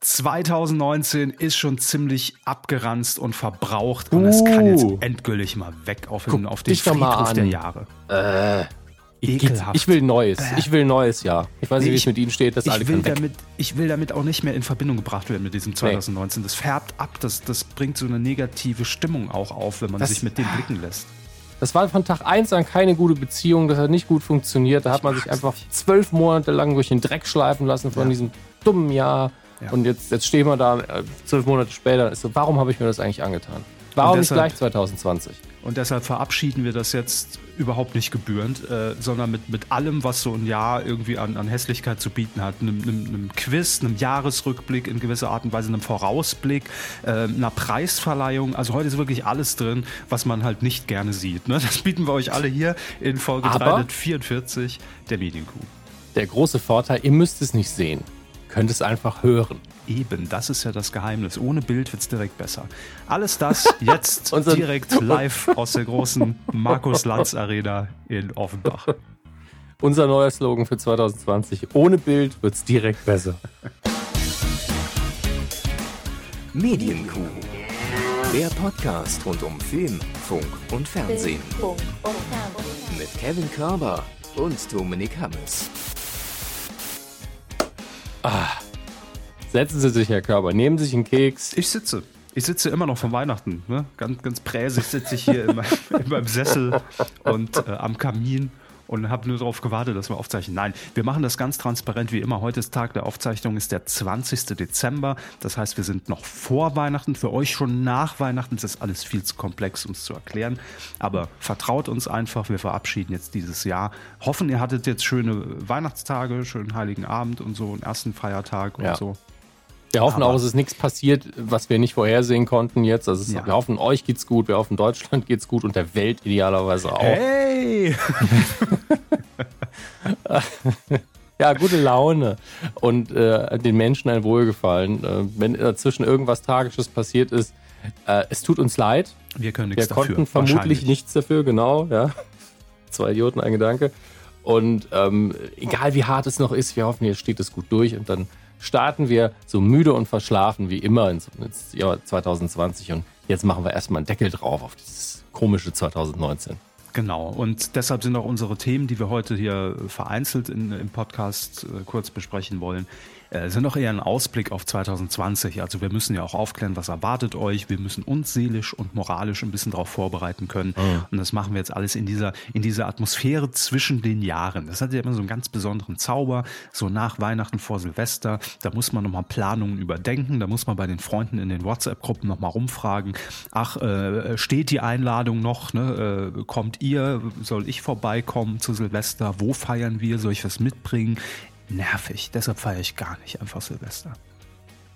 2019 ist schon ziemlich abgeranzt und verbraucht und es kann jetzt Uh. endgültig mal weg auf den, Guck auf den Friedhof der Jahre. Äh, Ekelhaft. ich will Neues. Ich will Neues Jahr. Ich weiß nicht, Nee, wie ich- es mit Ihnen steht. Das ich alte will, damit, ich will damit auch nicht mehr in Verbindung gebracht werden mit diesem 2019. Das färbt ab, das, das bringt so eine negative Stimmung auch auf, wenn man Das- sich mit dem blicken lässt. Das war von Tag 1 an keine gute Beziehung. Das hat nicht gut funktioniert. Da hat man sich einfach zwölf Monate lang durch den Dreck schleifen lassen von Ja. diesem dummen Jahr. Ja. Und jetzt, jetzt stehen wir da äh, zwölf Monate später. Ist so, warum habe ich mir das eigentlich angetan? Warum nicht deshalb- gleich 2020? Und deshalb verabschieden wir das jetzt überhaupt nicht gebührend, äh, sondern mit, mit allem, was so ein Jahr irgendwie an, an Hässlichkeit zu bieten hat. Einem, einem, einem Quiz, einem Jahresrückblick in gewisser Art und Weise, einem Vorausblick, äh, einer Preisverleihung. Also heute ist wirklich alles drin, was man halt nicht gerne sieht. Ne? Das bieten wir euch alle hier in Folge Aber- 344 der Medienkuh. Der große Vorteil, ihr müsst es nicht sehen. Könnt es einfach hören. Eben, das ist ja das Geheimnis. Ohne Bild wird es direkt besser. Alles das jetzt Unser- direkt live aus der großen Markus Lanz Arena in Offenbach. Unser neuer Slogan für 2020. Ohne Bild wird's direkt besser. Medienkuh. Der Podcast rund um Film, Funk und Fernsehen. Funk und Fernsehen. Mit Kevin Körber und Dominik Hammes. Setzen Sie sich, Herr Körber, nehmen Sie sich einen Keks. Ich sitze. Ich sitze immer noch von Weihnachten. Ne? Ganz, ganz präsig sitze ich hier in meinem, in meinem Sessel und äh, am Kamin und habe nur darauf gewartet, dass wir aufzeichnen. Nein, wir machen das ganz transparent wie immer. Heute ist Tag der Aufzeichnung, ist der 20. Dezember. Das heißt, wir sind noch vor Weihnachten. Für euch schon nach Weihnachten ist das alles viel zu komplex, um es zu erklären. Aber vertraut uns einfach. Wir verabschieden jetzt dieses Jahr. Hoffen, ihr hattet jetzt schöne Weihnachtstage, schönen Heiligen Abend und so, einen ersten Feiertag und Ja. so. Wir hoffen Aber- auch, es ist nichts passiert, was wir nicht vorhersehen konnten jetzt. Also es, Ja. wir hoffen, euch geht's gut, wir hoffen, Deutschland geht's gut und der Welt idealerweise auch. Hey! Ja, gute Laune und äh, den Menschen ein Wohlgefallen. Äh, wenn dazwischen irgendwas Tragisches passiert ist, äh, es tut uns leid. Wir können Wir nichts dafür. konnten vermutlich wahrscheinlich. nichts dafür, genau. Ja. Zwei Idioten, ein Gedanke. Und ähm, egal wie hart es noch ist, wir hoffen, jetzt steht es gut durch und dann starten wir so müde und verschlafen wie immer ins, Jahr 2020 und jetzt machen wir erstmal einen Deckel drauf auf dieses komische 2019. Genau. Und deshalb sind auch unsere Themen, die wir heute hier vereinzelt in, im Podcast äh, kurz besprechen wollen, äh, sind auch eher ein Ausblick auf 2020. Also wir müssen ja auch aufklären, was erwartet euch. Wir müssen uns seelisch und moralisch ein bisschen darauf vorbereiten können. Und das machen wir jetzt alles in dieser, in dieser Atmosphäre zwischen den Jahren. Das hat ja immer so einen ganz besonderen Zauber. So nach Weihnachten vor Silvester, da muss man nochmal Planungen überdenken. Da muss man bei den Freunden in den WhatsApp-Gruppen nochmal rumfragen. Ach, äh, steht die Einladung noch? Ne? Äh, kommt ihr? Soll ich vorbeikommen zu Silvester? Wo feiern wir? Soll ich was mitbringen? Nervig. Deshalb feiere ich gar nicht einfach Silvester.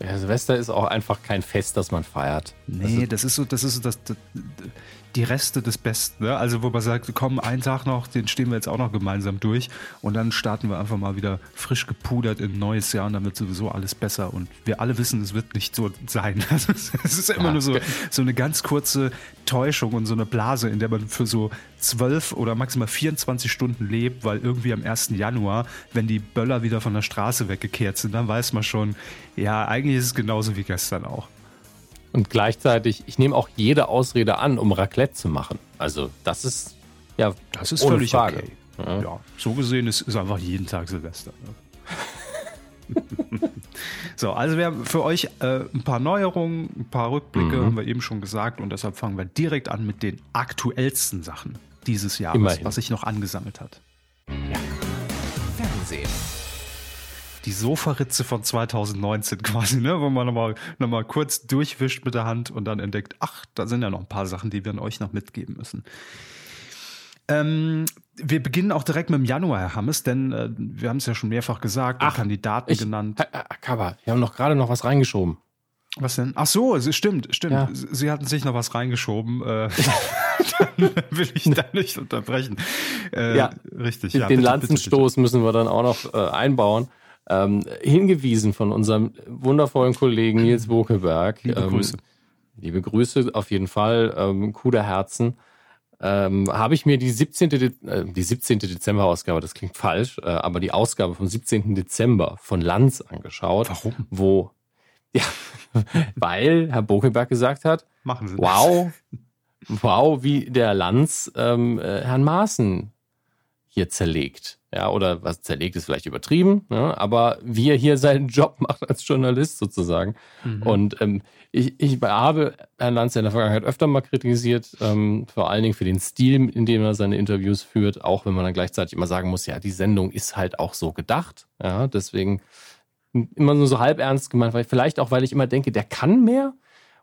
Ja, Silvester ist auch einfach kein Fest, das man feiert. Nee, das ist so, das ist so das, das, die Reste des Besten. Ne? Also wo man sagt, komm, einen Tag noch, den stehen wir jetzt auch noch gemeinsam durch und dann starten wir einfach mal wieder frisch gepudert in ein neues Jahr und dann wird sowieso alles besser und wir alle wissen, es wird nicht so sein. Also es ist immer Ja. nur so, so eine ganz kurze Täuschung und so eine Blase, in der man für so zwölf oder maximal 24 Stunden lebt, weil irgendwie am 1. Januar, wenn die Böller wieder von der Straße weggekehrt sind, dann weiß man schon, ja, eigentlich ist es genauso wie gestern auch. Und gleichzeitig, ich nehme auch jede Ausrede an, um Raclette zu machen. Also das ist ja Das ist völlig Frage. okay. Ja. Ja. so gesehen ist, ist einfach jeden Tag Silvester. Ne? so, also wir haben für euch äh, ein paar Neuerungen, ein paar Rückblicke, Mhm. haben wir eben schon gesagt, und deshalb fangen wir direkt an mit den aktuellsten Sachen dieses Jahres, Immerhin. was sich noch angesammelt hat. Fernsehen. Die Sofaritze von 2019 quasi, ne? wo man nochmal noch mal kurz durchwischt mit der Hand und dann entdeckt, ach, da sind ja noch ein paar Sachen, die wir euch noch mitgeben müssen. Ähm, wir beginnen auch direkt mit dem Januar, Herr Hammes, denn äh, wir haben es ja schon mehrfach gesagt Ach, Kandidaten Ich, genannt. Kaba, wir haben noch gerade noch was reingeschoben. Was denn? Ach so, es stimmt, stimmt. Ja. Sie hatten sich noch was reingeschoben. Äh, dann will ich da nicht unterbrechen. Äh, Ja. richtig. Den ja, bitte, Lanzenstoß müssen wir dann auch noch äh, einbauen. Ähm, hingewiesen von unserem wundervollen Kollegen Nils Bokelberg. Liebe ähm, Grüße. Liebe Grüße, auf jeden Fall. Ähm, der Herzen. Ähm, habe ich mir die 17. De äh, die 17. Dezember-Ausgabe, das klingt falsch, äh, aber die Ausgabe vom 17. Dezember von Lanz angeschaut. Warum? Wo, Ja, weil Herr Bokelberg gesagt hat, Machen Sie wow, wow, wie der Lanz ähm, äh, Herrn Maaßen hier zerlegt. Ja, oder was zerlegt ist vielleicht übertrieben, ne? aber wie er hier seinen Job macht als Journalist sozusagen. Mhm. Und ähm, ich, ich habe Herrn Lanz in der Vergangenheit öfter mal kritisiert, ähm, vor allen Dingen für den Stil, in dem er seine Interviews führt, auch wenn man dann gleichzeitig immer sagen muss, ja, die Sendung ist halt auch so gedacht. Ja, deswegen immer nur so halb ernst gemeint, weil vielleicht auch, weil ich immer denke, der kann mehr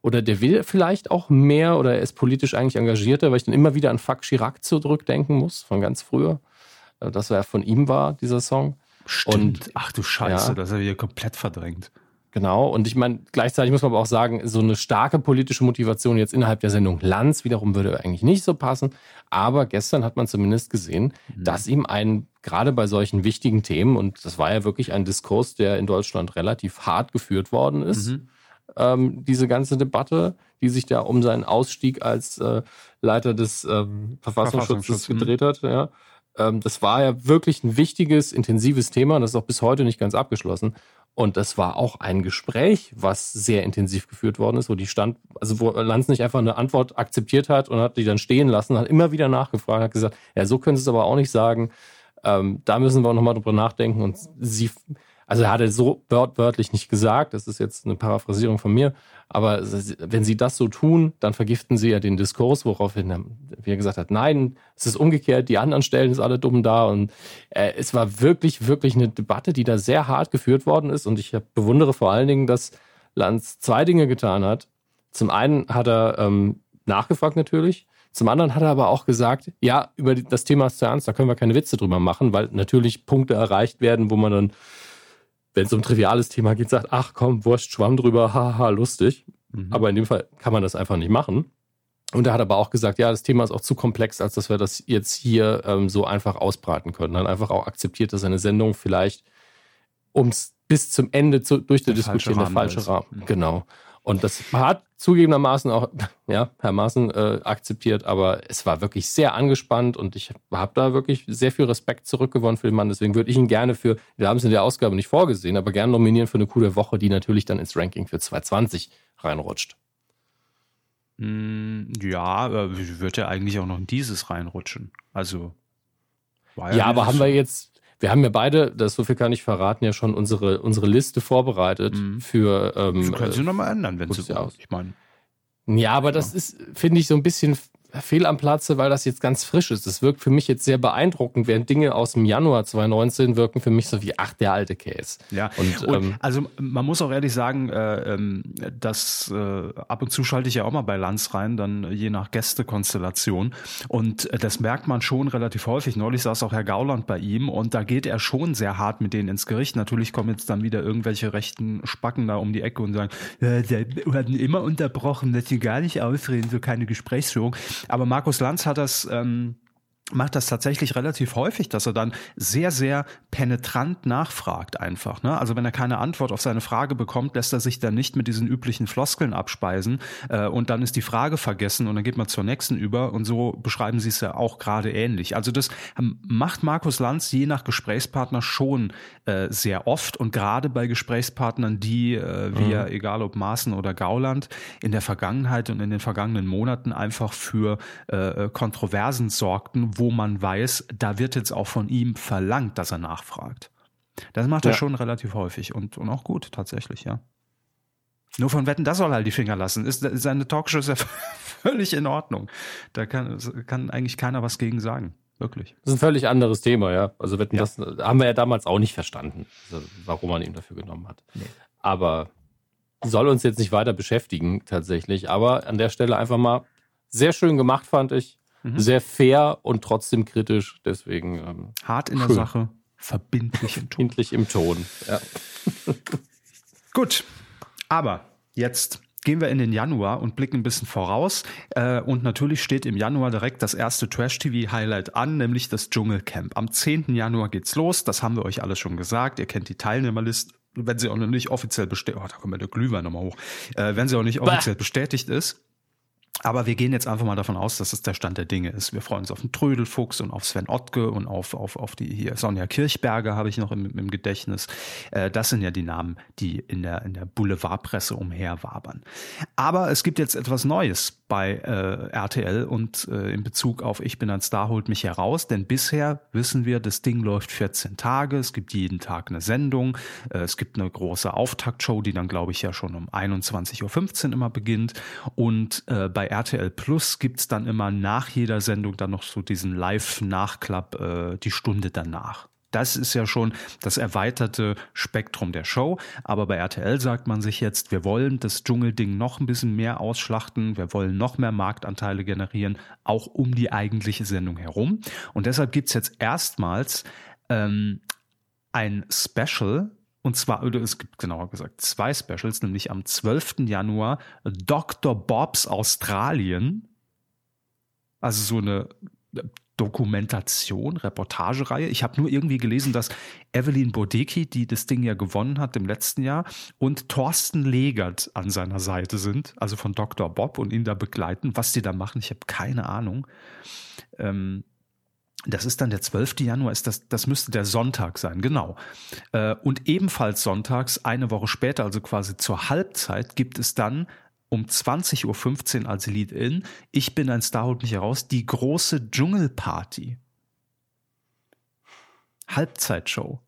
oder der will vielleicht auch mehr oder er ist politisch eigentlich engagierter, weil ich dann immer wieder an Fuck Chirac zurückdenken muss, von ganz früher. Äh, Das ja von ihm war, dieser Song. Stimmt. Und- Ach du Scheiße, Ja. das habe ich hier komplett verdrängt. Genau. Und ich meine, gleichzeitig muss man aber auch sagen, so eine starke politische Motivation jetzt innerhalb der Sendung Lanz wiederum würde eigentlich nicht so passen. Aber gestern hat man zumindest gesehen, dass ihm ein, gerade bei solchen wichtigen Themen, und das war ja wirklich ein Diskurs, der in Deutschland relativ hart geführt worden ist, Mhm. ähm, diese ganze Debatte, die sich da um seinen Ausstieg als äh, Leiter des ähm, Verfassungsschutzes Verfassungsschutz, mhm. gedreht hat. Ja. Ähm, das war ja wirklich ein wichtiges, intensives Thema und das ist auch bis heute nicht ganz abgeschlossen. Und das war auch ein Gespräch, was sehr intensiv geführt worden ist, wo die stand, also wo Lanz nicht einfach eine Antwort akzeptiert hat und hat die dann stehen lassen, hat immer wieder nachgefragt, hat gesagt, ja, so können Sie es aber auch nicht sagen. Ähm, da müssen wir auch nochmal drüber nachdenken. Und sie, also er hat es so wörtlich nicht gesagt, das ist jetzt eine Paraphrasierung von mir, aber wenn sie das so tun, dann vergiften sie ja den Diskurs, woraufhin er, er gesagt hat, nein, es ist umgekehrt, die anderen stellen es alle dumm da. Und äh, es war wirklich, wirklich eine Debatte, die da sehr hart geführt worden ist. Und ich bewundere vor allen Dingen, dass Lanz zwei Dinge getan hat. Zum einen hat er ähm, nachgefragt natürlich. Zum anderen hat er aber auch gesagt, ja, über das Thema ist zu ernst, da können wir keine Witze drüber machen, weil natürlich Punkte erreicht werden, wo man dann, wenn es um ein triviales Thema geht, sagt, ach komm, Wurst, Schwamm drüber, haha, lustig. Mhm. Aber in dem Fall kann man das einfach nicht machen. Und er hat aber auch gesagt, ja, das Thema ist auch zu komplex, als dass wir das jetzt hier ähm, so einfach ausbraten können. Dann einfach auch akzeptiert, dass eine Sendung vielleicht ums bis zum Ende zu, durch die Diskussion der falsche. Rahmen. Mhm. Genau. Und das hat zugegebenermaßen auch, ja, Herr Maaßen äh, akzeptiert, aber es war wirklich sehr angespannt und ich habe da wirklich sehr viel Respekt zurückgewonnen für den Mann. Deswegen würde ich ihn gerne für, wir haben es in der Ausgabe nicht vorgesehen, aber gerne nominieren für eine coole Woche, die natürlich dann ins Ranking für 2020 reinrutscht. Mm, Ja, wird ja eigentlich auch noch in dieses reinrutschen. Also. war Ja, aber haben wir jetzt, wir haben ja beide, das so viel kann ich verraten, ja schon unsere, unsere Liste vorbereitet Mhm. für. Ähm, Sie können sie nochmal ändern, wenn gutes sie wollen. aus. Ich meine, Ja, aber das ist, finde ich, so ein bisschen fehl am Platze, weil das jetzt ganz frisch ist. Das wirkt für mich jetzt sehr beeindruckend, während Dinge aus dem Januar 2019 wirken für mich so wie, ach, der alte Case. Ja, Und, und, ähm, also man muss auch ehrlich sagen, äh, ähm, dass äh, ab und zu schalte ich ja auch mal bei Lanz rein, dann je nach Gästekonstellation. Und äh, das merkt man schon relativ häufig. Neulich saß auch Herr Gauland bei ihm und da geht er schon sehr hart mit denen ins Gericht. Natürlich kommen jetzt dann wieder irgendwelche rechten Spacken da um die Ecke und sagen, äh, der werden immer unterbrochen, dass sie gar nicht ausreden, so keine Gesprächsführung. Aber Markus Lanz hat das ähm, macht das tatsächlich relativ häufig, dass er dann sehr, sehr penetrant nachfragt einfach. Ne? Also wenn er keine Antwort auf seine Frage bekommt, lässt er sich dann nicht mit diesen üblichen Floskeln abspeisen äh, und dann ist die Frage vergessen und dann geht man zur nächsten über und so beschreiben sie es ja auch gerade ähnlich. Also das ähm, macht Markus Lanz je nach Gesprächspartner schon äh, sehr oft und gerade bei Gesprächspartnern, die äh, wir, egal ob Maaßen oder Gauland, in der Vergangenheit und in den vergangenen Monaten einfach für äh, Kontroversen sorgten, wo man weiß, da wird jetzt auch von ihm verlangt, dass er nachfragt. Das macht er Ja. schon relativ häufig und, und auch gut, tatsächlich, ja. Nur von Wetten, das soll halt die Finger lassen. Ist, seine Talkshow ist ja völlig in Ordnung. Da kann, kann eigentlich keiner was gegen sagen. Wirklich. Das ist ein völlig anderes Thema, ja. Also wetten, Ja. das haben wir ja damals auch nicht verstanden, also warum man ihn dafür genommen hat. Nee. Aber soll uns jetzt nicht weiter beschäftigen, tatsächlich. Aber an der Stelle einfach mal sehr schön gemacht, fand ich. Mhm. Sehr fair und trotzdem kritisch. Deswegen ähm, Hart in der Schön. Sache, verbindlich im Ton. kindlich im Ton. Ja. Gut, aber jetzt gehen wir in den Januar und blicken ein bisschen voraus. Äh, und natürlich steht im Januar direkt das erste Trash-TV-Highlight an, nämlich das Dschungelcamp. Am 10. Januar geht's los. Das haben wir euch alles schon gesagt. Ihr kennt die Teilnehmerliste. Wenn sie auch noch nicht offiziell bestätigt, oh, da kommt der Glühwein nochmal hoch. Äh, wenn sie auch nicht offiziell bestätigt ist. Aber wir gehen jetzt einfach mal davon aus, dass es der Stand der Dinge ist. Wir freuen uns auf den Trödelfuchs und auf Sven Ottke und auf, auf, auf die hier Sonja Kirchberger habe ich noch im, im Gedächtnis. Äh, das sind ja die Namen, die in der, in der Boulevardpresse umherwabern. Aber es gibt jetzt etwas Neues bei äh, RTL und äh, in Bezug auf Ich bin ein Star holt mich heraus, denn bisher wissen wir, das Ding läuft 14 Tage, es gibt jeden Tag eine Sendung, äh, es gibt eine große Auftaktshow, die dann glaube ich ja schon um 21.15 Uhr immer beginnt. Und äh, bei RTL Plus gibt's dann immer nach jeder Sendung dann noch so diesen Live-Nachklapp, äh, die Stunde danach. Das ist ja schon das erweiterte Spektrum der Show. Aber bei RTL sagt man sich jetzt, wir wollen das Dschungelding noch ein bisschen mehr ausschlachten. Wir wollen noch mehr Marktanteile generieren, auch um die eigentliche Sendung herum. Und deshalb gibt's jetzt erstmals ähm, ein Special, und zwar, oder es gibt genauer gesagt zwei Specials, nämlich am 12. Januar Dr. Bobs Australien. Also so eine Dokumentation, Reportagereihe. Ich habe nur irgendwie gelesen, dass Evelyn Bodecki, die das Ding ja gewonnen hat im letzten Jahr, und Thorsten Legert an seiner Seite sind, also von Dr. Bob und ihn da begleiten. Was die da machen, ich habe keine Ahnung. Ähm, das ist dann der 12. Januar, ist das, das müsste der Sonntag sein, genau. Äh, und ebenfalls sonntags, eine Woche später, also quasi zur Halbzeit, gibt es dann um 20.15 Uhr als Lead-In, ich bin ein Star, holt mich heraus, die große Dschungelparty. Halbzeitshow.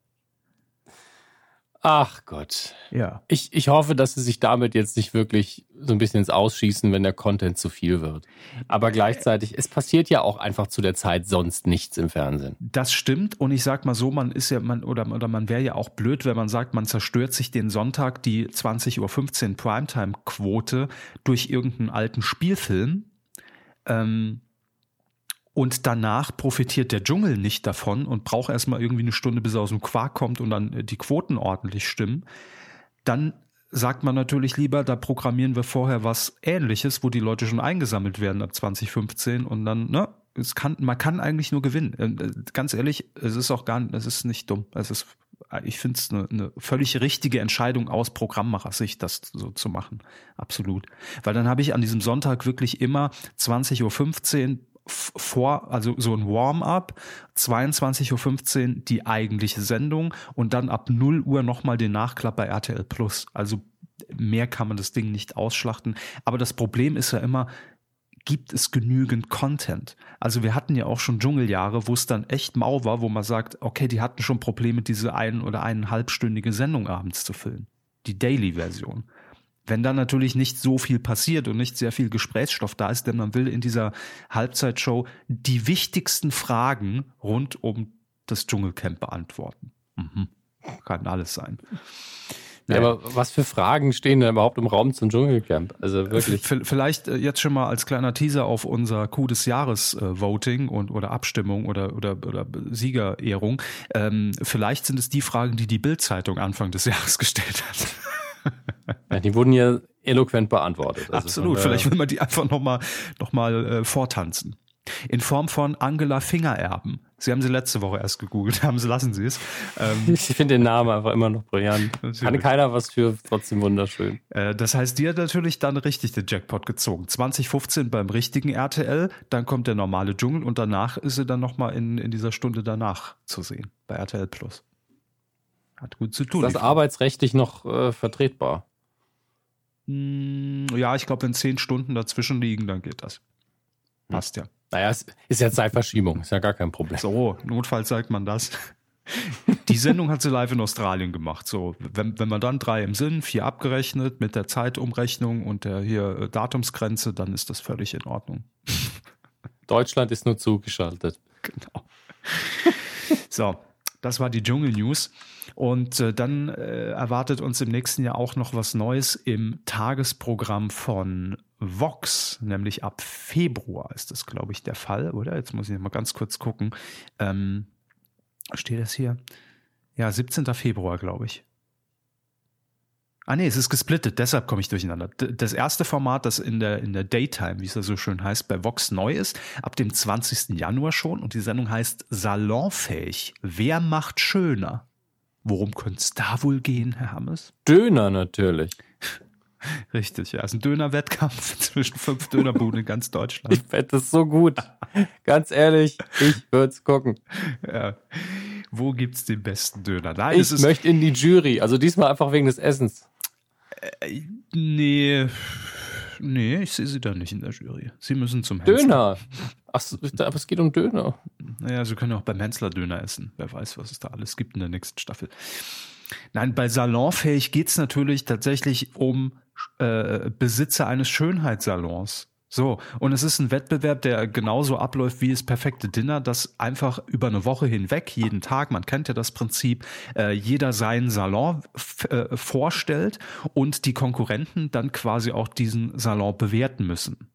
Ach Gott. Ja. Ich, ich hoffe, dass sie sich damit jetzt nicht wirklich so ein bisschen ins Ausschießen, wenn der Content zu viel wird. Aber gleichzeitig, es passiert ja auch einfach zu der Zeit sonst nichts im Fernsehen. Das stimmt. Und ich sag mal so, man ist ja, man, oder, oder man wäre ja auch blöd, wenn man sagt, man zerstört sich den Sonntag die 20.15 Uhr Primetime-Quote durch irgendeinen alten Spielfilm. Ähm, und danach profitiert der Dschungel nicht davon und braucht erstmal irgendwie eine Stunde, bis er aus dem Quark kommt und dann äh, die Quoten ordentlich stimmen, dann sagt man natürlich lieber, da programmieren wir vorher was ähnliches, wo die Leute schon eingesammelt werden ab 2015 und dann, ne, es kann, man kann eigentlich nur gewinnen. Äh, ganz ehrlich, es ist auch gar nicht, es ist nicht dumm. Es ist, ich finde es eine, eine völlig richtige Entscheidung aus Programmmacher-Sicht, das so zu machen. Absolut. Weil dann habe ich an diesem Sonntag wirklich immer 20.15 Uhr vor, also so ein Warm-up, 22.15 Uhr die eigentliche Sendung und dann ab 0 Uhr nochmal den Nachklapp bei RTL Plus. Also mehr kann man das Ding nicht ausschlachten. Aber das Problem ist ja immer, gibt es genügend Content? Also wir hatten ja auch schon Dschungeljahre, wo es dann echt mau war, wo man sagt, okay, die hatten schon Probleme, diese ein- oder eineinhalbstündige Sendung abends zu füllen. Die Daily-Version. Wenn dann natürlich nicht so viel passiert und nicht sehr viel Gesprächsstoff da ist, denn man will in dieser Halbzeitshow die wichtigsten Fragen rund um das Dschungelcamp beantworten. Mhm. Kann alles sein. Ja, aber was für Fragen stehen denn überhaupt im Raum zum Dschungelcamp? Also wirklich. Vielleicht äh, jetzt schon mal als kleiner Teaser auf unser Coup des Jahres äh, Voting und oder Abstimmung oder oder, oder Siegerehrung. Ähm, vielleicht sind es die Fragen, die die Bild-Zeitung Anfang des Jahres gestellt hat. Ja, die wurden ja eloquent beantwortet. Also Absolut, vielleicht will man die einfach nochmal noch mal, äh, vortanzen. In Form von Angela Fingererben. Sie haben sie letzte Woche erst gegoogelt, haben sie, lassen Sie es. Ähm, ich finde den Namen einfach immer noch brillant. Kann keiner was für, trotzdem wunderschön. Äh, das heißt, die hat natürlich dann richtig den Jackpot gezogen. 2015 beim richtigen RTL, dann kommt der normale Dschungel und danach ist sie dann nochmal in, in dieser Stunde danach zu sehen, bei RTL Plus. Hat gut zu tun. Ist das arbeitsrechtlich noch äh, vertretbar? Hm, ja, ich glaube, wenn zehn Stunden dazwischen liegen, dann geht das. Passt ja. Naja, es ist ja Zeitverschiebung, ist ja gar kein Problem. So, notfalls sagt man das. Die Sendung hat sie live in Australien gemacht. So, wenn, wenn man dann drei im Sinn, vier abgerechnet mit der Zeitumrechnung und der hier äh, Datumsgrenze, dann ist das völlig in Ordnung. Deutschland ist nur zugeschaltet. Genau. So, das war die Dschungel News. Und äh, dann äh, erwartet uns im nächsten Jahr auch noch was Neues im Tagesprogramm von Vox, nämlich ab Februar ist das, glaube ich, der Fall, oder? Jetzt muss ich mal ganz kurz gucken. Ähm, steht das hier? Ja, 17. Februar, glaube ich. Ah nee, es ist gesplittet, deshalb komme ich durcheinander. Das erste Format, das in der, in der Daytime, wie es ja so schön heißt, bei Vox neu ist, ab dem 20. Januar schon und die Sendung heißt Salonfähig. Wer macht schöner? Worum könnte es da wohl gehen, Herr Hammes? Döner natürlich. Richtig, ja. Es ist ein Döner-Wettkampf zwischen fünf Dönerbuden in ganz Deutschland. Ich fände das so gut. Ganz ehrlich, ich würde es gucken. Ja. Wo gibt's den besten Döner? Nein, es Ich möchte in die Jury. Also diesmal einfach wegen des Essens. Nee, nee, ich sehe sie da nicht in der Jury. Sie müssen zum Hensler. Döner. Ach, aber es geht um Döner. Naja, sie können ja auch beim Hensler Döner essen. Wer weiß, was es da alles gibt in der nächsten Staffel. Nein, bei Salonfähig geht's natürlich tatsächlich um äh, Besitzer eines Schönheitssalons. So, und es ist ein Wettbewerb, der genauso abläuft wie das perfekte Dinner, das einfach über eine Woche hinweg, jeden Tag, man kennt ja das Prinzip, äh, jeder seinen Salon äh, vorstellt und die Konkurrenten dann quasi auch diesen Salon bewerten müssen.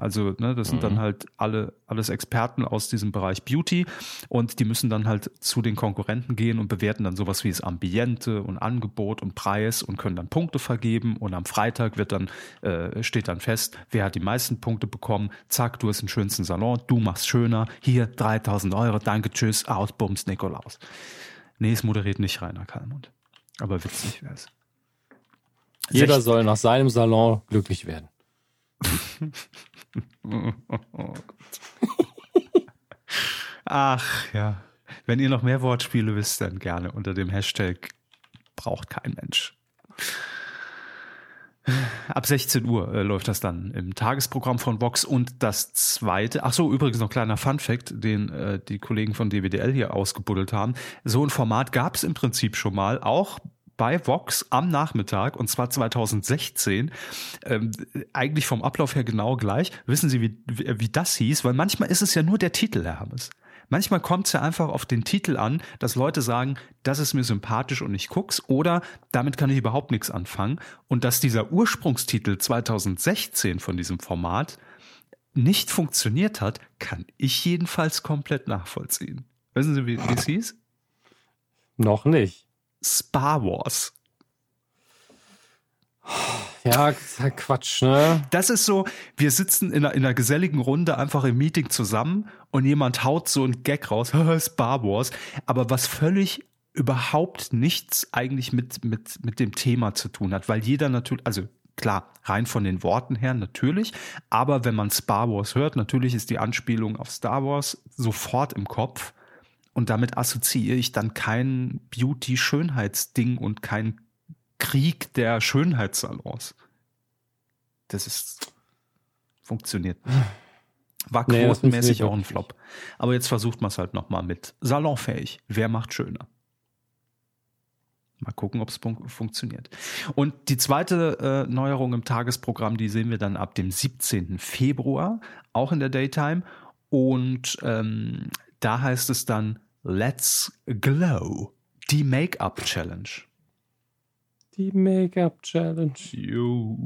Also, ne, das sind dann halt alle, alles Experten aus diesem Bereich Beauty und die müssen dann halt zu den Konkurrenten gehen und bewerten dann sowas wie das Ambiente und Angebot und Preis und können dann Punkte vergeben und am Freitag wird dann, äh, steht dann fest, wer hat die meisten Punkte bekommen, zack, du hast den schönsten Salon, du machst schöner, hier 3000 Euro, danke, tschüss, aus, bums, Nikolaus. Nee, es moderiert nicht Rainer Kallmund. Aber witzig wär's. Jeder Sech- soll nach seinem Salon glücklich werden. Ach ja. Wenn ihr noch mehr Wortspiele wisst, dann gerne unter dem Hashtag braucht kein Mensch. Ab 16 Uhr äh, läuft das dann im Tagesprogramm von Vox und das zweite, ach so, übrigens noch kleiner Funfact, den äh, die Kollegen von DWDL hier ausgebuddelt haben. So ein Format gab es im Prinzip schon mal, auch bei Vox am Nachmittag und zwar 2016. Ähm, eigentlich vom Ablauf her genau gleich. Wissen Sie, wie, wie, das hieß? Weil manchmal ist es ja nur der Titel, Herr Hammes. Manchmal kommt es ja einfach auf den Titel an, dass Leute sagen, das ist mir sympathisch und ich guck's oder damit kann ich überhaupt nichts anfangen. Und dass dieser Ursprungstitel 2016 von diesem Format nicht funktioniert hat, kann ich jedenfalls komplett nachvollziehen. Wissen Sie, wie es hieß? Noch nicht. Star Wars. Ja, halt Quatsch, ne? Das ist so, wir sitzen in einer, in einer geselligen Runde einfach im Meeting zusammen und jemand haut so einen Gag raus, Star Wars, aber was völlig überhaupt nichts eigentlich mit, mit, mit dem Thema zu tun hat, weil jeder natürlich, also klar, rein von den Worten her natürlich, aber wenn man Star Wars hört, natürlich ist die Anspielung auf Star Wars sofort im Kopf und damit assoziiere ich dann kein Beauty-Schönheitsding und kein Krieg der Schönheitssalons. Das ist funktioniert nicht. War quotenmäßig auch ein Flop. Aber jetzt versucht man es halt nochmal mit salonfähig. Wer macht schöner? Mal gucken, ob es fun funktioniert. Und die zweite äh, Neuerung im Tagesprogramm, die sehen wir dann ab dem 17. Februar, auch in der Daytime. Und ähm, da heißt es dann Let's Glow, die Make-up Challenge. Die Make-up-Challenge. Jo.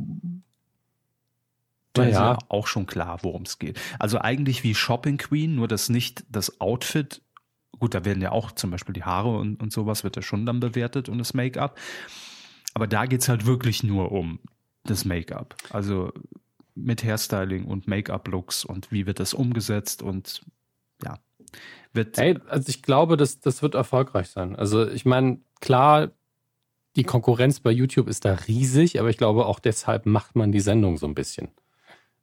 Da Na ist ja auch schon klar, worum es geht. Also eigentlich wie Shopping Queen, nur dass nicht das Outfit, gut, da werden ja auch zum Beispiel die Haare und, und sowas wird ja schon dann bewertet und das Make-up. Aber da geht's halt wirklich nur um das Make-up. Also mit Hairstyling und Make-up-Looks und wie wird das umgesetzt und ja, wird Ey, also ich glaube, das, das wird erfolgreich sein. Also ich meine, klar, die Konkurrenz bei YouTube ist da riesig, aber ich glaube auch deshalb macht man die Sendung so ein bisschen,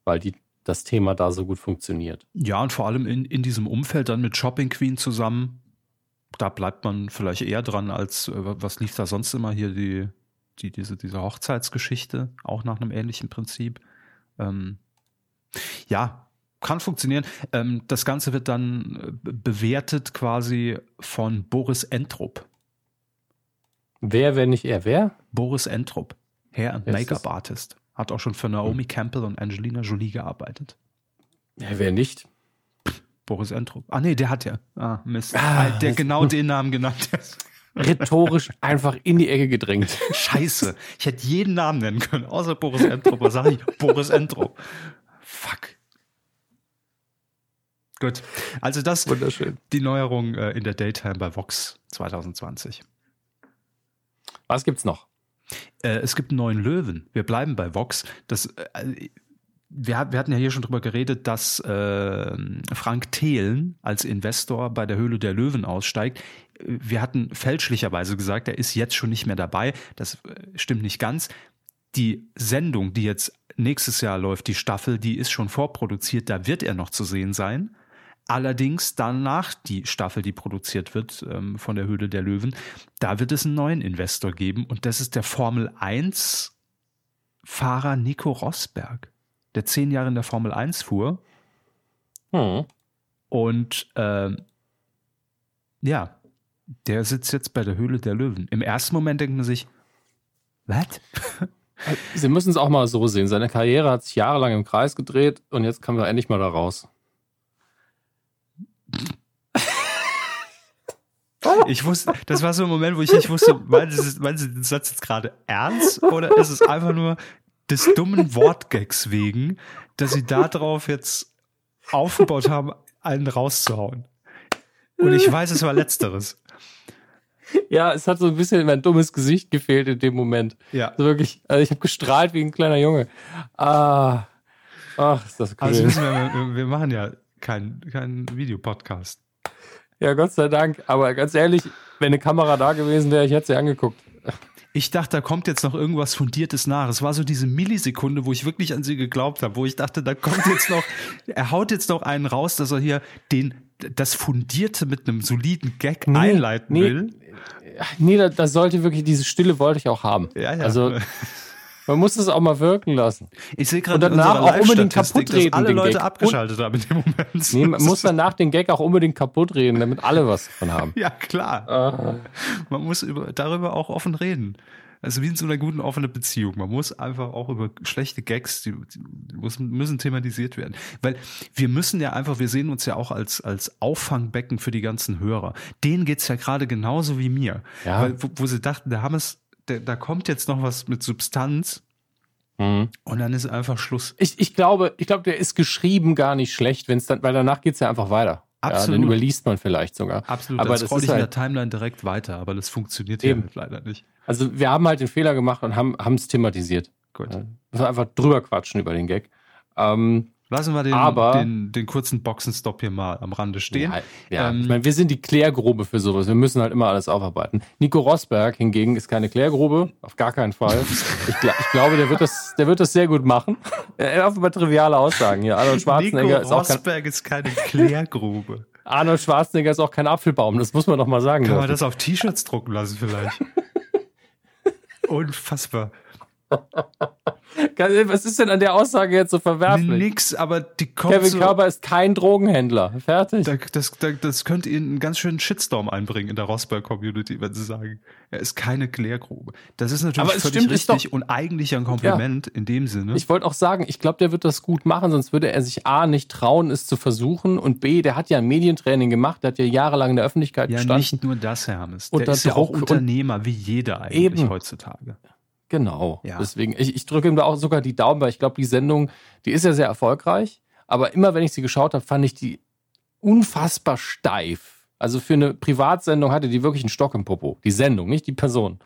weil die, das Thema da so gut funktioniert. Ja, und vor allem in, in diesem Umfeld dann mit Shopping Queen zusammen, da bleibt man vielleicht eher dran, als äh, was lief da sonst immer hier, die, die, diese, diese Hochzeitsgeschichte, auch nach einem ähnlichen Prinzip. Ähm, ja, kann funktionieren. Ähm, das Ganze wird dann äh, be- bewertet quasi von Boris Entrup. Wer, wenn nicht er? Wer? Boris Entrup, Hair- and? Make-up-Artist. Hat auch schon für Naomi Campbell und Angelina Jolie gearbeitet. Ja, wer nicht? Boris Entrup. Ah, nee, der hat ja. Ah, Mist. Ah, der genau den Namen genannt. Rhetorisch einfach in die Ecke gedrängt. Scheiße. Ich hätte jeden Namen nennen können, außer Boris Entrup. Was sag ich? Boris Entrup. Fuck. Gut. Also das Wunderschön. die Neuerung äh, in der Daytime bei Vox 2020. Was gibt's noch? Äh, es gibt einen neuen Löwen. Wir bleiben bei Vox. Das, äh, wir, hat- wir hatten ja hier schon drüber geredet, dass äh, Frank Thelen als Investor bei der Höhle der Löwen aussteigt. Wir hatten fälschlicherweise gesagt, er ist jetzt schon nicht mehr dabei. Das stimmt nicht ganz. die Sendung, die jetzt nächstes Jahr läuft, die Staffel, die ist schon vorproduziert, da wird er noch zu sehen sein. Allerdings danach die Staffel, die produziert wird ähm, von der Höhle der Löwen, da wird es einen neuen Investor geben und das ist der Formel 1 Fahrer Nico Rosberg, der zehn Jahre in der Formel 1 fuhr Hm. und ähm, ja, der sitzt jetzt bei der Höhle der Löwen. Im ersten Moment denkt man sich, was? Sie müssen es auch mal so sehen. Seine Karriere hat sich jahrelang im Kreis gedreht und jetzt kommen wir endlich mal da raus. Ich wusste, das war so ein Moment, wo ich nicht wusste, meinen Sie, den Satz jetzt gerade ernst oder ist es einfach nur des dummen Wortgags wegen, dass Sie darauf jetzt aufgebaut haben, einen rauszuhauen? Und ich weiß, es war letzteres. Ja, es hat so ein bisschen mein dummes Gesicht gefehlt in dem Moment. Ja. Also wirklich, also ich habe gestrahlt wie ein kleiner Junge. Ah, ach, ist das cool. Also wissen wir, wir machen ja keinen kein Videopodcast. ja, Gott sei Dank. Aber ganz ehrlich, wenn eine Kamera da gewesen wäre, ich hätte sie angeguckt. Ich dachte, da kommt jetzt noch irgendwas Fundiertes nach. Es war so diese Millisekunde, wo ich wirklich an sie geglaubt habe, wo ich dachte, da kommt jetzt noch, er haut jetzt noch einen raus, dass er hier den, das Fundierte mit einem soliden Gag Nee, einleiten nee. will. Nee, da, das sollte wirklich, diese Stille wollte ich auch haben. Ja, ja. Also, man muss es auch mal wirken lassen. ich sehe gerade und danach auch unbedingt kaputt reden, dass alle Leute Gag. abgeschaltet haben in dem Moment. Nee, man muss danach den Gag auch unbedingt kaputt reden, damit alle was davon haben. ja, klar. Ah. Man muss über, darüber auch offen reden. Also wie in so einer guten offenen Beziehung. Man muss einfach auch über schlechte Gags, die, die müssen, müssen thematisiert werden. Weil wir müssen ja einfach, wir sehen uns ja auch als, als Auffangbecken für die ganzen Hörer. Denen geht's ja gerade genauso wie mir. Ja. Weil, wo, wo sie dachten, da haben es, da, da kommt jetzt noch was mit Substanz Mhm. und dann ist einfach Schluss. Ich, ich glaube, ich glaube, der ist geschrieben gar nicht schlecht, wenn es dann, weil danach geht's ja einfach weiter. Ja, Absolut. den überliest man vielleicht sogar. Absolut. Aber dann das scroll ich in der halt, Timeline direkt weiter, aber das funktioniert Eben. ja halt leider nicht. also wir haben halt den Fehler gemacht und haben es thematisiert. Gut. Ja. Einfach drüber quatschen über den Gag. Ähm, Lassen wir den, Aber- den, den kurzen Boxenstopp hier mal am Rande stehen. Ja, ja. Ähm, ich meine, wir sind die Klärgrube für sowas. Wir müssen halt immer alles aufarbeiten. Nico Rosberg hingegen ist keine Klärgrube, auf gar keinen Fall. Ich, gla ich glaube, der wird das, der wird das sehr gut machen. Er auf über triviale Aussagen hier. Arnold Schwarzenegger Nico ist auch kein, Rosberg ist keine Klärgrube. Arnold Schwarzenegger ist auch kein Apfelbaum. Das muss man doch mal sagen. Kann man das auf T-Shirts drucken lassen vielleicht? Unfassbar. Was ist denn an der Aussage jetzt so verwerflich? Nix, aber die kommt Kevin so, Körber ist kein Drogenhändler. Fertig. da, das, da, das könnte ihnen einen ganz schönen Shitstorm einbringen in der Rosberg-Community, wenn sie sagen, er ist keine Klärgrube. Das ist natürlich Aber völlig stimmt, richtig und eigentlich ein Kompliment in dem Sinne. Ich wollte auch sagen, ich glaube, der wird das gut machen, sonst würde er sich A nicht trauen, es zu versuchen und B, der hat ja ein Medientraining gemacht, der hat ja jahrelang in der Öffentlichkeit ja, gestanden. nicht nur das, Herr Hammes. Der Unter ist ja auch Druck und- Unternehmer, wie jeder eigentlich Eben. heutzutage. Genau. Ja. Deswegen, ich, ich drücke ihm da auch sogar die Daumen, weil ich glaube, die Sendung, die ist ja sehr erfolgreich, aber immer wenn ich sie geschaut habe, fand ich die unfassbar steif. Also für eine Privatsendung hatte die wirklich einen Stock im Popo. Die Sendung, nicht die Person.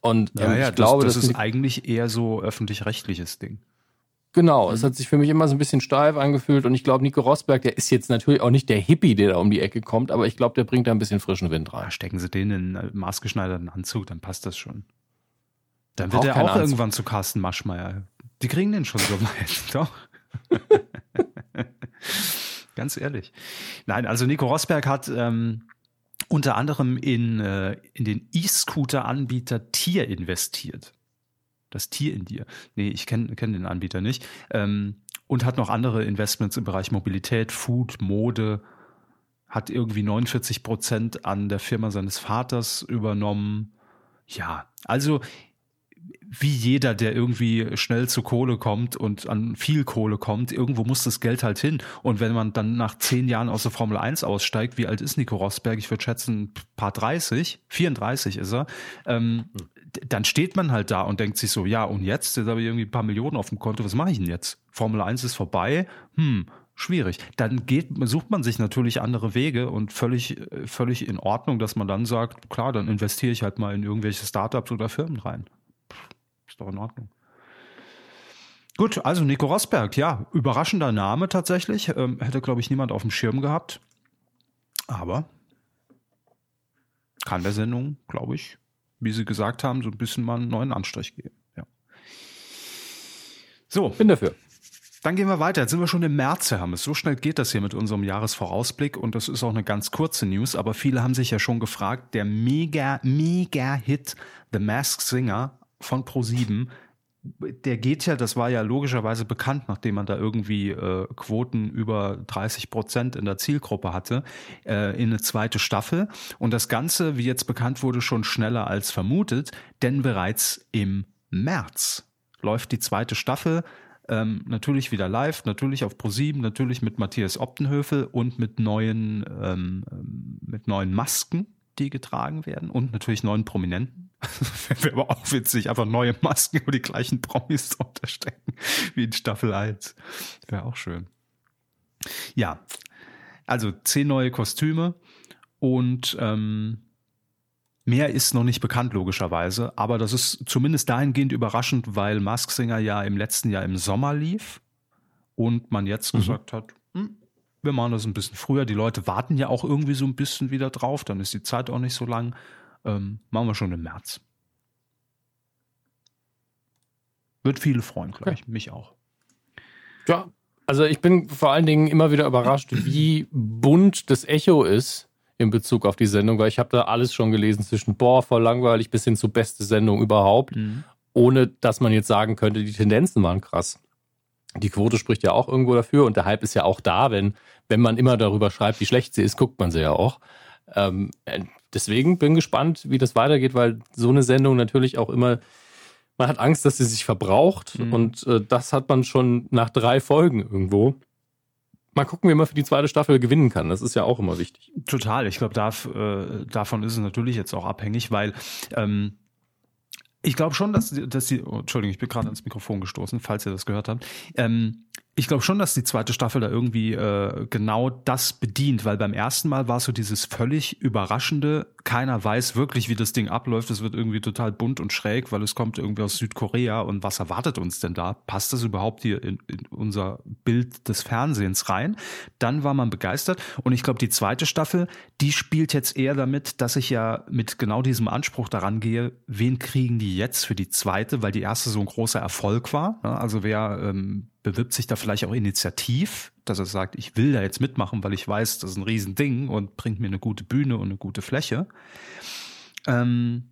Und ähm, ich glaube, das, dass das die- ist eigentlich eher so öffentlich-rechtliches Ding. Genau, es hat sich für mich immer so ein bisschen steif angefühlt und ich glaube, Nico Rosberg, der ist jetzt natürlich auch nicht der Hippie, der da um die Ecke kommt, aber ich glaube, der bringt da ein bisschen frischen Wind rein. Ah, stecken Sie den in einen maßgeschneiderten Anzug, dann passt das schon. Dann wird er auch Anzug. irgendwann zu Carsten Maschmeyer. Die kriegen den schon so weit, doch. Ganz ehrlich. Nein, also Nico Rosberg hat ähm, unter anderem in, äh, in den E-Scooter-Anbieter Tier investiert. Das Tier in dir. Nee, ich kenne kenn den Anbieter nicht. Ähm, und hat noch andere Investments im Bereich Mobilität, Food, Mode, hat irgendwie 49 Prozent an der Firma seines Vaters übernommen. Ja, also wie jeder, der irgendwie schnell zu Kohle kommt und an viel Kohle kommt, irgendwo muss das Geld halt hin. Und wenn man dann nach zehn Jahren aus der Formel 1 aussteigt, wie alt ist Nico Rosberg? Ich würde schätzen, ein paar 30, 34 ist er. Ähm, dann steht man halt da und denkt sich so, ja, und jetzt? Jetzt habe ich irgendwie ein paar Millionen auf dem Konto, was mache ich denn jetzt? Formel 1 ist vorbei, hm, schwierig. Dann geht, sucht man sich natürlich andere Wege und völlig, äh, völlig in Ordnung, dass man dann sagt, klar, dann investiere ich halt mal in irgendwelche Startups oder Firmen rein. Doch in Ordnung. Gut, also Nico Rosberg, ja, überraschender Name tatsächlich. Ähm, hätte, glaube ich, niemand auf dem Schirm gehabt. Aber kann der Sendung, glaube ich, wie Sie gesagt haben, so ein bisschen mal einen neuen Anstrich geben. Ja. So, Bin dafür. Dann gehen wir weiter. Jetzt sind wir schon im März, Herr Hammes. So schnell geht das hier mit unserem Jahresvorausblick und das ist auch eine ganz kurze News, aber viele haben sich ja schon gefragt, der mega, mega Hit The Masked Singer von Pro7, der geht ja, das war ja logischerweise bekannt, nachdem man da irgendwie äh, Quoten über 30 Prozent in der Zielgruppe hatte, äh, in eine zweite Staffel. Und das Ganze, wie jetzt bekannt wurde, schon schneller als vermutet, denn bereits im März läuft die zweite Staffel ähm, natürlich wieder live, natürlich auf ProSieben, natürlich mit Matthias Optenhöfel und mit neuen, ähm, mit neuen Masken, die getragen werden und natürlich neuen Prominenten. Wäre aber auch witzig, einfach neue Masken über die gleichen Promis zu unterstecken wie in Staffel 1. Wäre auch schön. Ja, also zehn neue Kostüme und ähm, Mehr ist noch nicht bekannt, logischerweise, aber das ist zumindest dahingehend überraschend, weil Mask Singer ja im letzten Jahr im Sommer lief und man jetzt Mhm. gesagt hat, hm, wir machen das ein bisschen früher. Die Leute warten ja auch irgendwie so ein bisschen wieder drauf, dann ist die Zeit auch nicht so lang. Ähm, machen wir schon im März. Wird viele freuen, glaube ich. Mich auch. Ja, also ich bin vor allen Dingen immer wieder überrascht, wie bunt das Echo ist in Bezug auf die Sendung, weil ich habe da alles schon gelesen zwischen boah, voll langweilig bis hin zu beste Sendung überhaupt, ohne dass man jetzt sagen könnte, die Tendenzen waren krass. Die Quote spricht ja auch irgendwo dafür und der Hype ist ja auch da, wenn, wenn man immer darüber schreibt, wie schlecht sie ist, guckt man sie ja auch. Ähm, äh, deswegen bin gespannt, wie das weitergeht, weil so eine Sendung natürlich auch immer, man hat Angst, dass sie sich verbraucht Mhm. und äh, das hat man schon nach drei Folgen irgendwo. Mal gucken, wie man für die zweite Staffel gewinnen kann. Das ist ja auch immer wichtig. Total. Ich glaube, äh, davon ist es natürlich jetzt auch abhängig, weil ähm, ich glaube schon, dass, dass die, oh, Entschuldigung, ich bin gerade ans Mikrofon gestoßen, falls ihr das gehört habt. Ähm, ich glaube schon, dass die zweite Staffel da irgendwie äh, genau das bedient, weil beim ersten Mal war es so dieses völlig überraschende, keiner weiß wirklich, wie das Ding abläuft. Es wird irgendwie total bunt und schräg, weil es kommt irgendwie aus Südkorea und was erwartet uns denn da? Passt das überhaupt hier in, in unser Bild des Fernsehens rein? Dann war man begeistert und ich glaube, die zweite Staffel, die spielt jetzt eher damit, dass ich ja mit genau diesem Anspruch daran gehe, wen kriegen die jetzt für die zweite, weil die erste so ein großer Erfolg war. ne? Also wer ähm, bewirbt sich da vielleicht auch initiativ, dass er sagt, ich will da jetzt mitmachen, weil ich weiß, das ist ein Riesending und bringt mir eine gute Bühne und eine gute Fläche. Ähm,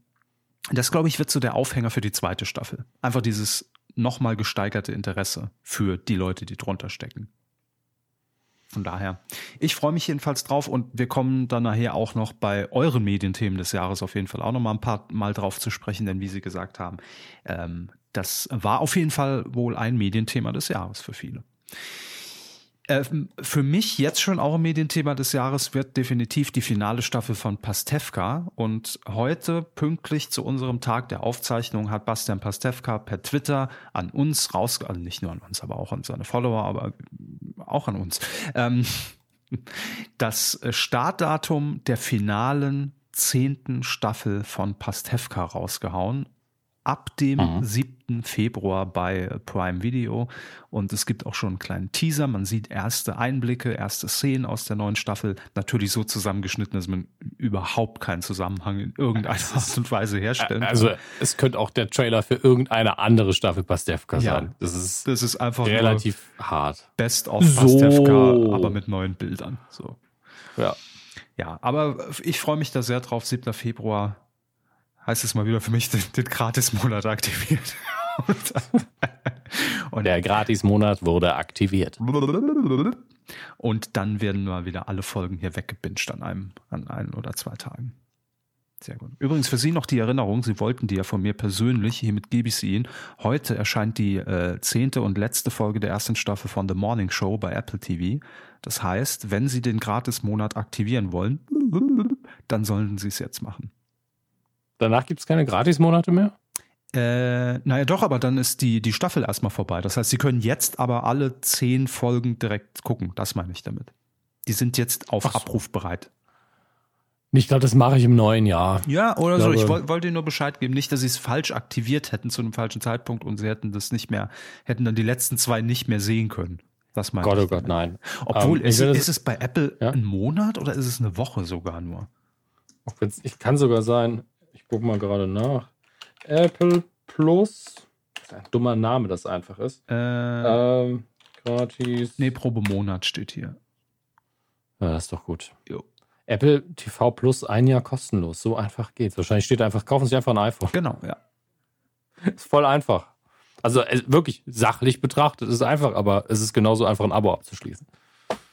das, glaube ich, wird so der Aufhänger für die zweite Staffel. Einfach dieses nochmal gesteigerte Interesse für die Leute, die drunter stecken. Von daher, ich freue mich jedenfalls drauf und wir kommen dann nachher auch noch bei euren Medienthemen des Jahres auf jeden Fall auch noch mal ein paar Mal drauf zu sprechen, denn wie Sie gesagt haben, ähm, das war auf jeden Fall wohl ein Medienthema des Jahres für viele. Ähm, für mich jetzt schon auch ein Medienthema des Jahres wird definitiv die finale Staffel von Pastewka. Und heute, pünktlich zu unserem Tag der Aufzeichnung, hat Bastian Pastewka per Twitter an uns raus, also nicht nur an uns, aber auch an seine Follower, aber auch an uns, ähm, das Startdatum der finalen zehnten Staffel von Pastewka rausgehauen. Ab dem Mhm. 7. Februar bei Prime Video. Und es gibt auch schon einen kleinen Teaser. Man sieht erste Einblicke, erste Szenen aus der neuen Staffel. Natürlich so zusammengeschnitten, dass man überhaupt keinen Zusammenhang in irgendeiner Art und Weise herstellen kann. Also es könnte auch der Trailer für irgendeine andere Staffel Pastewka Ja. sein. Das ist das ist einfach relativ hart. Best of So. Pastewka, aber mit neuen Bildern. So. Ja. Ja, aber ich freue mich da sehr drauf. 7. Februar heißt es mal wieder für mich den, den Gratis-Monat aktiviert. Und, Der Gratis-Monat wurde aktiviert. und dann werden wir wieder alle Folgen hier weggebinged an einem, an ein oder zwei Tagen. Sehr gut. Übrigens für Sie noch die Erinnerung, Sie wollten die ja von mir persönlich, hiermit gebe ich sie Ihnen. Heute erscheint die äh, zehnte und letzte Folge der ersten Staffel von The Morning Show bei Apple TV. Das heißt, wenn Sie den Gratis-Monat aktivieren wollen, dann sollen Sie es jetzt machen. Danach gibt es keine Gratis-Monate mehr? Äh, naja, doch, aber dann ist die, die Staffel erstmal vorbei. Das heißt, Sie können jetzt aber alle zehn Folgen direkt gucken. Das meine ich damit. Die sind jetzt auf so. Abruf bereit. Ich glaube, das mache ich im neuen Jahr. Ja, oder Ich so. Ich glaube- woll, wollte Ihnen nur Bescheid geben. Nicht, dass Sie es falsch aktiviert hätten zu einem falschen Zeitpunkt und Sie hätten das nicht mehr, hätten dann die letzten zwei nicht mehr sehen können. Das meine Gott, ich oh Gott, nein. Obwohl, Ähm, ist, ich ist es bei Apple Ja? ein Monat oder ist es eine Woche sogar nur? Ich kann sogar sein, ich gucke mal gerade nach. Apple Plus ein dummer Name das einfach ist. Äh, Ähm, gratis. nee, Probemonat steht hier. Ja, das ist doch gut. Jo. Apple TV Plus ein Jahr kostenlos. So einfach geht's. Wahrscheinlich steht einfach, kaufen Sie einfach ein iPhone. Genau, ja. Ist voll einfach. Also wirklich sachlich betrachtet ist es einfach, aber es ist genauso einfach ein Abo abzuschließen.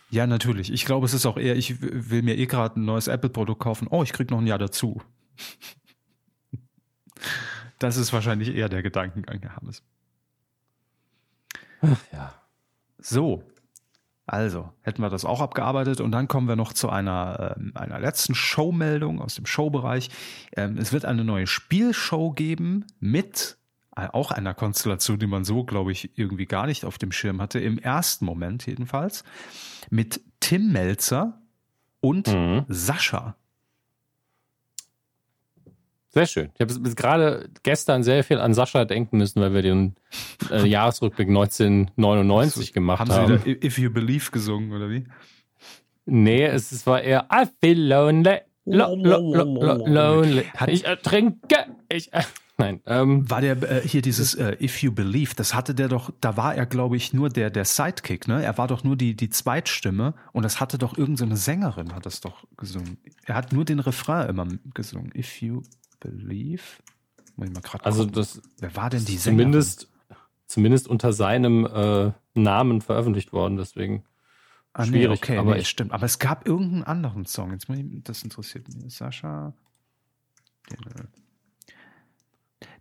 Ja, natürlich. Ich glaube, es ist auch eher, ich will mir eh gerade ein neues Apple-Produkt kaufen. Oh, ich krieg noch ein Jahr dazu. Das ist wahrscheinlich eher der Gedankengang, Herr Hammes. Ja. So, also hätten wir das auch abgearbeitet und dann kommen wir noch zu einer, ähm, einer letzten Showmeldung aus dem Showbereich. Ähm, es wird eine neue Spielshow geben mit äh, auch einer Konstellation, die man so, glaube ich, irgendwie gar nicht auf dem Schirm hatte, im ersten Moment jedenfalls, mit Tim Melzer und Mhm. Sascha. Sehr schön. Ich habe bis gerade gestern sehr viel an Sascha denken müssen, weil wir den äh, Jahresrückblick 1999 gemacht Haben haben. Sie wieder If You Believe gesungen oder wie? Nee, es, es war eher I feel lonely. Lo, lo, lo, lo, lonely. Hat- Ich ertrinke. Ich, äh, nein, ähm, War der äh, hier dieses äh, If You Believe, das hatte der doch, da war er, glaube ich, nur der, der Sidekick, ne? Er war doch nur die, die Zweitstimme und das hatte doch irgendeine so Sängerin, hat das doch gesungen. Er hat nur den Refrain immer gesungen. If You Believe. Mal also das Wer war denn die Sängerin? zumindest, zumindest unter seinem äh, Namen veröffentlicht worden, deswegen. ah, nee, schwierig, okay, aber nee, ich- stimmt. Aber es gab irgendeinen anderen Song. Jetzt ich, das interessiert mich. Sascha. Äh,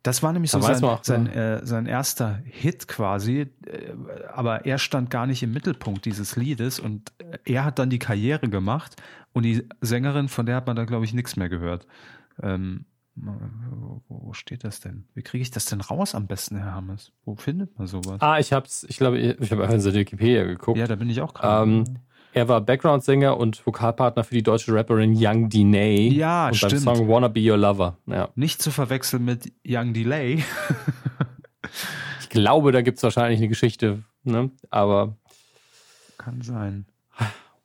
Das war nämlich so Da sein, auch, sein, ne? äh, sein erster Hit quasi, äh, aber er stand gar nicht im Mittelpunkt dieses Liedes und äh, er hat dann die Karriere gemacht und die Sängerin, von der hat man da glaube ich nichts mehr gehört. Ähm, wo, wo steht das denn? Wie kriege ich das denn raus am besten, Herr Hammes? Wo findet man sowas? Ah, ich hab's, ich glaube, ich habe einfach in seine Wikipedia geguckt. ja, da bin ich auch gerade. Ähm, er war Background-Sänger und Vokalpartner für die deutsche Rapperin Young Diney. Ja, und stimmt. beim Song Wanna Be Your Lover. Ja. Nicht zu verwechseln mit Young Delay. Ich glaube, da gibt's wahrscheinlich eine Geschichte, ne? Aber Kann sein.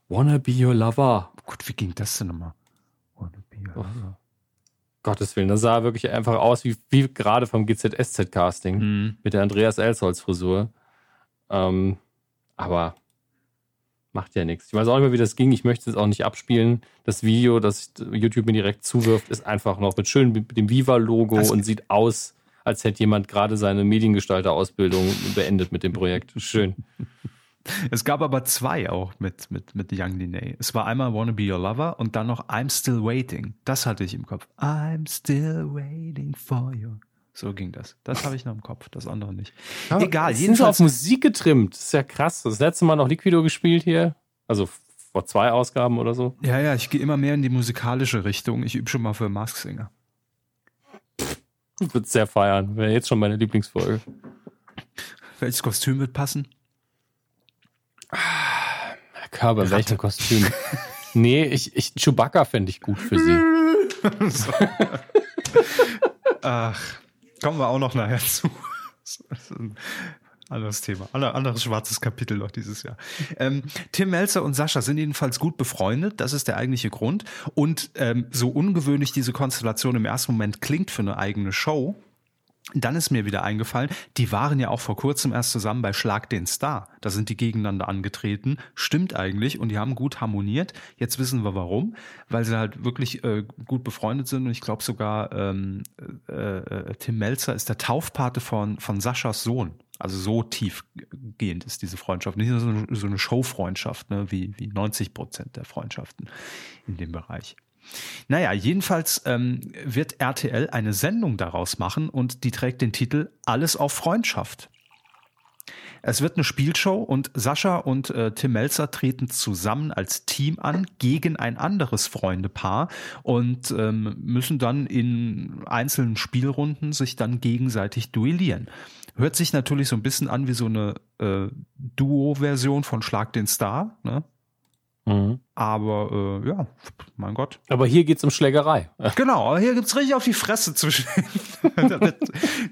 Wanna Be Your Lover. Gott, wie ging das denn nochmal? Wanna be your Oh. lover. Gottes Willen, das sah wirklich einfach aus wie, wie gerade vom GZSZ-Casting Hm. mit der Andreas Elsholz-Frisur. Ähm, aber macht ja nichts. Ich weiß auch nicht mehr, wie das ging. Ich möchte es auch nicht abspielen. Das Video, das YouTube mir direkt zuwirft, ist einfach noch mit schön mit dem Viva-Logo Das- und sieht aus, als hätte jemand gerade seine Mediengestalter-Ausbildung beendet mit dem Projekt. Schön. Es gab aber zwei auch mit, mit, mit Young Diney. Es war einmal Wanna Be Your Lover und dann noch I'm Still Waiting. Das hatte ich im Kopf. I'm still waiting for you. So ging das. Das habe ich noch im Kopf, das andere nicht. Egal, sind sie jedenfalls. auf Musik getrimmt. Das ist ja krass. Das letzte Mal noch Liquido gespielt hier. Also vor zwei Ausgaben oder so. Ja, ja, ich gehe immer mehr in die musikalische Richtung. Ich übe schon mal für Mask Singer. Ich würde sehr feiern. Wäre jetzt schon meine Lieblingsfolge. Welches Kostüm wird passen? Herr Körber, Kostüm? nee, ich, ich, Chewbacca fände ich gut für sie. Ach, kommen wir auch noch nachher zu. Anderes Thema. Ander- Anderes schwarzes Kapitel noch dieses Jahr. Ähm, Tim Melzer und Sascha sind jedenfalls gut befreundet. Das ist der eigentliche Grund. Und ähm, so ungewöhnlich diese Konstellation im ersten Moment klingt für eine eigene Show, dann ist mir wieder eingefallen, die waren ja auch vor kurzem erst zusammen bei Schlag den Star. Da sind die gegeneinander angetreten. Stimmt eigentlich. Und die haben gut harmoniert. Jetzt wissen wir warum. Weil sie halt wirklich äh, gut befreundet sind. Und ich glaube sogar, ähm, äh, äh, Tim Melzer ist der Taufpate von, von Saschas Sohn. Also so tiefgehend ist diese Freundschaft. Nicht nur so eine, so eine Showfreundschaft, ne, wie, wie 90 Prozent der Freundschaften in dem Bereich. Naja, jedenfalls ähm, wird RTL eine Sendung daraus machen und die trägt den Titel Alles auf Freundschaft. Es wird eine Spielshow und Sascha und äh, Tim Melzer treten zusammen als Team an gegen ein anderes Freundepaar und ähm, müssen dann in einzelnen Spielrunden sich dann gegenseitig duellieren. Hört sich natürlich so ein bisschen an wie so eine äh, Duo-Version von Schlag den Star, ne? Mhm. Aber äh, ja, mein Gott. Aber hier geht's um Schlägerei. Genau, hier gibt's richtig auf die Fresse zwischen. da wird,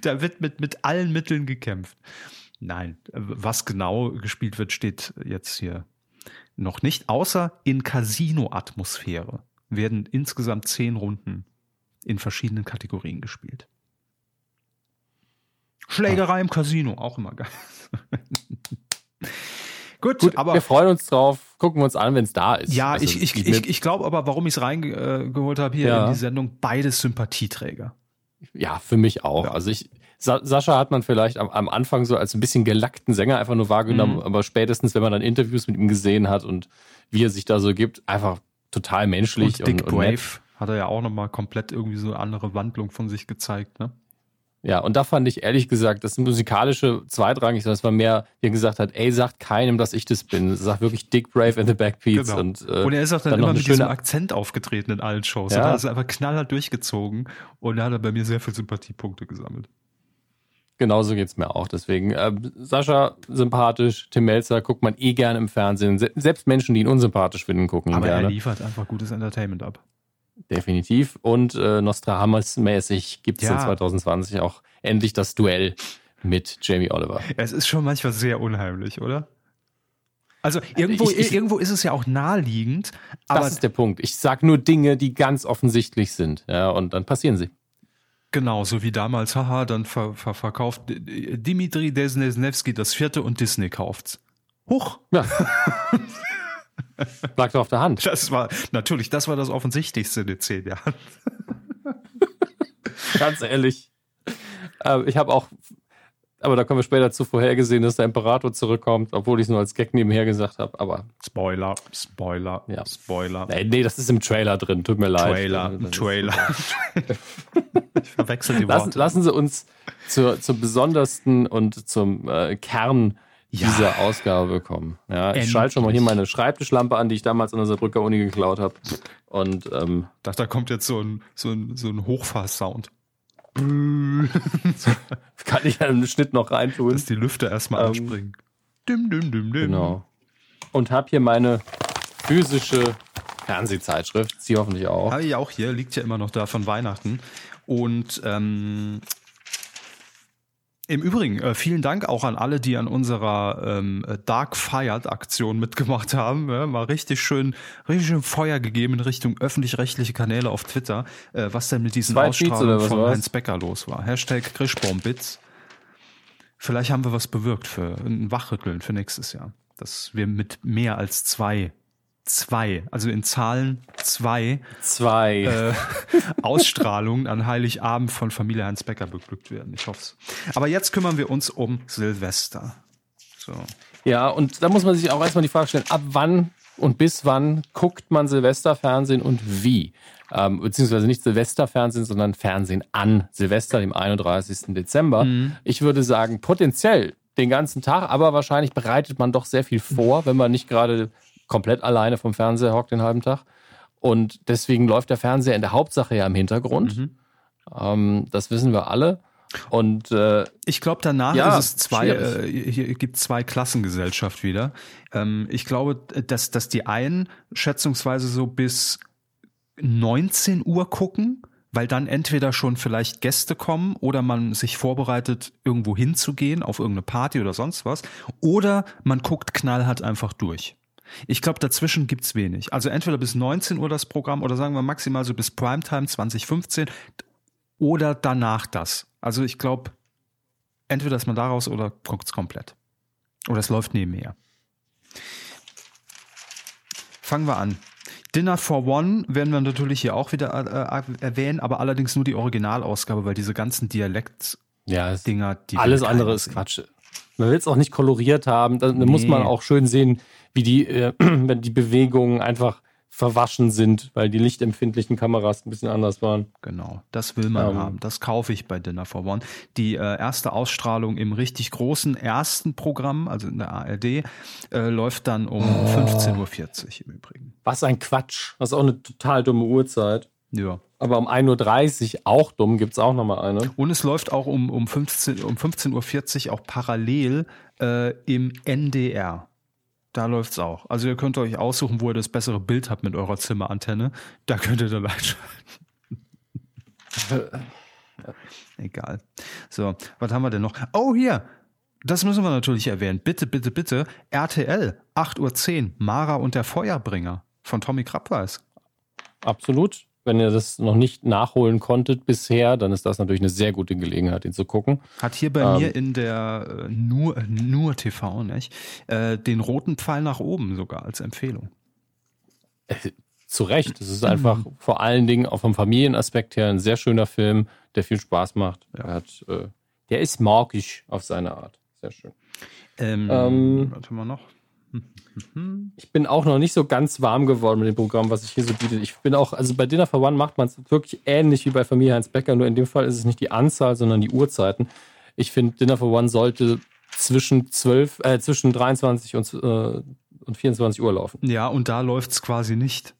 da wird mit, mit allen Mitteln gekämpft. Nein, was genau gespielt wird, steht jetzt hier noch nicht, außer in Casino-Atmosphäre werden insgesamt zehn Runden in verschiedenen Kategorien gespielt. Schlägerei im Casino, auch immer geil. Gut, Gut, aber wir freuen uns drauf. Gucken wir uns an, wenn es da ist. ja, Also, ich, ich, ich, ich glaube aber, warum ich es reingeholt habe hier Ja. in die Sendung, beides Sympathieträger. Ja, für mich auch. Ja. Also ich, Sa Sascha hat man vielleicht am, am Anfang so als ein bisschen gelackten Sänger einfach nur wahrgenommen, Mhm. aber spätestens, wenn man dann Interviews mit ihm gesehen hat und wie er sich da so gibt, einfach total menschlich Und Dick und, und nett. Brave hat er ja auch nochmal komplett irgendwie so eine andere Wandlung von sich gezeigt, ne? Ja, und da fand ich ehrlich gesagt, das musikalische zweitrangig, sondern es war mehr, wie er gesagt hat, ey, sagt keinem, dass ich das bin. Sag wirklich Dick Brave and the Backbeats. Genau. Und, äh, Und er ist auch dann, dann immer mit diesem Akzent aufgetreten in allen Shows. Ja. Und da ist er einfach knallhart durchgezogen und da hat er bei mir sehr viel Sympathiepunkte gesammelt. Genauso geht's mir auch. Deswegen, äh, Sascha sympathisch, Tim Melzer guckt man eh gerne im Fernsehen. Se selbst Menschen, die ihn unsympathisch finden, gucken ihn Aber er gerne. liefert einfach gutes Entertainment ab. Definitiv. Und äh, Nostradamus-mäßig gibt's Ja. in 2020 auch endlich das Duell mit Jamie Oliver. Es ist schon manchmal sehr unheimlich, oder? Also irgendwo, ich- ich- irgendwo ist es ja auch naheliegend, aber das ist der Punkt. Ich sag nur Dinge, die ganz offensichtlich sind. Ja, und dann passieren sie. genau, so wie damals, haha, dann ver, ver, verkauft Dimitri Desnesnevsky das vierte und Disney kauft's. Huch, Ja. Lag doch auf der Hand. das war natürlich, das war das Offensichtlichste in den zehn Jahren. Ganz ehrlich. Äh, ich habe auch, aber da kommen wir später zu vorhergesehen, dass der Imperator zurückkommt, obwohl ich es nur als Gag nebenher gesagt habe. Aber Spoiler, Spoiler, Ja. Spoiler. nee, nee, das ist im Trailer drin. Tut mir leid. Trailer, Das ist- Trailer. ich verwechsel die Lassen, Worte. lassen Sie uns zur, zum besondersten und zum äh, Kern Ja. dieser Ausgabe kommen. Ja, ich schalte schon mal hier meine Schreibtischlampe an, die ich damals an der Saarbrücker Uni geklaut habe. Und ähm, Ich dachte, da kommt jetzt so ein, so ein, so ein Hochfahrsound. kann ich einen Schnitt noch reintun. Dass die Lüfte erstmal Ähm, anspringen. Dim, dim, dim, dim. Genau. Und habe hier meine physische Fernsehzeitschrift. Sie hoffentlich auch. Habe ich auch hier, liegt ja immer noch da von Weihnachten. Und ähm, im Übrigen, äh, vielen Dank auch an alle, die an unserer ähm, Dark Fired Aktion mitgemacht haben. Ja, mal richtig schön, richtig schön Feuer gegeben in Richtung öffentlich-rechtliche Kanäle auf Twitter, äh, was denn mit diesen Zwei Ausstrahlungen von war's? Heinz Becker los war. Hashtag Grischbaumbits. Vielleicht haben wir was bewirkt für ein Wachrütteln für nächstes Jahr. Dass wir mit mehr als zwei, zwei, also in Zahlen zwei Zwei. äh, Ausstrahlungen an Heiligabend von Familie Heinz Becker beglückt werden. Ich hoffe es. Aber jetzt kümmern wir uns um Silvester. So. Ja, und da muss man sich auch erstmal die Frage stellen, ab wann und bis wann guckt man Silvesterfernsehen und wie? Ähm, beziehungsweise nicht Silvesterfernsehen, sondern Fernsehen an Silvester, dem 31. Dezember. Ich würde sagen, potenziell den ganzen Tag, aber wahrscheinlich bereitet man doch sehr viel vor, wenn man nicht gerade komplett alleine vom Fernseher hockt den halben Tag. Und deswegen läuft der Fernseher in der Hauptsache ja im Hintergrund. Ähm, das wissen wir alle. Und äh, Ich glaube, danach Ja, ist es zwei, äh, hier gibt zwei Klassengesellschaft wieder. Ähm, ich glaube, dass, dass die einen schätzungsweise so bis 19 Uhr gucken, weil dann entweder schon vielleicht Gäste kommen oder man sich vorbereitet, irgendwo hinzugehen, auf irgendeine Party oder sonst was. Oder man guckt knallhart einfach durch. Ich glaube, dazwischen gibt's wenig. Also entweder bis 19 Uhr das Programm oder sagen wir maximal so bis Primetime 2015 oder danach das. Also ich glaube, entweder ist man daraus oder guckt's komplett. Oder es läuft nebenher. Fangen wir an. Dinner for One werden wir natürlich hier auch wieder äh, erwähnen, aber allerdings nur die Originalausgabe, weil diese ganzen Dialekt-Dinger, ja, es die Alles andere ist. Quatsch. Man will es auch nicht koloriert haben. Da, da muss man auch schön sehen, wie die, äh, wenn die Bewegungen einfach verwaschen sind, weil die lichtempfindlichen Kameras ein bisschen anders waren. Genau, das will man Ähm. haben. Das kaufe ich bei Dinner for One. Die äh, erste Ausstrahlung im richtig großen ersten Programm, also in der ARD, äh, läuft dann um 15.40 Uhr im Übrigen. Was ein Quatsch. Das ist auch eine total dumme Uhrzeit. Ja. Aber um 1.30 Uhr, auch dumm, gibt es auch nochmal eine. Und es läuft auch um, um 15.40 um 15.40 Uhr auch parallel äh, im NDR. Da läuft's auch. Also ihr könnt euch aussuchen, wo ihr das bessere Bild habt mit eurer Zimmerantenne. Da könnt ihr dann einschalten. Egal. So, was haben wir denn noch? Oh, hier. Das müssen wir natürlich erwähnen. Bitte, bitte, bitte. RTL, 8.10 Uhr, Mara und der Feuerbringer von Tommy Krabweis. Absolut. Wenn ihr das noch nicht nachholen konntet bisher, dann ist das natürlich eine sehr gute Gelegenheit, ihn zu gucken. Hat hier bei Ähm. mir in der äh, nur, nur TV, nicht? Äh, den roten Pfeil nach oben sogar als Empfehlung. Zu Recht. Es ist einfach vor allen Dingen auch vom Familienaspekt her ein sehr schöner Film, der viel Spaß macht. Er hat, äh, der ist magisch auf seine Art. Sehr schön. Ähm, Ähm. warte mal noch. Ich bin auch noch nicht so ganz warm geworden mit dem Programm, was ich hier so biete. Ich bin auch, also bei Dinner for One macht man es wirklich ähnlich wie bei Familie Heinz Becker, nur in dem Fall ist es nicht die Anzahl, sondern die Uhrzeiten. Ich finde, Dinner for One sollte zwischen 12, äh, zwischen 23 und, äh, und 24 Uhr laufen. Ja, und da läuft's quasi nicht.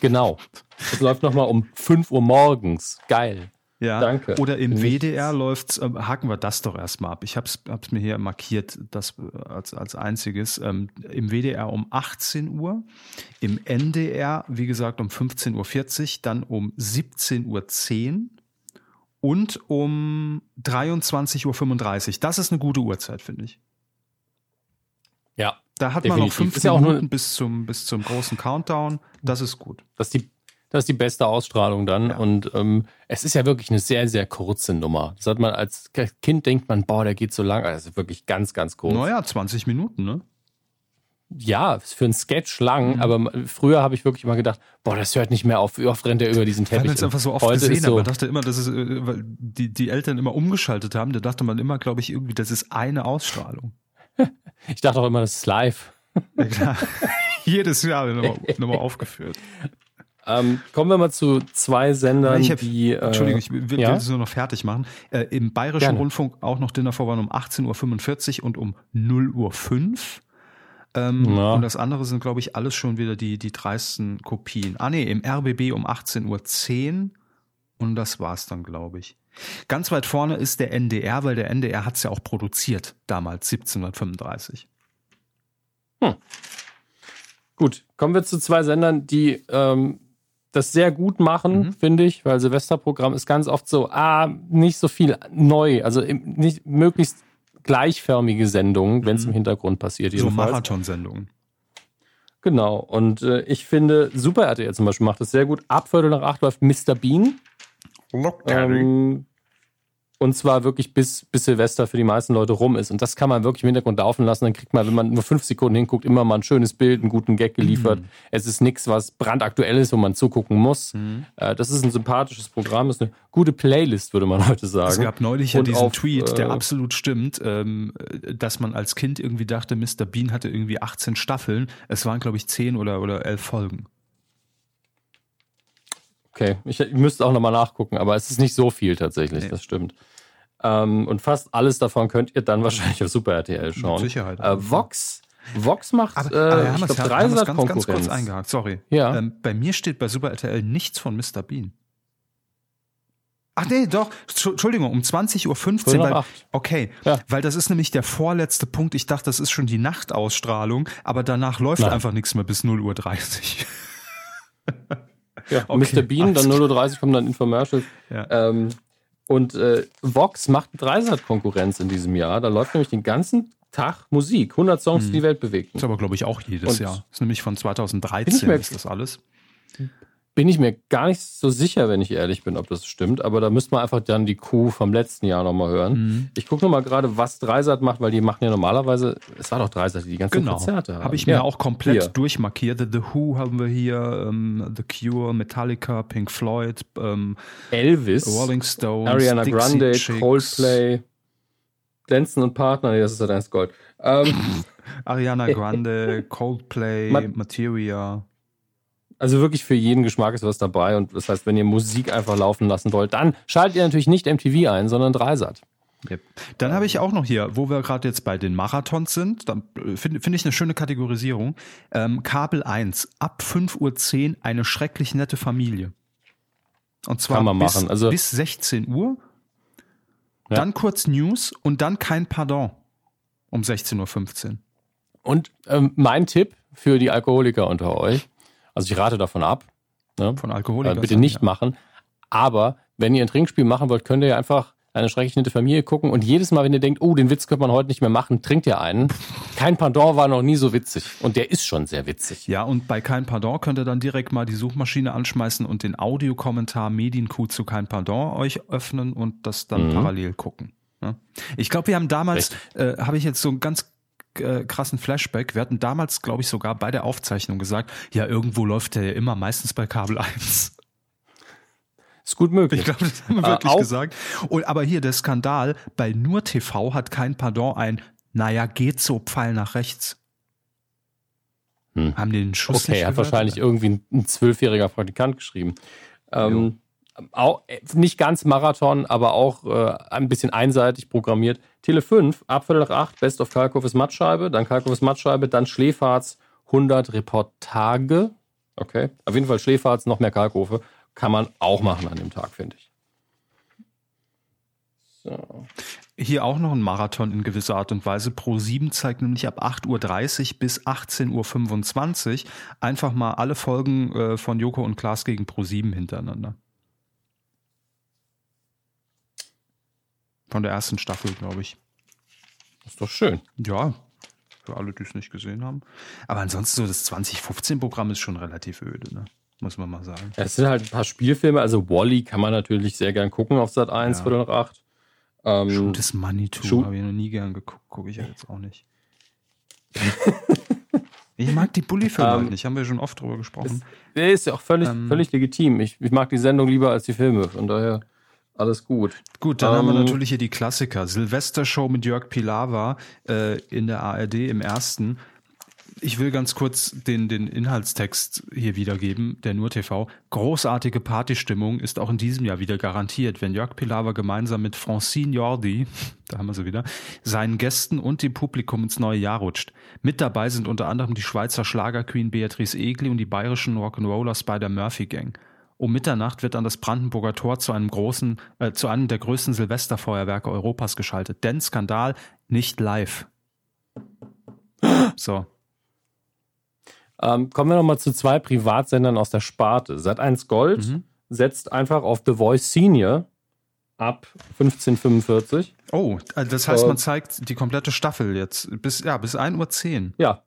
Genau. Es läuft nochmal um 5 Uhr morgens. Geil. Ja, Danke. Oder im Nichts. WDR läuft's, äh, haken wir das doch erstmal ab. Ich hab's, hab's mir hier markiert, das äh, als, als einziges. Ähm, Im WDR um 18 Uhr, im NDR, wie gesagt, um 15.40 Uhr, dann um 17.10 Uhr und um 23.35 Uhr. Das ist eine gute Uhrzeit, finde ich. Ja. Da hat man noch Definitiv. fünf Ist ja nur- Minuten bis zum, bis zum großen Countdown. Das ist gut. Das ist die, das ist die beste Ausstrahlung dann. Ja. Und ähm, es ist ja wirklich eine sehr, sehr kurze Nummer. Das hat man als Kind denkt man, boah, der geht so lang. Also ist wirklich ganz, ganz kurz. Naja, 20 Minuten, ne? Ja, ist für einen Sketch lang, Mhm. aber früher habe ich wirklich immer gedacht, boah, das hört nicht mehr auf. Wie oft rennt er über diesen Teppich? man es einfach so oft gesehen hat. so, Man dachte immer, das ist, äh, weil die, die Eltern immer umgeschaltet haben, da dachte man immer, glaube ich, irgendwie, das ist eine Ausstrahlung. ich dachte auch immer, das ist live. Ja, klar. Jedes Jahr nochmal nochmal aufgeführt. Ähm, kommen wir mal zu zwei Sendern, Ich hab, die. Äh, Entschuldigung, ich will, will ja? das nur noch fertig machen. Äh, Im Bayerischen Gerne. Rundfunk auch noch Dinner vor um 18.45 Uhr und um 0.05 Uhr. Ähm, Ja. Und das andere sind, glaube ich, alles schon wieder die, die dreisten Kopien. Ah nee, im RBB um 18.10 Uhr und das war's dann, glaube ich. Ganz weit vorne ist der NDR, weil der NDR hat's ja auch produziert, damals 1735. Gut, kommen wir zu zwei Sendern, die ähm, das sehr gut machen, Mhm. finde ich, weil Silvesterprogramm ist ganz oft so, ah, nicht so viel neu, also nicht möglichst gleichförmige Sendungen, wenn es im Hintergrund passiert. Mhm. So jedenfalls. Marathonsendungen. Genau, und äh, ich finde, Super RTL zum Beispiel macht das sehr gut. Ab Viertel nach acht läuft Mr. Bean. Ähm, und zwar wirklich bis, bis Silvester für die meisten Leute rum ist. Und das kann man wirklich im Hintergrund laufen lassen. Dann kriegt man, wenn man nur fünf Sekunden hinguckt, immer mal ein schönes Bild, einen guten Gag geliefert. Mhm. Es ist nichts, was brandaktuell ist, wo man zugucken muss. Mhm. Äh, das ist ein sympathisches Programm, ist eine gute Playlist, würde man heute sagen. Es gab neulich ja Und diesen auf, Tweet, der äh, absolut stimmt, ähm, dass man als Kind irgendwie dachte, Mr. Bean hatte irgendwie 18 Staffeln. Es waren, glaube ich, 10 oder, oder 11 Folgen. Okay, ich, ich müsste auch nochmal nachgucken, aber es ist nicht so viel tatsächlich, Nee. das stimmt. Ähm, und fast alles davon könnt ihr dann wahrscheinlich auf Super RTL schauen. Sicherheit. Äh, Vox, Vox macht, Aber, äh, aber ich haben glaube, wir drei ganz, ganz kurz eingehakt, sorry. Ja. Ähm, bei mir steht bei Super RTL nichts von Mr. Bean. Ach nee, doch, Entschu- Entschuldigung, um 20.15 Uhr. Weil, okay, Ja. weil das ist nämlich der vorletzte Punkt. Ich dachte, das ist schon die Nachtausstrahlung, aber danach läuft Nein. einfach nichts mehr bis 0.30 Uhr. Ja, Okay, Mr. Bean, dann alles 0.30 Uhr kommen dann Infomercials. Ja. Ähm, und äh, Vox macht Dreisat-Konkurrenz in diesem Jahr. Da läuft nämlich den ganzen Tag Musik. 100 Songs, die die Welt bewegten. Ist aber, glaube ich, auch jedes Und- Jahr. Ist nämlich von Bin ich 2013 mir- ist das alles. Bin ich mir gar nicht so sicher, wenn ich ehrlich bin, ob das stimmt. Aber da müsste man einfach dann die Kuh vom letzten Jahr nochmal hören. Mhm. Ich gucke nochmal gerade, was Dreisat macht, weil die machen ja normalerweise, es war doch Dreisat, die die ganzen Genau. Konzerte haben. Habe ich Ja. mir auch komplett Hier. durchmarkiert. The Who haben wir hier, ähm, The Cure, Metallica, Pink Floyd, ähm, Elvis, Rolling Stones, Ariana Dixie Grande, Chicks, Coldplay, Glänzen und Partner, nee, das ist ja dein Gold. Ähm, Ariana Grande, Coldplay, Ma- Materia. Also wirklich für jeden Geschmack ist was dabei. Und das heißt, wenn ihr Musik einfach laufen lassen wollt, dann schaltet ihr natürlich nicht MTV ein, sondern Dreisat. Yep. Dann habe ich auch noch hier, wo wir gerade jetzt bei den Marathons sind, dann äh, finde finde ich eine schöne Kategorisierung. Ähm, Kabel 1, ab 5.10 Uhr eine schrecklich nette Familie. Und zwar bis. Also- bis 16 Uhr. Ja. Dann kurz News und dann kein Pardon um 16.15 Uhr. Und ähm, mein Tipp für die Alkoholiker unter euch, also ich rate davon ab, ne? Von äh, Alkoholikern. bitte nicht machen, aber wenn ihr ein Trinkspiel machen wollt, könnt ihr ja einfach eine schrecklich nette Familie gucken und jedes Mal, wenn ihr denkt, oh, den Witz könnte man heute nicht mehr machen, trinkt ihr einen. Kein Pardon war noch nie so witzig und der ist schon sehr witzig. Ja, und bei Kein Pardon könnt ihr dann direkt mal die Suchmaschine anschmeißen und den Audiokommentar Medienkuh zu Kein Pardon euch öffnen und das dann Mhm. parallel gucken. Ja. Ich glaube, wir haben damals, äh, habe ich jetzt so einen ganz äh, krassen Flashback. Wir hatten damals, glaube ich, sogar bei der Aufzeichnung gesagt, ja, irgendwo läuft der ja immer, meistens bei Kabel 1. Ist gut möglich. Ich glaube, das haben wir Äh, wirklich auch- gesagt. Und, aber hier der Skandal, bei Nur TV hat kein Pardon ein, naja, geht so Pfeil nach rechts. Hm. Haben die den Schuss Okay, nicht hat gehört? wahrscheinlich irgendwie ein- ein zwölfjähriger Praktikant geschrieben. Ähm, auch, äh, nicht ganz Marathon, aber auch äh, ein bisschen einseitig programmiert. Tele 5, ab Viertel nach 8, Best of Kalkofes Mattscheibe, dann Kalkofes Mattscheibe, dann Schläferz 100 Reportage. Okay, auf jeden Fall Schläferz, noch mehr Kalkofe. Kann man auch machen an dem Tag, finde ich. So. Hier auch noch ein Marathon in gewisser Art und Weise. Pro 7 zeigt nämlich ab 8.30 Uhr bis 18.25 Uhr einfach mal alle Folgen äh, von Joko und Klaas gegen Pro 7 hintereinander. Von der ersten Staffel, glaube ich. Ist doch schön. Ja, für alle, die es nicht gesehen haben. Aber ansonsten so das 2015-Programm ist schon relativ öde, ne? muss man mal sagen. Es sind halt ein paar Spielfilme. Also Wally kann man natürlich sehr gern gucken auf Sat 1, Ja. Viertel nach 8. Ähm, Shoot Too Shoot- habe ich noch nie gern geguckt, gucke ich ja jetzt auch nicht. ich mag die Bully-Filme Ähm, halt nicht, haben wir schon oft drüber gesprochen. Der ist ja auch völlig, Ähm, völlig legitim. Ich, ich mag die Sendung lieber als die Filme. Von daher alles gut. Gut, dann haben wir Ähm, natürlich hier die Klassiker. Silvestershow mit Jörg Pilawa äh, in der ARD im ersten. Ich will ganz kurz den, den Inhaltstext hier wiedergeben, der Nur TV. Großartige Partystimmung ist auch in diesem Jahr wieder garantiert, wenn Jörg Pilawa gemeinsam mit Francine Jordi, da haben wir sie wieder, seinen Gästen und dem Publikum ins neue Jahr rutscht. Mit dabei sind unter anderem die Schweizer Schlagerqueen Beatrice Egli und die bayerischen Rock'n'Rollers bei der Murphy Gang. Um Mitternacht wird an das Brandenburger Tor zu einem großen, äh, zu einem der größten Silvesterfeuerwerke Europas geschaltet. Denn Skandal nicht live. So. Ähm, kommen wir nochmal zu zwei Privatsendern aus der Sparte. Sat1 Gold Mhm. setzt einfach auf The Voice Senior ab 1545. Oh, also das heißt, Äh, man zeigt die komplette Staffel jetzt bis, ja, bis 1.10 Uhr. Ja,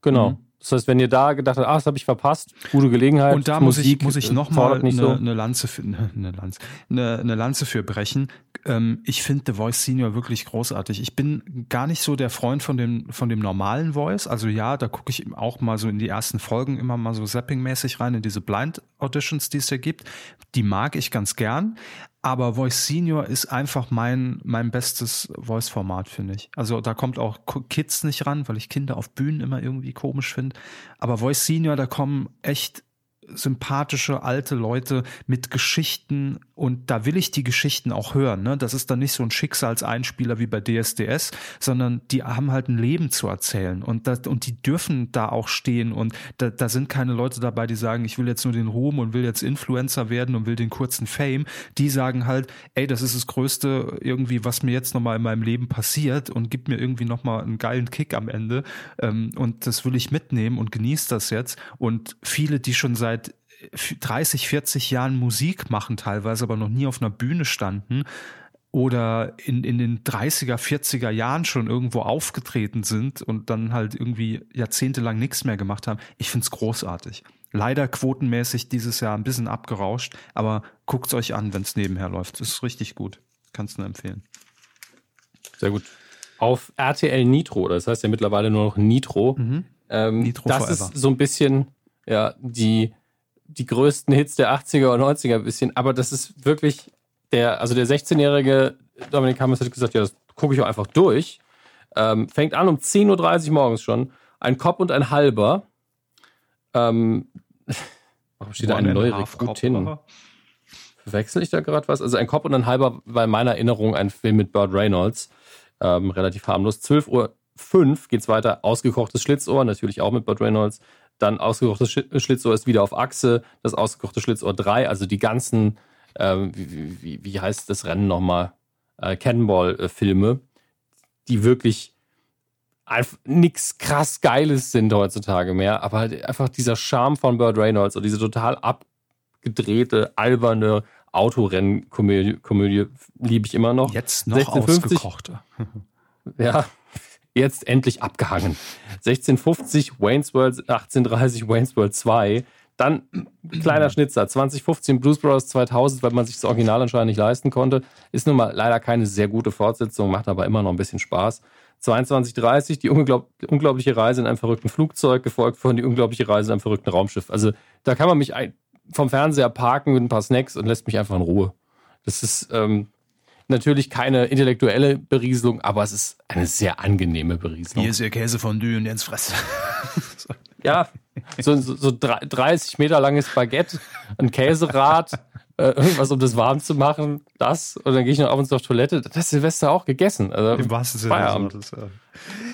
genau. Mhm. Das heißt, wenn ihr da gedacht habt, ah, das habe ich verpasst, gute Gelegenheit. Und da muss ich, Musik muss ich nochmal eine, so. eine Lanze für, ne, eine Lanze, eine, eine Lanze für brechen. Ähm, ich finde The Voice Senior wirklich großartig. Ich bin gar nicht so der Freund von dem, von dem normalen Voice. Also ja, da gucke ich auch mal so in die ersten Folgen immer mal so zapping-mäßig rein in diese Blind Auditions, die es ja gibt. Die mag ich ganz gern. Aber Voice Senior ist einfach mein, mein bestes Voice-Format, finde ich. Also da kommt auch Kids nicht ran, weil ich Kinder auf Bühnen immer irgendwie komisch finde. Aber Voice Senior, da kommen echt sympathische alte Leute mit Geschichten und da will ich die Geschichten auch hören. Ne? Das ist dann nicht so ein Schicksalseinspieler wie bei DSDS, sondern die haben halt ein Leben zu erzählen und, das, und die dürfen da auch stehen und da, da sind keine Leute dabei, die sagen, ich will jetzt nur den Ruhm und will jetzt Influencer werden und will den kurzen Fame. Die sagen halt, ey, das ist das Größte irgendwie, was mir jetzt nochmal in meinem Leben passiert und gibt mir irgendwie nochmal einen geilen Kick am Ende ähm, und das will ich mitnehmen und genieße das jetzt und viele, die schon seit 30, 40 Jahren Musik machen teilweise, aber noch nie auf einer Bühne standen oder in, in den 30er, 40er Jahren schon irgendwo aufgetreten sind und dann halt irgendwie jahrzehntelang nichts mehr gemacht haben. Ich find's großartig. Leider quotenmäßig dieses Jahr ein bisschen abgerauscht, aber guckt's euch an, wenn's nebenher läuft. Das ist richtig gut. Kannst du nur empfehlen. Sehr gut. Auf RTL Nitro, das heißt ja mittlerweile nur noch Nitro. Ähm, Nitro das forever. ist so ein bisschen ja, die, die größten Hits der 80er und 90er ein bisschen, aber das ist wirklich der, also der 16-jährige Dominik Hammers hat gesagt, ja, das gucke ich auch einfach durch. Ähm, fängt an um 10.30 Uhr morgens schon. Ein Kopf und ein halber. Ähm, warum steht da eine neue Rekrutin? Verwechsel ich da gerade was? Also ein Kopf und ein halber war in meiner Erinnerung ein Film mit Burt Reynolds. Ähm, relativ harmlos. 12 Uhr 5 geht's weiter. Ausgekochtes Schlitzohr, natürlich auch mit Burt Reynolds. Dann ausgekochtes Schli- Schlitzohr ist wieder auf Achse. Das ausgekochte Schlitzohr 3, also die ganzen, ähm, wie, wie, wie heißt das Rennen nochmal? Äh, Cannonball-Filme, die wirklich nichts krass Geiles sind heutzutage mehr, aber halt einfach dieser Charme von Burt Reynolds und diese total abgedrehte, alberne Autorennkomödie Komödie liebe ich immer noch. Jetzt noch 1650. ausgekochter. Ja, jetzt endlich abgehangen. 1650 Wayne's World, 1830 Wayne's World 2. Dann kleiner Schnitzer, 2015 Blues Brothers 2000, weil man sich das Original anscheinend nicht leisten konnte. Ist nun mal leider keine sehr gute Fortsetzung, macht aber immer noch ein bisschen Spaß. 2230 die unglaub, unglaubliche Reise in einem verrückten Flugzeug, gefolgt von die unglaubliche Reise in einem verrückten Raumschiff. Also da kann man mich vom Fernseher parken mit ein paar Snacks und lässt mich einfach in Ruhe. Das ist ähm, natürlich keine intellektuelle Berieselung, aber es ist eine sehr angenehme Berieselung. Hier ist Ihr Käsefondue und Jens Fresse. Ja, so, so, so drei- 30 Meter langes Baguette, ein Käserad, äh, irgendwas, um das warm zu machen, das. Und dann gehe ich noch ab und zu auf Toilette. Das ist Silvester auch gegessen. Also, Im wahrsten Sinne des Feierabend. Wortes.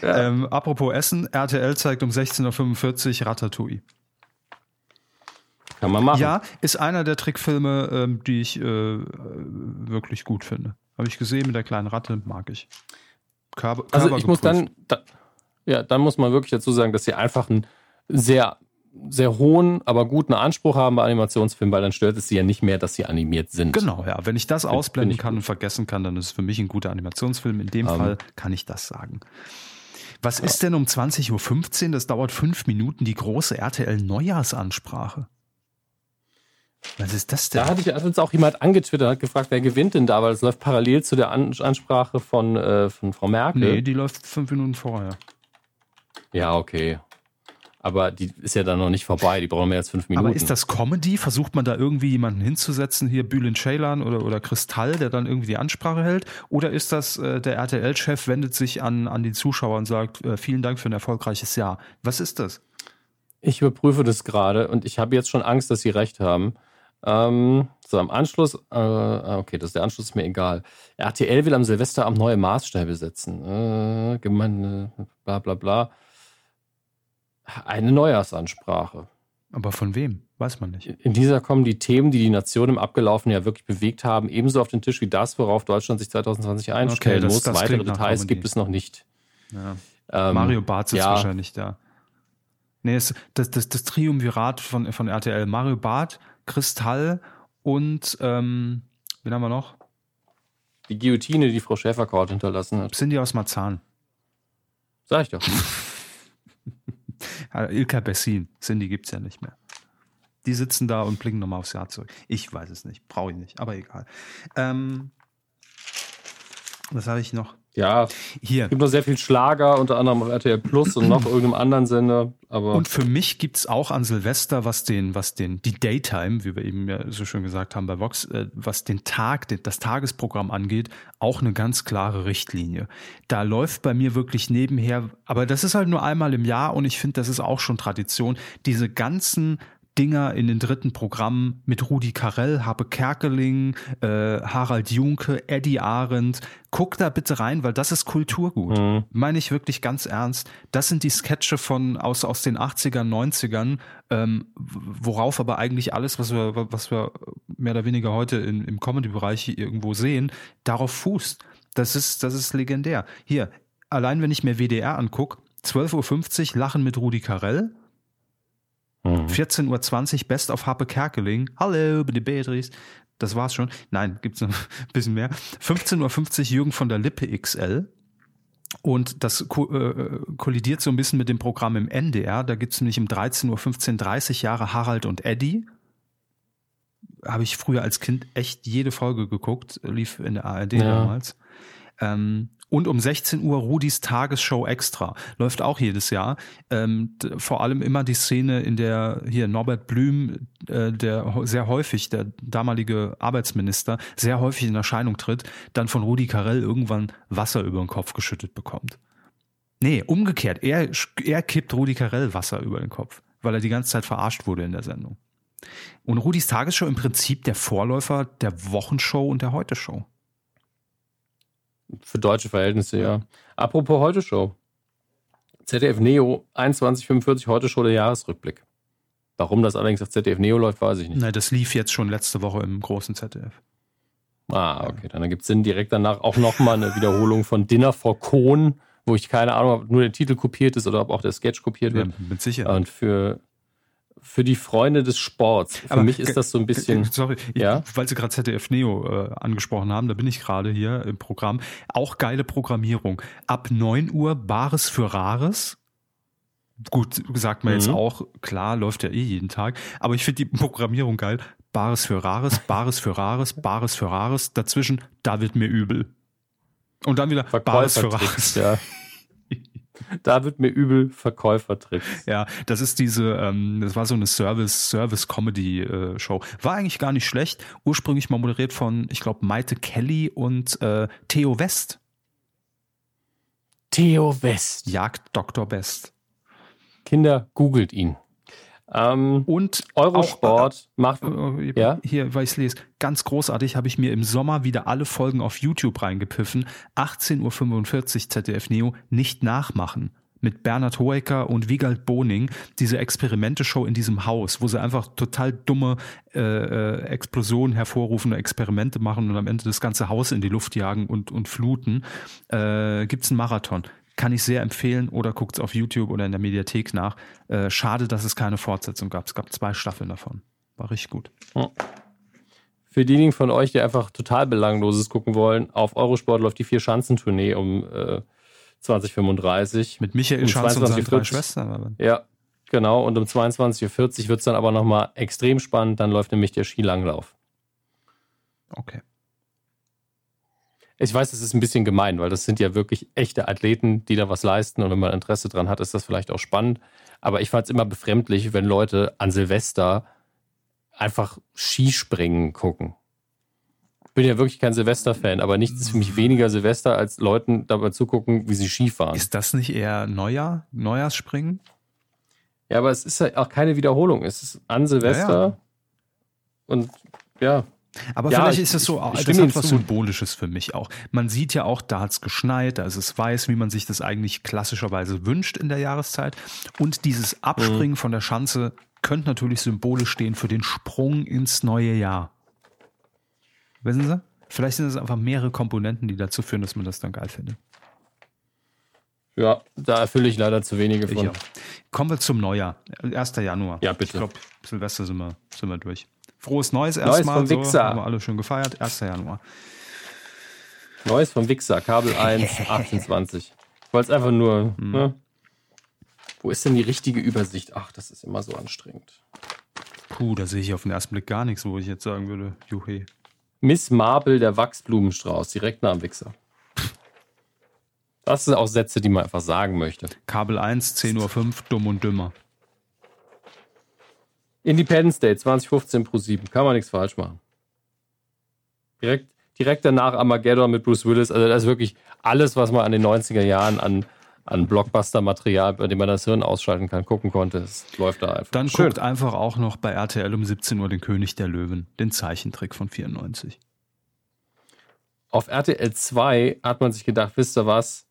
Ja. Ähm, apropos Essen, RTL zeigt um 16.45 Uhr Ratatouille. Kann man machen. Ja, ist einer der Trickfilme, ähm, die ich äh, wirklich gut finde. Habe ich gesehen mit der kleinen Ratte, mag ich. Körper, Also ich muss geprüft. dann, da, ja, dann muss man wirklich dazu sagen, dass sie einfach einen sehr, sehr hohen, aber guten Anspruch haben bei Animationsfilmen, weil dann stört es sie ja nicht mehr, dass sie animiert sind. Genau, ja. Wenn ich das Find- ausblenden kann gut. und vergessen kann, dann ist es für mich ein guter Animationsfilm. In dem Ähm. Fall kann ich das sagen. Was ist denn um 20.15 Uhr? Das dauert fünf Minuten, die große RTL-Neujahrsansprache. Was ist das denn? Da hatte ich hat uns auch jemand angetwittert, hat gefragt, wer gewinnt denn da, weil es läuft parallel zu der An Ansprache von, äh, von Frau Merkel. nee, die läuft fünf Minuten vorher. Ja, okay. Aber die ist ja dann noch nicht vorbei, die brauchen mehr als fünf Minuten. Aber ist das Comedy? Versucht man da irgendwie jemanden hinzusetzen, hier Bülent Ceylan oder, oder Kristall, der dann irgendwie die Ansprache hält? Oder ist das, äh, der RTL-Chef wendet sich an, an die Zuschauer und sagt, äh, vielen Dank für ein erfolgreiches Jahr? Was ist das? Ich überprüfe das gerade und ich habe jetzt schon Angst, dass Sie recht haben. Ähm, so, am Anschluss, äh, ah, okay, das der Anschluss ist mir egal. RTL will am Silvesterabend neue Maßstäbe setzen. Äh, gemeine, bla bla bla. Eine Neujahrsansprache. Aber von wem? Weiß man nicht. In dieser kommen die Themen, die die Nation im abgelaufenen Jahr wirklich bewegt haben, ebenso auf den Tisch wie das, worauf Deutschland sich 2020 einstellen das- muss. das Weitere Details gibt es noch nicht. Ja. Ähm, Mario Barth sitzt ja. wahrscheinlich da. Nee, es, das, das, das Triumvirat von, von RTL. Mario Barth, Kristall und, ähm, wen haben wir noch? Die Guillotine, die Frau Schäferkort hinterlassen hat. Cindy aus Marzahn. Sag ich doch. Ja, Ilka Bessin. Cindy gibt's ja nicht mehr. Die sitzen da und blicken nochmal aufs Jahr zurück. Ich weiß es nicht. Brauche ich nicht. Aber egal. Ähm, was habe ich noch? Ja, Hier. Es gibt noch sehr viel Schlager, unter anderem auf RTL Plus und noch irgendeinem anderen Sender. Aber Und für mich gibt's auch an Silvester, was den, was den, die Daytime, wie wir eben ja so schön gesagt haben bei Vox, äh, was den Tag, den, das Tagesprogramm angeht, auch eine ganz klare Richtlinie. Da läuft bei mir wirklich nebenher, aber das ist halt nur einmal im Jahr und ich finde, das ist auch schon Tradition, diese ganzen Dinger in den dritten Programmen mit Rudi Carell, Habe Kerkeling, äh, Harald Junke, Eddie Arendt. Guck da bitte rein, weil das ist Kulturgut. Mhm. Meine ich wirklich ganz ernst. Das sind die Sketche von aus, aus den 80ern, 90ern, ähm, worauf aber eigentlich alles, was wir, was wir mehr oder weniger heute in, im Comedy-Bereich irgendwo sehen, darauf fußt. Das ist, das ist legendär. Hier, allein wenn ich mir WDR angucke, 12.50 Uhr Lachen mit Rudi Carell, Mhm. 14.20 Uhr Best of Happe Kerkeling. Hallo, bitte Beatrice. Das war's schon. Nein, gibt's noch ein bisschen mehr. 15.50 Uhr Jürgen von der Lippe XL. Und das ko äh, kollidiert so ein bisschen mit dem Programm im NDR. Da gibt's nämlich um 13.15 Uhr 30 Jahre Harald und Eddie. Habe ich früher als Kind echt jede Folge geguckt. Lief in der ARD Ja. damals. Ähm, und um 16 Uhr Rudis Tagesshow Extra. Läuft auch jedes Jahr. Ähm, vor allem immer die Szene, in der hier Norbert Blüm, äh, der sehr häufig, der damalige Arbeitsminister, sehr häufig in Erscheinung tritt, dann von Rudi Carell irgendwann Wasser über den Kopf geschüttet bekommt. Nee, umgekehrt. Er, er kippt Rudi Carell Wasser über den Kopf, weil er die ganze Zeit verarscht wurde in der Sendung. Und Rudis Tagesshow im Prinzip der Vorläufer der Wochenshow und der Heute-Show. Für deutsche Verhältnisse, ja. Apropos Heute-Show. ZDF Neo 2145 Heute-Show der Jahresrückblick. Warum das allerdings auf ZDF Neo läuft, weiß ich nicht. Na, das lief jetzt schon letzte Woche im großen ZDF. Ah, okay. Dann ergibt es Sinn, direkt danach auch nochmal eine Wiederholung von Dinner for Kohn, wo ich keine Ahnung habe, ob nur der Titel kopiert ist oder ob auch der Sketch kopiert Ja, wird. mit Sicherheit. Und für für die Freunde des Sports. Für mich ist das so ein bisschen. Sorry, Ja? weil Sie gerade ZDF Neo äh, angesprochen haben, da bin ich gerade hier im Programm. Auch geile Programmierung. Ab 9 Uhr Bares für Rares. Gut, sagt man jetzt Mhm. auch, klar, läuft ja eh jeden Tag. Aber ich finde die Programmierung geil. Bares für Rares, Bares für Rares, Bares für Rares. Dazwischen, da wird mir übel. Und dann wieder Bares für Rares. ja. Da wird mir übel Verkäufertricks. Ja, das ist diese, ähm, das war so eine Service, Service-Comedy-Show. War eigentlich gar nicht schlecht. Ursprünglich mal moderiert von, ich glaube, Maite Kelly und äh, Theo West. Theo West. Jagd Dr. Best. Kinder, googelt ihn. Ähm, Und Eurosport macht. Auch, äh, Ja? Hier, weil ich es lese, ganz großartig, habe ich mir im Sommer wieder alle Folgen auf YouTube reingepfiffen. 18.45 Uhr ZDF Neo, nicht nachmachen. Mit Bernhard Hoeker und Wiegald Boning, diese Experimente-Show in diesem Haus, wo sie einfach total dumme äh, äh, Explosionen hervorrufende Experimente machen und am Ende das ganze Haus in die Luft jagen und, und fluten. Äh, Gibt es einen Marathon. Kann ich sehr empfehlen oder guckt es auf YouTube oder in der Mediathek nach. Äh, schade, dass es keine Fortsetzung gab. Es gab zwei Staffeln davon. War richtig gut. Für diejenigen von euch, die einfach total Belangloses gucken wollen, auf Eurosport läuft die Vier-Schanzentournee um äh, 2035. Mit Michael Um Schanz und seinen 22:40. drei Schwestern. aber- Ja, genau. Und um 22.40 Uhr wird es dann aber nochmal extrem spannend. Dann läuft nämlich der Skilanglauf. Okay. Ich weiß, es ist ein bisschen gemein, weil das sind ja wirklich echte Athleten, die da was leisten. Und wenn man Interesse dran hat, ist das vielleicht auch spannend. Aber ich fand es immer befremdlich, wenn Leute an Silvester einfach Skispringen gucken. Ich bin ja wirklich kein Silvester-Fan, aber nichts ist für mich weniger Silvester, als Leuten dabei zugucken, wie sie Skifahren. Ist das nicht eher Neujahr, Neujahrsspringen? Ja, aber es ist ja auch keine Wiederholung. Es ist an Silvester. Ja, ja. Und ja, Aber Ja, vielleicht ich- ist es so, ich- ich das hat was zu. Symbolisches für mich auch. Man sieht ja auch, da hat es geschneit, da ist es weiß, wie man sich das eigentlich klassischerweise wünscht in der Jahreszeit. Und dieses Abspringen Mhm. von der Schanze könnte natürlich symbolisch stehen für den Sprung ins neue Jahr. Wissen Sie? Vielleicht sind es einfach mehrere Komponenten, die dazu führen, dass man das dann geil findet. ja, da erfülle ich leider zu wenige von. Kommen wir zum Neujahr. 1. Januar. Ja, bitte. Ich glaube, Silvester sind wir, sind wir durch. Frohes Neues Neues erstmal. vom So, haben wir alle schon gefeiert. 1. Januar. Neues vom Wichser, Kabel 1, 1820. Ich wollte es einfach nur. Hm. Ne? Wo ist denn die richtige Übersicht? Ach, das ist immer so anstrengend. Puh, da sehe ich auf den ersten Blick gar nichts, wo ich jetzt sagen würde, juhe. Miss Marple, der Wachsblumenstrauß, direkt nach dem Wichser. Das sind auch Sätze, die man einfach sagen möchte. Kabel 1, 10.05 Uhr, dumm und dümmer. Independence Day 2015 pro 7. Kann man nichts falsch machen. Direkt, direkt danach Armageddon mit Bruce Willis. Also das ist wirklich alles, was man an den 90er Jahren an, an Blockbuster-Material, bei dem man das Hirn ausschalten kann, gucken konnte. Es läuft da einfach. Dann Schön. guckt einfach auch noch bei RTL um 17 Uhr den König der Löwen, den Zeichentrick von 94. Auf RTL 2 hat man sich gedacht, wisst ihr was?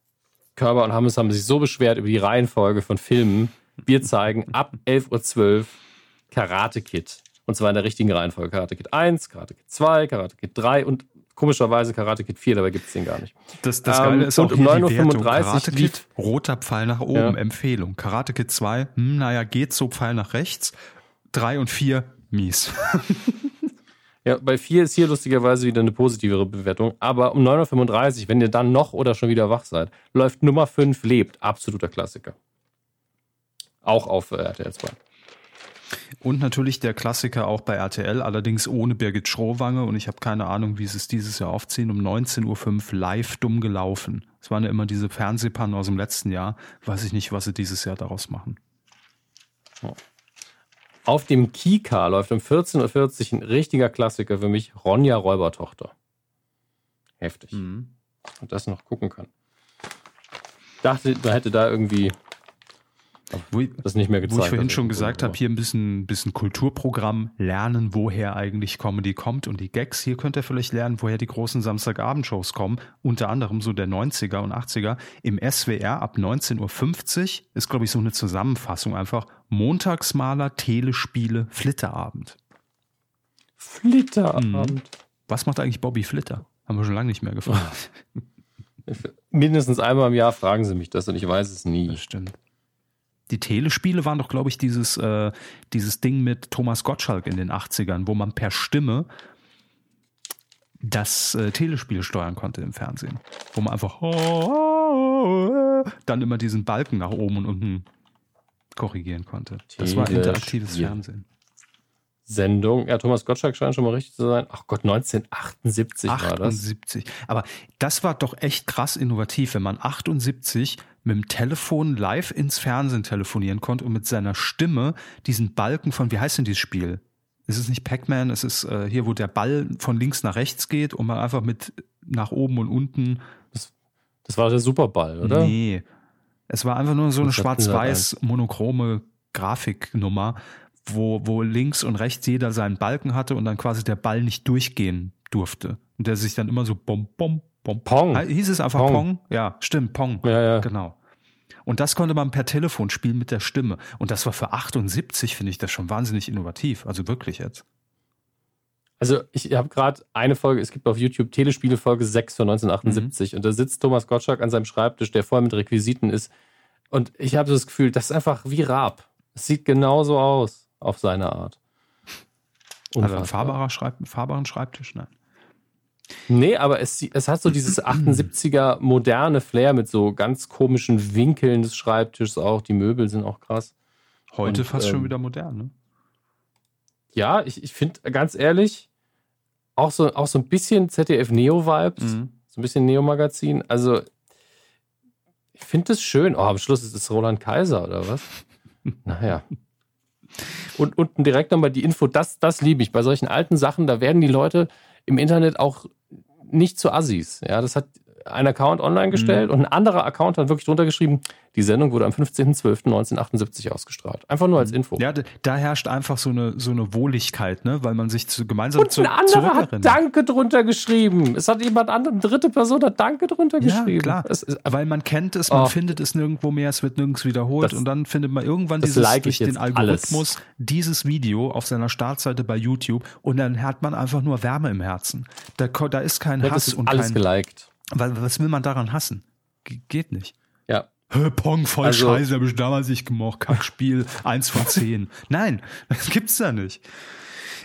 Körber und Hammes haben sich so beschwert über die Reihenfolge von Filmen. Wir zeigen ab 11.12 Uhr Karate Kid. Und zwar in der richtigen Reihenfolge. Karate Kid 1, Karate Kid 2, Karate Kid 3 und komischerweise Karate Kid 4, dabei gibt es den gar nicht. Das, das Ähm, Geile ist und auch um hier die 9.35 Wertung. Uhr Karate Kid, roter Pfeil nach oben, Ja. Empfehlung. Karate Kid 2, hm, naja, geht so Pfeil nach rechts. 3 und 4, mies. Ja, bei 4 ist hier lustigerweise wieder eine positivere Bewertung. Aber um 9.35 Uhr, wenn ihr dann noch oder schon wieder wach seid, läuft Nummer 5 lebt. Absoluter Klassiker. Auch auf äh, RTL 2. Und natürlich der Klassiker auch bei RTL, allerdings ohne Birgit Schrowange. Und ich habe keine Ahnung, wie sie es dieses Jahr aufziehen. Um 19.05 Uhr live dumm gelaufen. Es waren ja immer diese Fernsehpannen aus dem letzten Jahr. Weiß ich nicht, was sie dieses Jahr daraus machen. Auf dem Kika läuft um 14.40 Uhr ein richtiger Klassiker für mich, Ronja Räubertochter. Heftig. Und das noch gucken kann. Dachte, man hätte da irgendwie Wo, ich- das nicht mehr gezeigt. Wo ich vorhin schon gesagt habe, hier ein bisschen, bisschen Kulturprogramm, lernen, woher eigentlich Comedy kommt und die Gags. Hier könnt ihr vielleicht lernen, woher die großen Samstagabendshows kommen. Unter anderem so der 90er und 80er. Im SWR ab 19.50 Uhr ist, glaube ich, so eine Zusammenfassung einfach. Montagsmaler, Telespiele, Flitterabend. Flitterabend. Was macht eigentlich Bobby Flitter? Haben wir schon lange nicht mehr gefragt. Mindestens einmal im Jahr fragen sie mich das und ich weiß es nie. Das stimmt. Die Telespiele waren doch, glaube ich, dieses, äh, dieses Ding mit Thomas Gottschalk in den 80ern, wo man per Stimme das äh, Telespiel steuern konnte im Fernsehen. Wo man einfach dann immer diesen Balken nach oben und unten korrigieren konnte. Das war interaktives. Fernsehen. Sendung. Ja, Thomas Gottschalk scheint schon mal richtig zu sein. Ach Gott, 1978 war das. 78. Aber das war doch echt krass innovativ, wenn man 78 mit dem Telefon live ins Fernsehen telefonieren konnte und mit seiner Stimme diesen Balken von, wie heißt denn dieses Spiel? Es ist nicht Pac-Man, es ist äh, hier, wo der Ball von links nach rechts geht und man einfach mit nach oben und unten. Das war der Superball, oder? Nee. Es war einfach nur so eine schwarz-weiß monochrome Grafiknummer, wo, wo links und rechts jeder seinen Balken hatte und dann quasi der Ball nicht durchgehen durfte. Und der sich dann immer so bom, bom, bom. Pong. Ah, Hieß es einfach Pong. Pong? Ja, stimmt, Pong. Ja, ja. Genau. Und das konnte man per Telefon spielen mit der Stimme. Und das war für 78, finde ich das schon wahnsinnig innovativ. Also wirklich jetzt. Also ich habe gerade eine Folge, es gibt auf YouTube Telespiele Folge 6 von 1978 Mhm. und da sitzt Thomas Gottschalk an seinem Schreibtisch, der voll mit Requisiten ist. Und ich habe so das Gefühl, das ist einfach wie Raab. Es sieht genauso aus auf seine Art. Also ein Unfassbar. fahrbarer Schreib fahrbaren Schreibtisch? Nein. Nee, aber es, es hat so dieses 78er moderne Flair mit so ganz komischen Winkeln des Schreibtischs auch. Die Möbel sind auch krass. Heute Und, fast schon ähm, wieder modern, ne? Ja, ich, ich finde ganz ehrlich, auch so, auch so ein bisschen ZDF-Neo-Vibes. Mhm. So ein bisschen Neo-Magazin. Also, ich finde das schön. Oh, am Schluss ist es Roland Kaiser oder was? naja. Und unten direkt nochmal die Info, das, das liebe ich. Bei solchen alten Sachen, da werden die Leute im Internet auch nicht zu Assis. Ja, das hat ein Account online gestellt und ein anderer Account hat wirklich drunter geschrieben, die Sendung wurde am 15.12.1978 ausgestrahlt. Einfach nur als Info. Ja, da herrscht einfach so eine, so eine Wohligkeit, ne? weil man sich zu, gemeinsam Und zu, ein anderer hat. Danke drunter geschrieben. Es hat jemand andere, eine dritte Person hat Danke drunter Ja, geschrieben. klar. Ist, Weil man kennt es, man Oh. findet es nirgendwo mehr, es wird nirgends wiederholt Das- und dann findet man irgendwann dieses like durch den Algorithmus dieses Video auf seiner Startseite bei YouTube und dann hat man einfach nur Wärme im Herzen. Da, da ist kein das Hass ist und alles kein. geliked. Weil, was will man daran hassen? Ge geht nicht. Ja. Hä, Pong, voll Also- scheiße, habe ich damals nicht gemocht. Kackspiel, eins von zehn. Nein, das gibt's da nicht.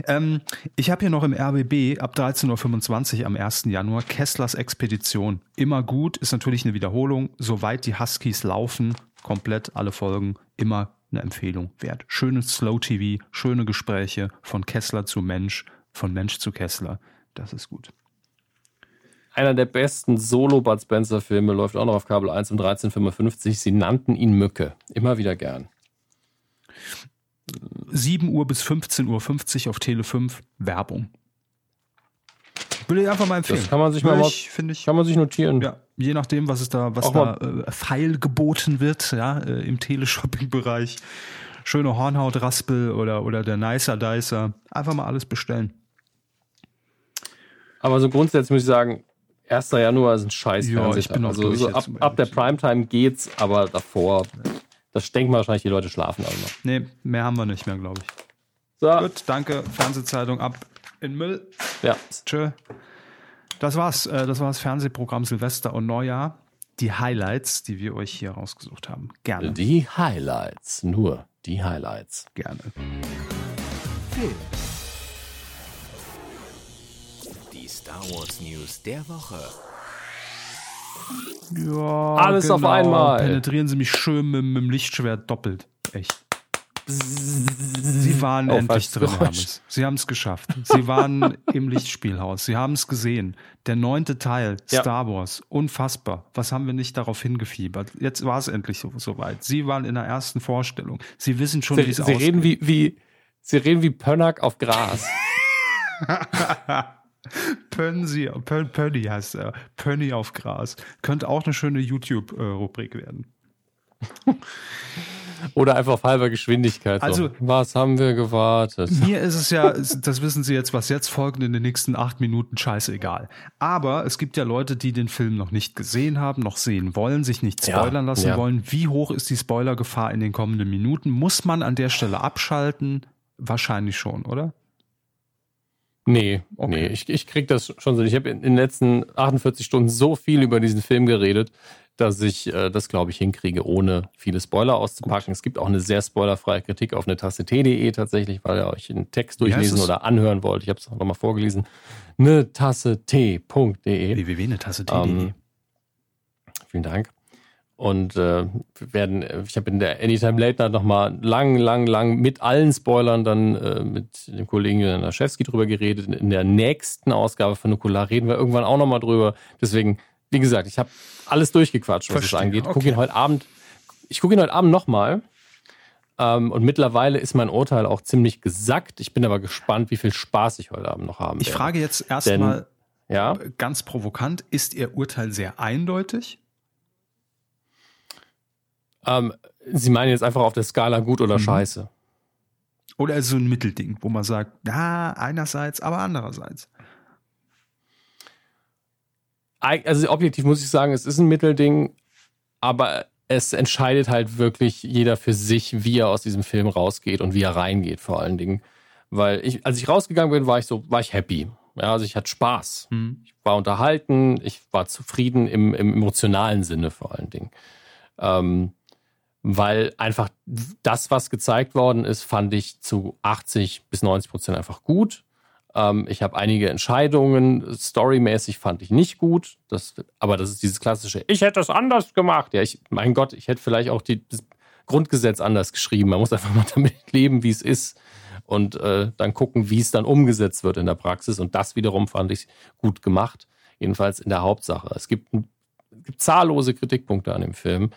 Ähm, ich habe hier noch im RBB ab 13.25 Uhr am 1. Januar Kesslers Expedition. Immer gut, ist natürlich eine Wiederholung. Soweit die Huskies laufen, komplett alle Folgen, immer eine Empfehlung wert. Schönes Slow-TV, schöne Gespräche von Kessler zu Mensch, von Mensch zu Kessler. Das ist gut. Einer der besten Solo-Bud Spencer-Filme läuft auch noch auf Kabel 1 um 13.55 Sie nannten ihn Mücke. Immer wieder gern. 7 Uhr bis 15.50 Uhr auf Tele 5 Werbung. Will ich einfach mal empfehlen. Das kann man sich mal Würde ich, ich, Kann man sich notieren. ja, je nachdem, was es da, was da äh, feil geboten wird, ja, äh, im Teleshopping-Bereich. Schöne Hornhautraspel oder, oder der Nicer Dicer. Einfach mal alles bestellen. Aber so grundsätzlich muss ich sagen, 1. Januar ist ein scheiß Ja, ich bin Also durch so jetzt, ab, ab der. Primetime geht's, aber davor, das denken wahrscheinlich die Leute schlafen alle noch. Nee, mehr haben wir nicht mehr, glaube ich. So, Gut, danke. Fernsehzeitung ab in Müll. ja. Tschö. Das war's. Äh, Das war das Fernsehprogramm Silvester und Neujahr. Die Highlights, die wir euch hier rausgesucht haben. Gerne. Die Highlights, nur die Highlights. Gerne. Film. Star Wars News der Woche. Ja, Alles auf einmal. Penetrieren Sie mich schön mit, mit dem Lichtschwert doppelt. Echt. Sie waren Oh, endlich drin, Geräusch. Sie haben es geschafft. Sie waren im Lichtspielhaus. Sie haben es gesehen. Der neunte Teil, Ja. Star Wars. Unfassbar. Was haben wir nicht darauf hingefiebert? Jetzt war es endlich so, soweit. Sie waren in der ersten Vorstellung. Sie wissen schon, wie Sie, es sie aussieht. reden wie, wie, sie reden wie Pönnack auf Gras. Pönsi, Pön, Pönny heißt er. Pönny auf Gras. Könnte auch eine schöne YouTube-Rubrik werden. Oder einfach auf halber Geschwindigkeit. Also- so. was haben wir gewartet? Mir ist es ja, das wissen Sie jetzt, was jetzt folgt in den nächsten acht Minuten, scheißegal. Aber es gibt ja Leute, die den Film noch nicht gesehen haben, noch sehen wollen, sich nicht Ja, spoilern lassen ja. wollen. Wie hoch ist die Spoilergefahr in den kommenden Minuten? Muss man an der Stelle abschalten? Wahrscheinlich schon, oder? Nee, Okay. nee, ich, ich krieg das schon so. Ich habe in den letzten 48 Stunden so viel über diesen Film geredet. dass ich äh, das, glaube ich, hinkriege, ohne viele Spoiler auszupacken. Gut. Es gibt auch eine sehr spoilerfreie Kritik auf eine Tasse T.de tatsächlich, weil ihr euch einen Text durchlesen oder anhören wollt. Ich habe es nochmal vorgelesen. Eine Tasse T.de. www.netasse.de. Ähm, vielen Dank. Und äh, werden, ich habe in der Anytime Late Night nochmal lang, lang, lang mit allen Spoilern dann äh, mit dem Kollegen Julian Laschewski drüber geredet. In der nächsten Ausgabe von Nukular reden wir irgendwann auch nochmal drüber. Deswegen, wie gesagt, ich habe alles durchgequatscht, was es angeht. Okay. Guck ihn heute Abend, ich gucke ihn heute Abend nochmal. Ähm, und mittlerweile ist mein Urteil auch ziemlich gesackt. Ich bin aber gespannt, wie viel Spaß ich heute Abend noch haben Ich werde. frage jetzt erstmal ja? ganz provokant, ist Ihr Urteil sehr eindeutig? Ähm, Sie meinen jetzt einfach auf der Skala gut oder mhm. scheiße? Oder so ein Mittelding, wo man sagt, ja, einerseits, aber andererseits. Also objektiv muss ich sagen, es ist ein Mittelding, aber es entscheidet halt wirklich jeder für sich, wie er aus diesem Film rausgeht und wie er reingeht, vor allen Dingen. Weil ich, als ich rausgegangen bin, war ich so, war ich happy. Ja, also ich hatte Spaß. Mhm. Ich war unterhalten, ich war zufrieden im, im emotionalen Sinne vor allen Dingen. Ähm, weil einfach das, was gezeigt worden ist, fand ich zu 80 bis 90 Prozent einfach gut. Ähm, ich habe einige Entscheidungen, storymäßig fand ich nicht gut. Das, aber das ist dieses klassische, ich hätte das anders gemacht. Ja, ich, mein Gott, ich hätte vielleicht auch die, das Grundgesetz anders geschrieben. Man muss einfach mal damit leben, wie es ist. Und äh, dann gucken, wie es dann umgesetzt wird in der Praxis. Und das wiederum fand ich gut gemacht. Jedenfalls in der Hauptsache. Es gibt, es gibt zahllose Kritikpunkte an dem Film.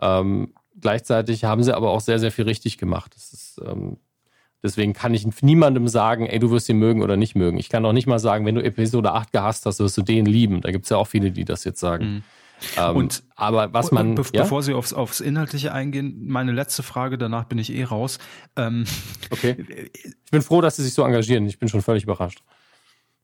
Ähm, gleichzeitig haben sie aber auch sehr, sehr viel richtig gemacht. Ist, ähm, deswegen kann ich niemandem sagen, ey, du wirst ihn mögen oder nicht mögen. Ich kann auch nicht mal sagen, wenn du Episode 8 gehasst hast, wirst du den lieben. Da gibt es ja auch viele, die das jetzt sagen. Mhm. Ähm, und aber was man. Be ja? Bevor Sie aufs, aufs Inhaltliche eingehen, meine letzte Frage, danach bin ich eh raus. Ähm, okay. Ich bin froh, dass Sie sich so engagieren. Ich bin schon völlig überrascht.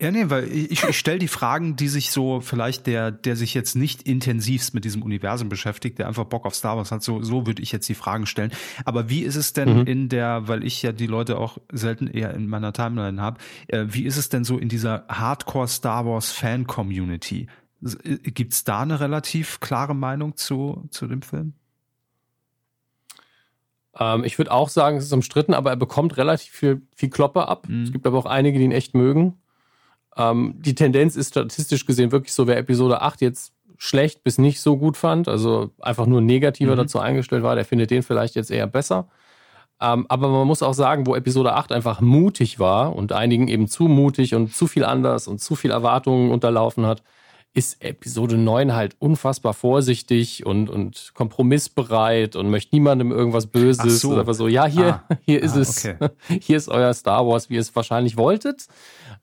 Ja, nee, weil ich, ich stelle die Fragen, die sich so vielleicht der, der sich jetzt nicht intensivst mit diesem Universum beschäftigt, der einfach Bock auf Star Wars hat, so, so würde ich jetzt die Fragen stellen. Aber wie ist es denn mhm. in der, weil ich ja die Leute auch selten eher in meiner Timeline habe, äh, wie ist es denn so in dieser Hardcore Star Wars Fan Community? Äh, gibt's da eine relativ klare Meinung zu, zu dem Film? Ähm, ich würde auch sagen, es ist umstritten, aber er bekommt relativ viel, viel Kloppe ab. Mhm. Es gibt aber auch einige, die ihn echt mögen. Ähm, die Tendenz ist statistisch gesehen wirklich so, wer Episode 8 jetzt schlecht bis nicht so gut fand, also einfach nur negativer mhm. dazu eingestellt war, der findet den vielleicht jetzt eher besser. Ähm, aber man muss auch sagen, wo Episode 8 einfach mutig war und einigen eben zu mutig und zu viel anders und zu viel Erwartungen unterlaufen hat, ist Episode 9 halt unfassbar vorsichtig und, und kompromissbereit und möchte niemandem irgendwas Böses. So. Einfach so, ja, hier, ah. hier ist ah, es. Okay. Hier ist euer Star Wars, wie ihr es wahrscheinlich wolltet.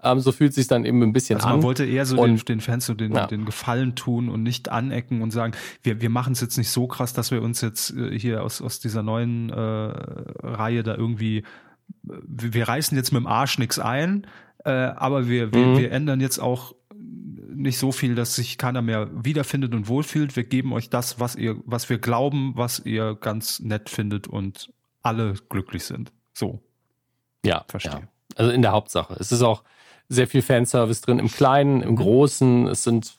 Ähm, so fühlt es sich dann eben ein bisschen also an. Man wollte eher so und, den, den, Fans so den, ja. den Gefallen tun und nicht anecken und sagen, wir, wir machen es jetzt nicht so krass, dass wir uns jetzt äh, hier aus, aus dieser neuen äh, Reihe da irgendwie, wir, wir reißen jetzt mit dem Arsch nichts ein, äh, aber wir, wir, mhm. wir ändern jetzt auch nicht so viel, dass sich keiner mehr wiederfindet und wohlfühlt. Wir geben euch das, was ihr, was wir glauben, was ihr ganz nett findet und alle glücklich sind. So. Ja, verstehe. Ja. Also in der Hauptsache. Es ist auch sehr viel Fanservice drin, im Kleinen, im Großen. Es sind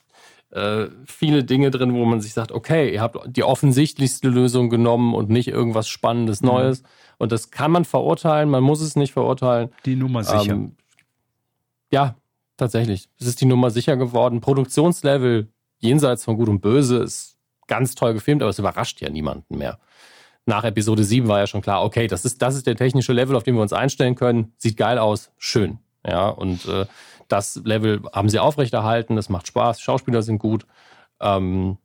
äh, viele Dinge drin, wo man sich sagt, okay, ihr habt die offensichtlichste Lösung genommen und nicht irgendwas Spannendes mhm. Neues. Und das kann man verurteilen, man muss es nicht verurteilen. Die Nummer sicher. Ähm, ja, Tatsächlich. Es ist die Nummer sicher geworden. Produktionslevel jenseits von Gut und Böse ist ganz toll gefilmt, aber es überrascht ja niemanden mehr. Nach Episode 7 war ja schon klar, okay, das ist, das ist der technische Level, auf dem wir uns einstellen können. Sieht geil aus, schön. Ja, und äh, das Level haben sie aufrechterhalten, das macht Spaß, Schauspieler sind gut. Ähm,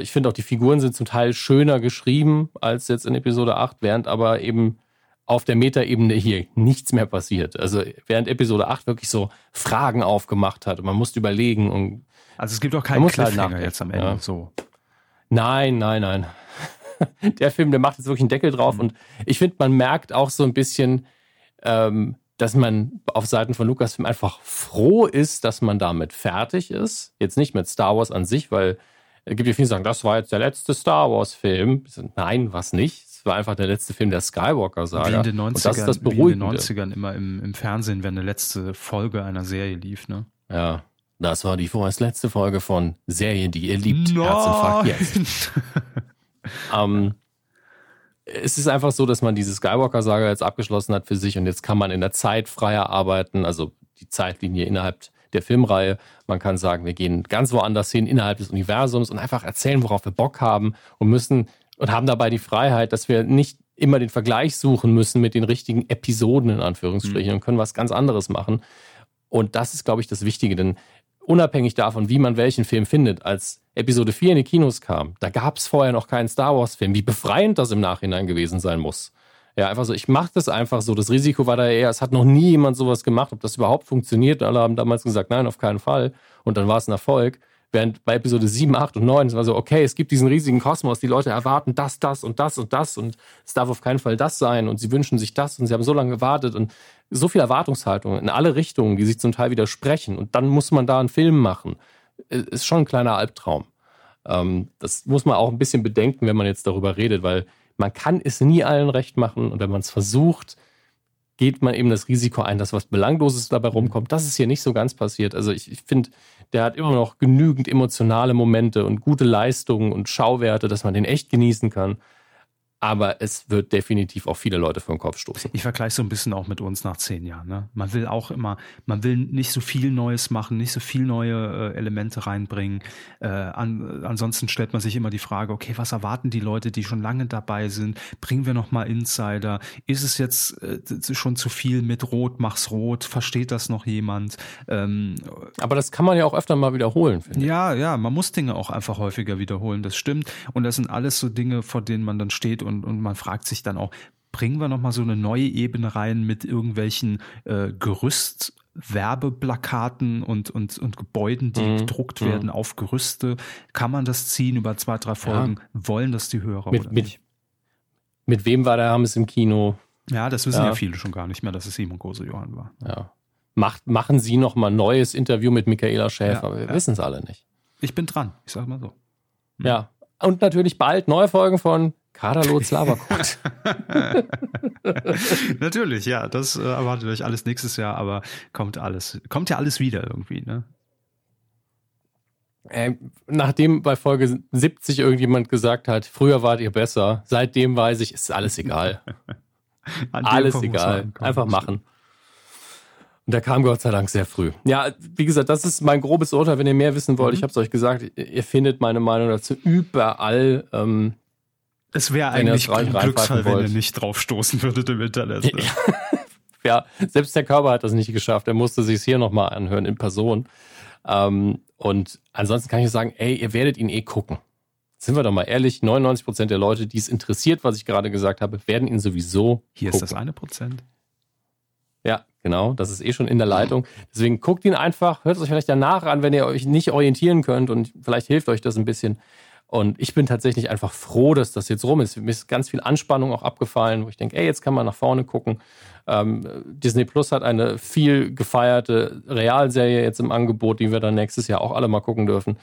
ich finde auch, die Figuren sind zum Teil schöner geschrieben als jetzt in Episode 8, während aber eben auf der Metaebene hier nichts mehr passiert. Also während Episode 8 wirklich so Fragen aufgemacht hat und man musste überlegen und also es gibt auch keinen Cliffhanger halt jetzt am Ende ja. so. Nein, nein, nein. der Film, der macht jetzt wirklich einen Deckel drauf mhm. und ich finde, man merkt auch so ein bisschen, ähm, dass man auf Seiten von Lucasfilm einfach froh ist, dass man damit fertig ist. Jetzt nicht mit Star Wars an sich, weil es gibt ja viele, die sagen, das war jetzt der letzte Star Wars-Film. Nein, was nicht war einfach der letzte Film der Skywalker-Saga. Wie in den 90ern, und das ist das Beruhigende. In den 90ern immer im, im Fernsehen, wenn eine letzte Folge einer Serie lief, ne? Ja. Das war die vorerst letzte Folge von Serien, die ihr liebt. Herzinfarkt jetzt. ähm, es ist einfach so, dass man diese Skywalker-Saga jetzt abgeschlossen hat für sich und jetzt kann man in der Zeit freier arbeiten, also die Zeitlinie innerhalb der Filmreihe. Man kann sagen, wir gehen ganz woanders hin innerhalb des Universums und einfach erzählen, worauf wir Bock haben und müssen und haben dabei die Freiheit, dass wir nicht immer den Vergleich suchen müssen mit den richtigen Episoden in Anführungsstrichen mhm. und können was ganz anderes machen. Und das ist, glaube ich, das Wichtige, denn unabhängig davon, wie man welchen Film findet, als Episode 4 in die Kinos kam, da gab es vorher noch keinen Star Wars-Film. Wie befreiend das im Nachhinein gewesen sein muss. Ja, einfach so, ich mache das einfach so. Das Risiko war da eher, es hat noch nie jemand sowas gemacht, ob das überhaupt funktioniert. Alle haben damals gesagt, nein, auf keinen Fall. Und dann war es ein Erfolg. Während bei Episode 7, 8 und 9 es war so, okay, es gibt diesen riesigen Kosmos, die Leute erwarten das, das und das und das und es darf auf keinen Fall das sein und sie wünschen sich das und sie haben so lange gewartet und so viel Erwartungshaltung in alle Richtungen, die sich zum Teil widersprechen und dann muss man da einen Film machen. Ist schon ein kleiner Albtraum. Ähm, das muss man auch ein bisschen bedenken, wenn man jetzt darüber redet, weil man kann es nie allen recht machen und wenn man es versucht, geht man eben das Risiko ein, dass was Belangloses dabei rumkommt. Das ist hier nicht so ganz passiert. Also ich, ich finde, der hat immer noch genügend emotionale Momente und gute Leistungen und Schauwerte, dass man den echt genießen kann aber es wird definitiv auch viele Leute den Kopf stoßen. Ich vergleiche so ein bisschen auch mit uns nach zehn Jahren. Ne? Man will auch immer, man will nicht so viel Neues machen, nicht so viel neue äh, Elemente reinbringen. Äh, an, ansonsten stellt man sich immer die Frage, okay, was erwarten die Leute, die schon lange dabei sind? Bringen wir noch mal Insider? Ist es jetzt äh, schon zu viel mit Rot, mach's rot? Versteht das noch jemand? Ähm, aber das kann man ja auch öfter mal wiederholen, finde ich. Ja, ja, man muss Dinge auch einfach häufiger wiederholen, das stimmt. Und das sind alles so Dinge, vor denen man dann steht und, und man fragt sich dann auch, bringen wir nochmal so eine neue Ebene rein mit irgendwelchen äh, Gerüst. Werbeplakaten und, und, und Gebäuden, die mhm. gedruckt mhm. werden auf Gerüste. Kann man das ziehen über zwei, drei Folgen? Ja. Wollen das die Hörer mit, oder mit, nicht? Mit wem war der Hammes im Kino? Ja, das wissen ja. ja, viele schon gar nicht mehr, dass es Simon Kose Johann war. Ja. Macht, machen Sie noch mal ein neues Interview mit Michaela Schäfer. Ja, wir wissen es alle nicht. Ich bin dran, ich sag mal so. Hm. Ja. Und natürlich bald neue Folgen von Kaderlot Slavakot. Natürlich, ja, das äh, erwartet euch alles nächstes Jahr, aber kommt alles, kommt ja alles wieder irgendwie, ne? Ähm, nachdem bei Folge 70 irgendjemand gesagt hat, früher wart ihr besser, seitdem weiß ich, ist alles egal. alles egal. Einfach machen. Und der kam Gott sei Dank sehr früh. Ja, wie gesagt, das ist mein grobes Urteil. Wenn ihr mehr wissen wollt, mhm. ich habe es euch gesagt, ihr findet meine Meinung dazu überall. Ähm, es wäre eigentlich ein Glücksfall, wenn ihr nicht draufstoßen würdet im Internet. Ne? ja, selbst der Körper hat das nicht geschafft. Er musste sich hier nochmal anhören in Person. Ähm, und ansonsten kann ich sagen, ey, ihr werdet ihn eh gucken. Sind wir doch mal ehrlich, 99 Prozent der Leute, die es interessiert, was ich gerade gesagt habe, werden ihn sowieso Hier gucken. ist das eine Prozent. Ja, genau. Das ist eh schon in der Leitung. Deswegen guckt ihn einfach, hört es euch vielleicht danach an, wenn ihr euch nicht orientieren könnt und vielleicht hilft euch das ein bisschen. Und ich bin tatsächlich einfach froh, dass das jetzt rum ist. Mir ist ganz viel Anspannung auch abgefallen, wo ich denke, ey, jetzt kann man nach vorne gucken. Ähm, Disney Plus hat eine viel gefeierte Realserie jetzt im Angebot, die wir dann nächstes Jahr auch alle mal gucken dürfen.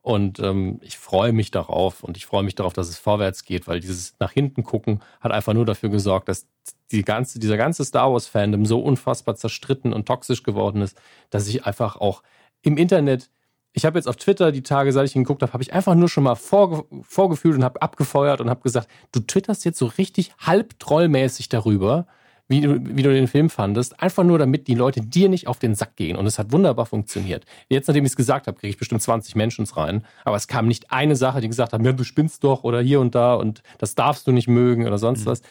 Und ähm, ich freue mich darauf und ich freue mich darauf, dass es vorwärts geht, weil dieses nach hinten gucken hat einfach nur dafür gesorgt, dass die ganze, dieser ganze Star Wars-Fandom so unfassbar zerstritten und toxisch geworden ist, dass ich einfach auch im Internet ich habe jetzt auf Twitter die Tage, seit ich ihn geguckt habe, habe ich einfach nur schon mal vorge vorgefühlt und habe abgefeuert und habe gesagt, du twitterst jetzt so richtig halb trollmäßig darüber, wie du, wie du den Film fandest, einfach nur damit die Leute dir nicht auf den Sack gehen. Und es hat wunderbar funktioniert. Jetzt, nachdem ich es gesagt habe, kriege ich bestimmt 20 Menschen rein. Aber es kam nicht eine Sache, die gesagt haben, ja, du spinnst doch oder hier und da und das darfst du nicht mögen oder sonst mhm. was.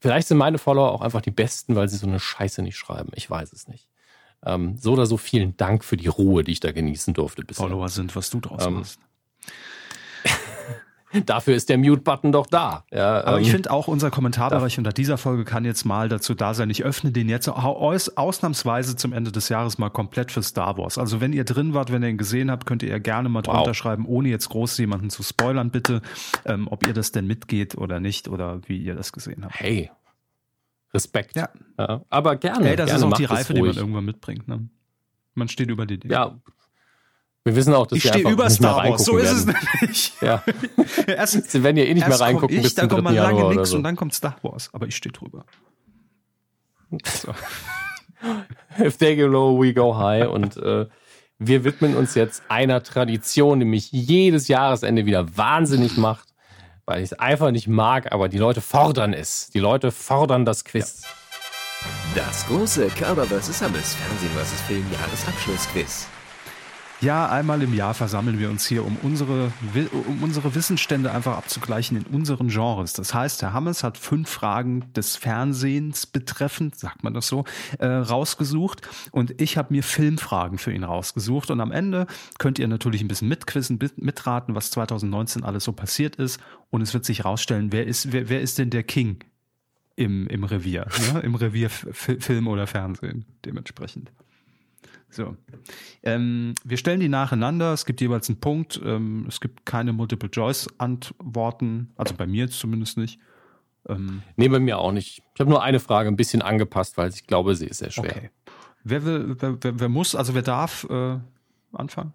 Vielleicht sind meine Follower auch einfach die besten, weil sie so eine Scheiße nicht schreiben. Ich weiß es nicht. Ähm, so oder so vielen Dank für die Ruhe, die ich da genießen durfte. Bisher. Follower sind, was du draus ähm, machst. Dafür ist der Mute-Button doch da. Ja, Aber ähm, ich finde auch, unser Kommentarbereich unter dieser Folge kann jetzt mal dazu da sein. Ich öffne den jetzt aus, ausnahmsweise zum Ende des Jahres mal komplett für Star Wars. Also wenn ihr drin wart, wenn ihr ihn gesehen habt, könnt ihr gerne mal drunter wow. schreiben, ohne jetzt groß jemanden zu spoilern, bitte, ähm, ob ihr das denn mitgeht oder nicht oder wie ihr das gesehen habt. Hey, Respekt. Ja. ja. Aber gerne. Hey, das gerne, ist auch die Reife, die man irgendwann mitbringt. Ne? Man steht über die Dinge. Ja. Wir wissen auch, dass ich stehe über Star Wars. So ist es nämlich. Ja. erst, Sie werden ja eh nicht mehr reingucken. Ich, bis dann kommt mal lange nichts so. und dann kommt Star Wars. Aber ich stehe drüber. So. If they go low, we go high. Und äh, Wir widmen uns jetzt einer Tradition, die mich jedes Jahresende wieder wahnsinnig macht, weil ich es einfach nicht mag, aber die Leute fordern es. Die Leute fordern das Quiz. Das große Körper vs. Hammes Fernsehen vs. Film Jahresabschlussquiz. Ja, einmal im Jahr versammeln wir uns hier, um unsere, um unsere Wissensstände einfach abzugleichen in unseren Genres. Das heißt, Herr Hammes hat fünf Fragen des Fernsehens betreffend, sagt man das so, äh, rausgesucht. Und ich habe mir Filmfragen für ihn rausgesucht. Und am Ende könnt ihr natürlich ein bisschen mitquissen, mitraten, was 2019 alles so passiert ist. Und es wird sich rausstellen, wer ist, wer, wer ist denn der King im, im Revier? Ne? Im Revier Film oder Fernsehen dementsprechend. So. Ähm, wir stellen die nacheinander. Es gibt jeweils einen Punkt. Ähm, es gibt keine Multiple-Choice-Antworten. Also bei mir jetzt zumindest nicht. Ähm, Nee, bei mir auch nicht. Ich habe nur eine Frage ein bisschen angepasst, weil ich glaube, sie ist sehr schwer. okay. Wer, will, wer, wer, wer muss, also wer darf äh, anfangen?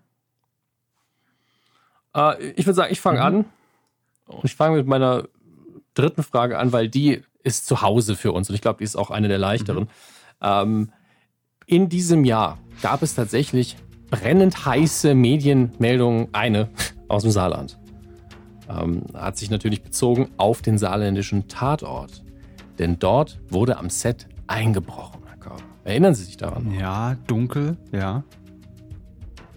Äh, ich würde sagen, ich fange Mhm. an. Und ich fange mit meiner dritten Frage an, weil die ist zu Hause für uns und ich glaube, die ist auch eine der leichteren. Ähm, in diesem Jahr gab es tatsächlich brennend heiße Medienmeldungen, eine aus dem Saarland. Ähm, hat sich natürlich bezogen auf den saarländischen Tatort. Denn dort wurde am Set eingebrochen. Erinnern Sie sich daran? noch? Ja, dunkel, ja.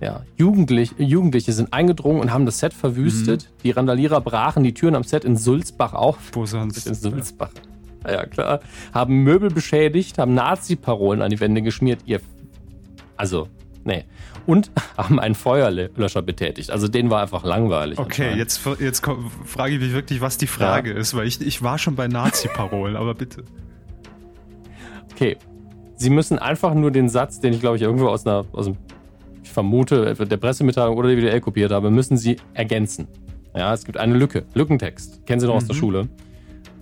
Ja, Jugendlich, Jugendliche sind eingedrungen und haben das Set verwüstet. Die Randalierer brachen die Türen am Set in Sulzbach auf. Wo sonst? In Sulzbach. Ja, ja, klar. Haben Möbel beschädigt, haben Nazi-Parolen an die Wände geschmiert. Ihr. Also, nee. Und haben einen Feuerlöscher betätigt. Also, denen war einfach langweilig. Okay, jetzt, jetzt frage ich mich wirklich, was die Frage ist, weil ich, ich war schon bei Nazi-Parolen, aber bitte. Okay. Sie müssen einfach nur den Satz, den ich glaube ich irgendwo aus einer, aus dem, ich vermute, der Pressemitteilung oder DWDL kopiert habe, müssen Sie ergänzen. Ja, es gibt eine Lücke, Lückentext. Kennen Sie noch aus der Schule.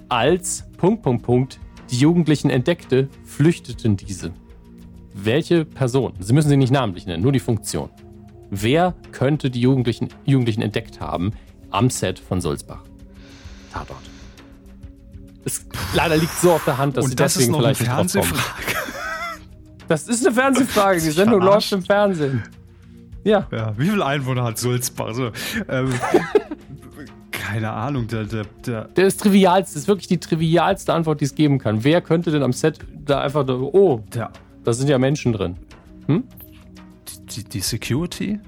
Als Punkt, Punkt, Punkt, die Jugendlichen entdeckte, flüchteten diese. Welche Person? Sie müssen sie nicht namentlich nennen, nur die Funktion. Wer könnte die Jugendlichen, Jugendlichen entdeckt haben am Set von Sulzbach? Tatort. Es leider liegt so auf der Hand, dass sie Und das ist deswegen noch eine vielleicht kommen. Fernsehfrage. Das ist eine Fernsehfrage. Die Sendung läuft im Fernsehen. Ja. Ja, wie viele Einwohner hat Sulzbach? So, ähm, keine Ahnung, der, der, der, Der ist trivialste, ist wirklich die trivialste Antwort, die es geben kann. Wer könnte denn am Set da einfach, oh, der da sind ja Menschen drin. die, die Security?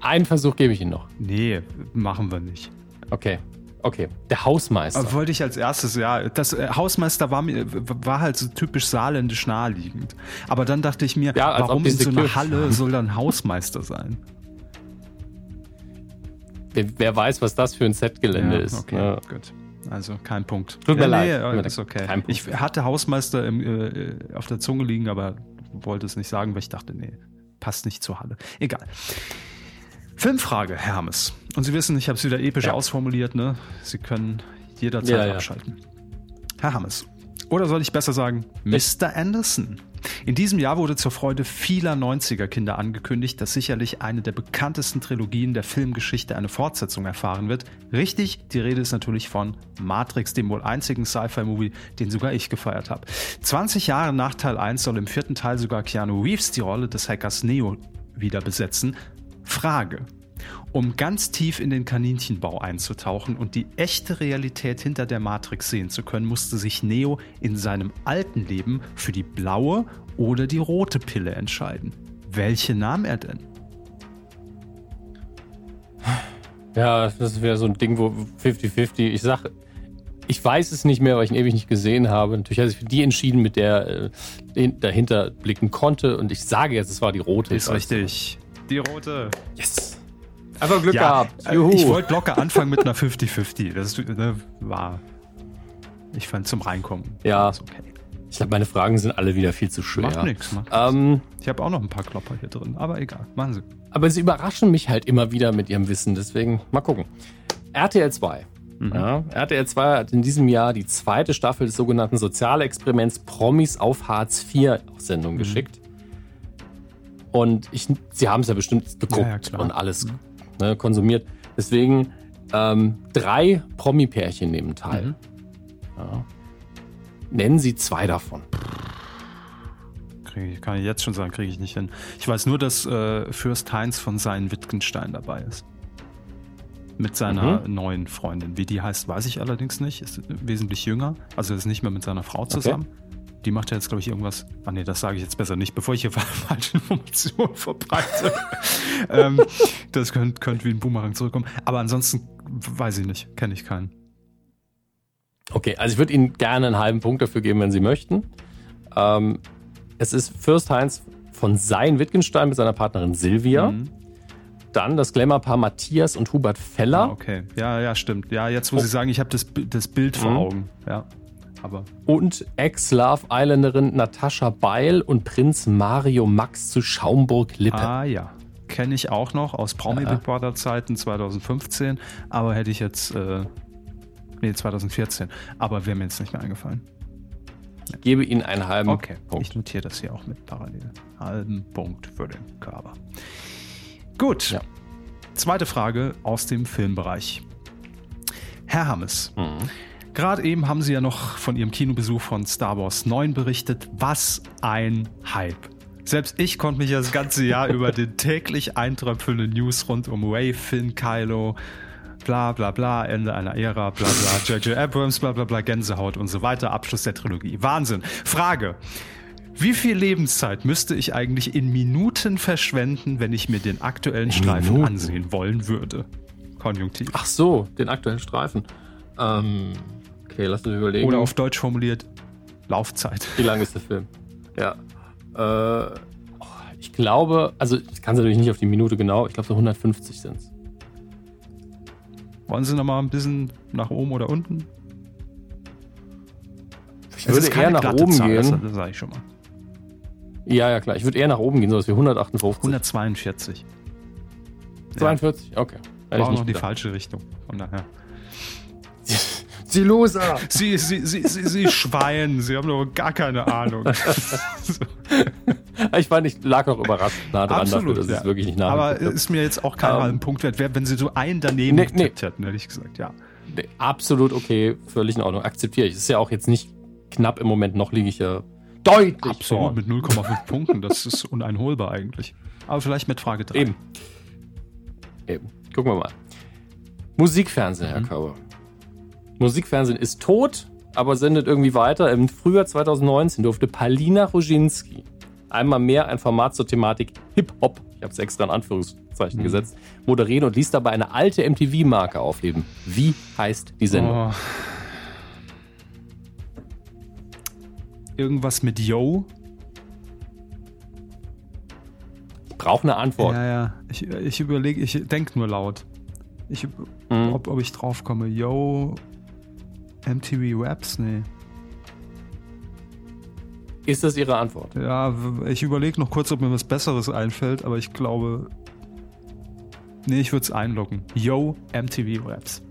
Einen Versuch gebe ich Ihnen noch. Nee, machen wir nicht. Okay. Okay. Der Hausmeister. Aber wollte ich als erstes, ja, das äh, Hausmeister war mir war halt so typisch saarländisch naheliegend. Aber dann dachte ich mir, Ja, warum in so einer Halle soll dann Hausmeister sein? Wer, wer weiß, was das für ein Setgelände ist. okay, ne? gut. Also kein Punkt. Tut mir ja, leid. Nee, ist okay. Ich hatte Hausmeister im, äh, auf der Zunge liegen, aber wollte es nicht sagen, weil ich dachte, nee, passt nicht zur Halle. Egal. Filmfrage, Herr Hermes. Und Sie wissen, ich habe es wieder episch Ja. ausformuliert, ne? Sie können jederzeit Ja, ja. abschalten. Herr Hammes. Oder soll ich besser sagen, Mr. Anderson. In diesem Jahr wurde zur Freude vieler 90er-Kinder angekündigt, dass sicherlich eine der bekanntesten Trilogien der Filmgeschichte eine Fortsetzung erfahren wird. Richtig, die Rede ist natürlich von Matrix, dem wohl einzigen Sci-Fi-Movie, den sogar ich gefeiert habe. 20 Jahre nach Teil 1 soll im vierten Teil sogar Keanu Reeves die Rolle des Hackers Neo wieder besetzen. Frage. Um ganz tief in den Kaninchenbau einzutauchen und die echte Realität hinter der Matrix sehen zu können, musste sich Neo in seinem alten Leben für die blaue oder die rote Pille entscheiden. Welche nahm er denn? Ja, das wäre so ein Ding, wo 50-50. Ich sag, ich weiß es nicht mehr, weil ich ihn ewig nicht gesehen habe. Natürlich hat sich für die entschieden, mit der äh, hin- dahinter blicken konnte. Und ich sage jetzt, es war die rote. Ist richtig. Die rote. Yes. Einfach Glück Ja, gehabt. äh, Juhu. ich wollte locker anfangen mit einer 50-50. Das ist, ne, war. Ich fand zum Reinkommen. Ja. Ist okay. ich glaube, meine Fragen sind alle wieder viel zu schwer. Macht nix. Ähm, Ich habe auch noch ein paar Klopper hier drin, aber egal. Machen Sie. aber sie überraschen mich halt immer wieder mit ihrem Wissen. Deswegen mal gucken. RTL 2. Ja, RTL 2 hat in diesem Jahr die zweite Staffel des sogenannten Sozialexperiments Promis auf Hartz IV auf Sendung geschickt. Und ich, sie haben es ja bestimmt geguckt Ja, ja, und alles ne, konsumiert. Deswegen ähm, drei Promi-Pärchen nehmen teil. Mhm. Ja. Nennen Sie zwei davon. ich, kann ich jetzt schon sagen, kriege ich nicht hin. Ich weiß nur, dass äh, Fürst Heinz von seinen Wittgenstein dabei ist. Mit seiner Mhm. neuen Freundin. Wie die heißt, weiß ich allerdings nicht. Ist wesentlich jünger. Also ist nicht mehr mit seiner Frau zusammen. Die macht ja jetzt, glaube ich, irgendwas. Ah, nee, das sage ich jetzt besser nicht, bevor ich hier falsche Informationen verbreite. ähm, das könnte könnt wie ein Boomerang zurückkommen. Aber ansonsten weiß ich nicht. Kenne ich keinen. Okay, also ich würde Ihnen gerne einen halben Punkt dafür geben, wenn Sie möchten. Ähm, es ist Fürst Heinz von Sein Wittgenstein mit seiner Partnerin Silvia. Mhm. Dann das Glamour-Paar Matthias und Hubert Feller. Ah, okay. Ja, ja, stimmt. Ja, jetzt, wo Oh. Sie sagen, ich habe das, das Bild vor Mhm. Augen. Ja. Aber Und Ex-Love Isländerin Natascha Beil und Prinz Mario Max zu Schaumburg-Lippe. Ah ja, kenne ich auch noch aus Promi. Big Brother Zeiten 2015, aber hätte ich jetzt, äh, nee, 2014, aber wäre mir jetzt nicht mehr eingefallen. Ich gebe Ihnen einen halben Okay, Punkt. ich notiere das hier auch mit parallel. Halben Punkt für den Körper. Gut, Ja. zweite Frage aus dem Filmbereich. Herr Hammes, Mhm. Gerade eben haben Sie ja noch von Ihrem Kinobesuch von Star Wars 9 berichtet. Was ein Hype. Selbst ich konnte mich das ganze Jahr über den täglich eintröpfelnden News rund um Ray, Finn, Kylo, bla bla bla, Ende einer Ära, bla bla, J.J. Abrams, bla bla bla, Gänsehaut und so weiter, Abschluss der Trilogie. Wahnsinn. Frage. Wie viel Lebenszeit müsste ich eigentlich in Minuten verschwenden, wenn ich mir den aktuellen Streifen Minuten? ansehen wollen würde? Konjunktiv. Ach so, den aktuellen Streifen. Ähm, okay, lass uns überlegen. Oder auf Deutsch formuliert, Laufzeit. Wie lang ist der Film? Ja. Äh, oh, ich glaube, also ich kann es natürlich nicht auf die Minute genau, ich glaube so 150 sind es. Wollen Sie noch mal ein bisschen nach oben oder unten? Ich Es würde eher nach oben Zahl, gehen. Das, sage ich schon mal. Ja, ja, klar. Ich würde eher nach oben gehen, so dass wir 158. 142. 42, okay. War auch noch nicht die gedacht. falsche Richtung. Von daher. Sie Loser! Sie, Sie, Sie, Sie, Sie Schwein, Sie haben doch gar keine Ahnung. Ich fand, ich lag noch überrascht nah dran dafür, dass ich es wirklich nicht Aber nachgeguckt habe. ist mir jetzt auch kein Ähm, halben Punkt wert. Wer- Wenn Sie so einen daneben Nee, nee. getippt hätten, hätte ich gesagt, ja. Nee, Absolut okay, völlig in Ordnung. Akzeptiere ich. Es ist ja auch jetzt nicht knapp im Moment, noch liege ich ja deutlich Absolut, vor. mit 0,5 Punkten. Das ist uneinholbar eigentlich. Aber vielleicht mit Frage 3. Eben. Eben. Gucken wir mal. Musikfernsehen, Mhm. Herr Körber. Musikfernsehen ist tot, aber sendet irgendwie weiter. Im Frühjahr 2019 durfte Palina Roginski einmal mehr ein Format zur Thematik Hip-Hop, ich habe es extra in Anführungszeichen Mhm. gesetzt, moderieren und ließ dabei eine alte MTV-Marke aufleben. Wie heißt die Sendung? Oh. Irgendwas mit Yo. Ich brauche eine Antwort. Ja, ja. Ich, ich überlege, ich denke nur laut. Ich, Mhm. ob, ob ich drauf komme. Yo, MTV Raps? Nee. Ist das Ihre Antwort? Ja, ich überlege noch kurz, ob mir was Besseres einfällt, aber ich glaube. Nee, ich würde es einloggen. Yo, MTV Raps.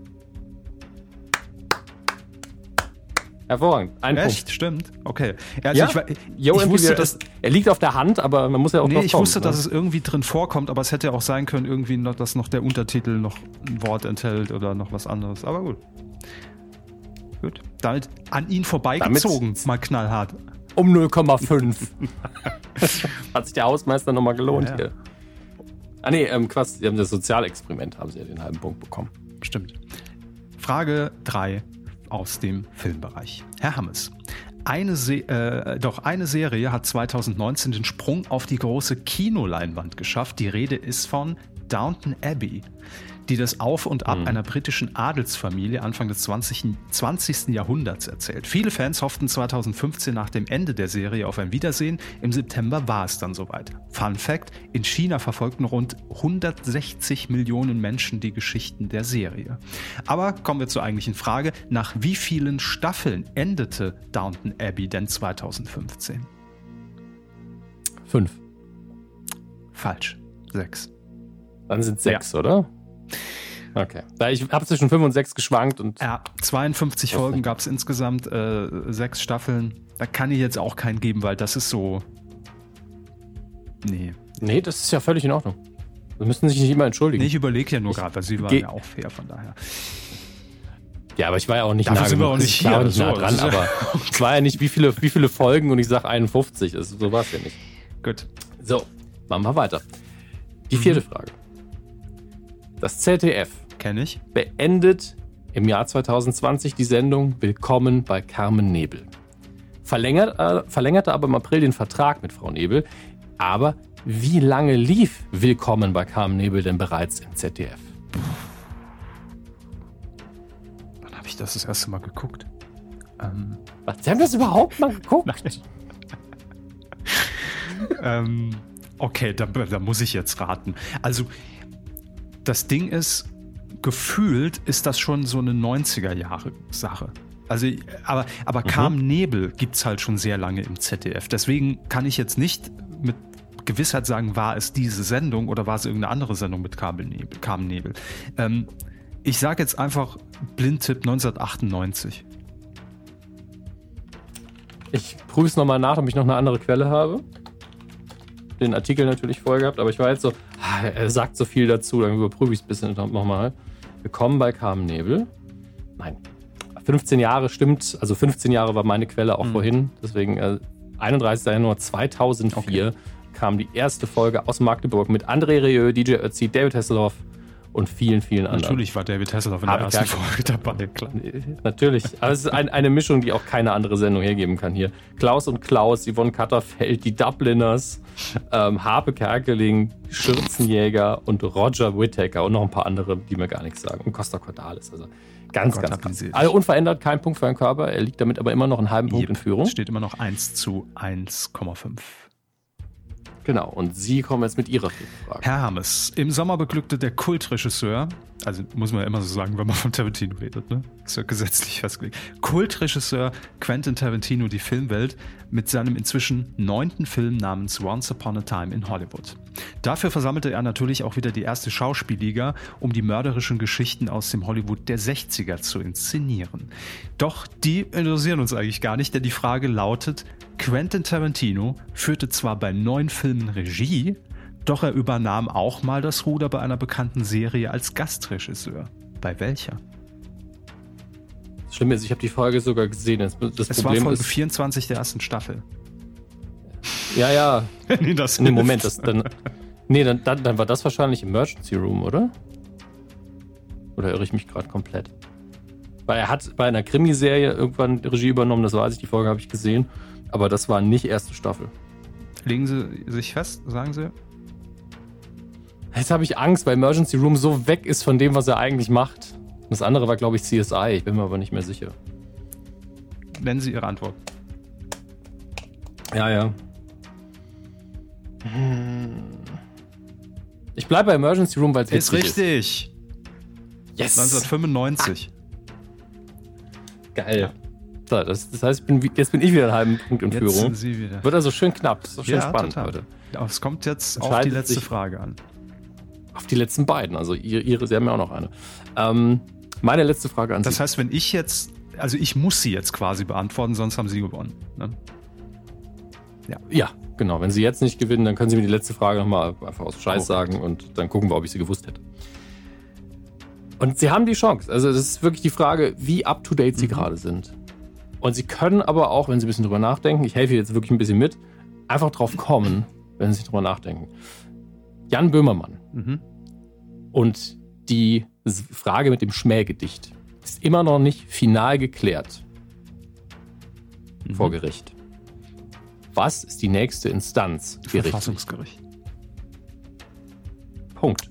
Hervorragend. Ein Echt? Stimmt. Okay. Also Ja? ich, Punkt. Yo, ich MTV, wusste, das, dass. er liegt auf der Hand, aber man muss ja auch Nee, ich wusste, ne? dass es irgendwie drin vorkommt, aber es hätte auch sein können, irgendwie, noch, dass noch der Untertitel noch ein Wort enthält oder noch was anderes. Aber gut. Gut. Damit an ihn vorbeigezogen, mal knallhart. um 0,5. Hat sich der Hausmeister nochmal gelohnt Ja, ja. hier. Ah nee, ähm, Quatsch, Sie haben das Sozialexperiment, haben Sie ja den halben Punkt bekommen. Stimmt. Frage 3 aus dem Filmbereich. Herr Hammes. Eine, Se äh, doch eine Serie hat 2019 den Sprung auf die große Kinoleinwand geschafft. Die Rede ist von Downton Abbey, die das Auf und Ab einer britischen Adelsfamilie Anfang des 20. 20. Jahrhunderts erzählt. Viele Fans hofften 2015 nach dem Ende der Serie auf ein Wiedersehen. Im September war es dann soweit. Fun Fact: In China verfolgten rund 160 Millionen Menschen die Geschichten der Serie. Aber kommen wir zur eigentlichen Frage: Nach wie vielen Staffeln endete Downton Abbey denn 2015? Fünf. Falsch. Sechs. Dann sind sechs, oder? Okay. Ich habe zwischen fünf und sechs geschwankt und Ja, 52 Das Folgen gab es insgesamt, äh, sechs Staffeln. Da kann ich jetzt auch keinen geben, weil das ist so. Nee. nee, das ist ja völlig in Ordnung. Sie müssen sich nicht immer entschuldigen. Nee, ich überlege ja nur gerade, weil sie waren ja auch fair, von daher. Ja, aber ich war ja auch nicht Dafür nah sind wir auch nicht Ich war hier. nicht nah So, dran, ist ja- aber es war ja nicht, wie viele, wie viele Folgen und ich sag 51. Also, so war es ja nicht. Gut. So, machen wir weiter. Die Mhm. vierte Frage. Das ZDF Kenne ich. beendet im Jahr 2020 die Sendung Willkommen bei Carmen Nebel. Verlängert, äh, verlängerte aber im April den Vertrag mit Frau Nebel. Aber wie lange lief Willkommen bei Carmen Nebel denn bereits im ZDF? Wann habe ich das das erste Mal geguckt? Ähm, Was, Sie haben das überhaupt mal geguckt? ähm, okay, da, da muss ich jetzt raten. Also, das Ding ist, gefühlt ist das schon so eine 90er-Jahre-Sache. Also, aber, aber Carmen Nebel gibt es halt schon sehr lange im ZDF. Deswegen kann ich jetzt nicht mit Gewissheit sagen, war es diese Sendung oder war es irgendeine andere Sendung mit Carmen Nebel. Carmen Nebel. Ähm, ich sage jetzt einfach Blindtipp 1998. Ich prüfe es nochmal nach, ob ich noch eine andere Quelle habe. Den Artikel natürlich vorher gehabt, aber ich war jetzt so, ah, er sagt so viel dazu, dann überprüfe ich es ein bisschen nochmal. Willkommen bei Carmen Nebel. Nein, 15 Jahre stimmt, also 15 Jahre war meine Quelle auch Mhm. vorhin, deswegen äh, 31. Januar 2004 kam die erste Folge aus Magdeburg mit André Rieu, DJ Ötzi, David Hasselhoff und vielen, vielen anderen. Natürlich war David Hasselhoff in der ersten Folge dabei, klar. Natürlich. Aber es ist ein, eine Mischung, die auch keine andere Sendung hergeben kann hier. Klaus und Klaus, Yvonne Katterfeld, die Dubliners, ähm, Harpe Kerkeling, Schürzenjäger und Roger Whittaker und noch ein paar andere, die mir gar nichts sagen. Und Costa Cordalis. Also ganz, Gott, ganz krass. Alle unverändert, kein Punkt für einen Körper. Er liegt damit aber immer noch einen halben Punkt in Führung. Es steht immer noch 1 zu 1,5. Genau. Und Sie kommen jetzt mit Ihrer Frage. Herr Hammes, im Sommer beglückte der Kultregisseur, also muss man ja immer so sagen, wenn man von Tarantino redet, ne? Ist ja gesetzlich festgelegt. Kultregisseur Quentin Tarantino die Filmwelt mit seinem inzwischen neunten Film namens Once Upon a Time in Hollywood. Dafür versammelte er natürlich auch wieder die erste Schauspielliga, um die mörderischen Geschichten aus dem Hollywood der 60er zu inszenieren. Doch die interessieren uns eigentlich gar nicht, denn die Frage lautet, Quentin Tarantino führte zwar bei neun Filmen Regie, doch er übernahm auch mal das Ruder bei einer bekannten Serie als Gastregisseur. Bei welcher? Das Schlimme ist, ich habe die Folge sogar gesehen. Das, das Es war Problem Folge ist. 24 der ersten Staffel. Ja, ja. nee, das Nee. Moment, das dann. Nee, dann, dann, dann war das wahrscheinlich Emergency Room, oder? Oder irre ich mich gerade komplett? Weil er hat bei einer Krimiserie irgendwann Regie übernommen, das weiß ich, die Folge habe ich gesehen. Aber das war nicht erste Staffel. Legen Sie sich fest, sagen Sie? Jetzt habe ich Angst, weil Emergency Room so weg ist von dem, was er eigentlich macht. Das andere war, glaube ich, CSI. Ich bin mir aber nicht mehr sicher. Nennen Sie Ihre Antwort. Ja, ja. Ich bleibe bei Emergency Room, weil es Ist richtig. Yes. 1995. Geil. So, das, das heißt, bin, jetzt bin ich wieder einen halben Punkt in Jetzt Führung. sind Sie wieder. Wird also schön knapp. Das ist doch schön spannend total. heute. Es kommt jetzt auf die letzte Frage an. Auf die letzten beiden. Also ihre, ihre Sie haben ja auch noch eine. Ähm, meine letzte Frage an Das Sie. heißt, wenn ich jetzt, also ich muss sie jetzt quasi beantworten, sonst haben Sie gewonnen. Ne? Ja, genau. Wenn Sie jetzt nicht gewinnen, dann können Sie mir die letzte Frage nochmal einfach aus Scheiß Korrekt. sagen und dann gucken wir, ob ich sie gewusst hätte. Und Sie haben die Chance. Also, das ist wirklich die Frage, wie up to date Sie Mhm. gerade sind. Und Sie können aber auch, wenn Sie ein bisschen drüber nachdenken, ich helfe Ihnen jetzt wirklich ein bisschen mit, einfach drauf kommen, wenn Sie drüber nachdenken. Jan Böhmermann Mhm. und die Frage mit dem Schmähgedicht ist immer noch nicht final geklärt Mhm. vor Gericht. Was ist die nächste Instanz? Gericht. Verfassungsgericht. Punkt.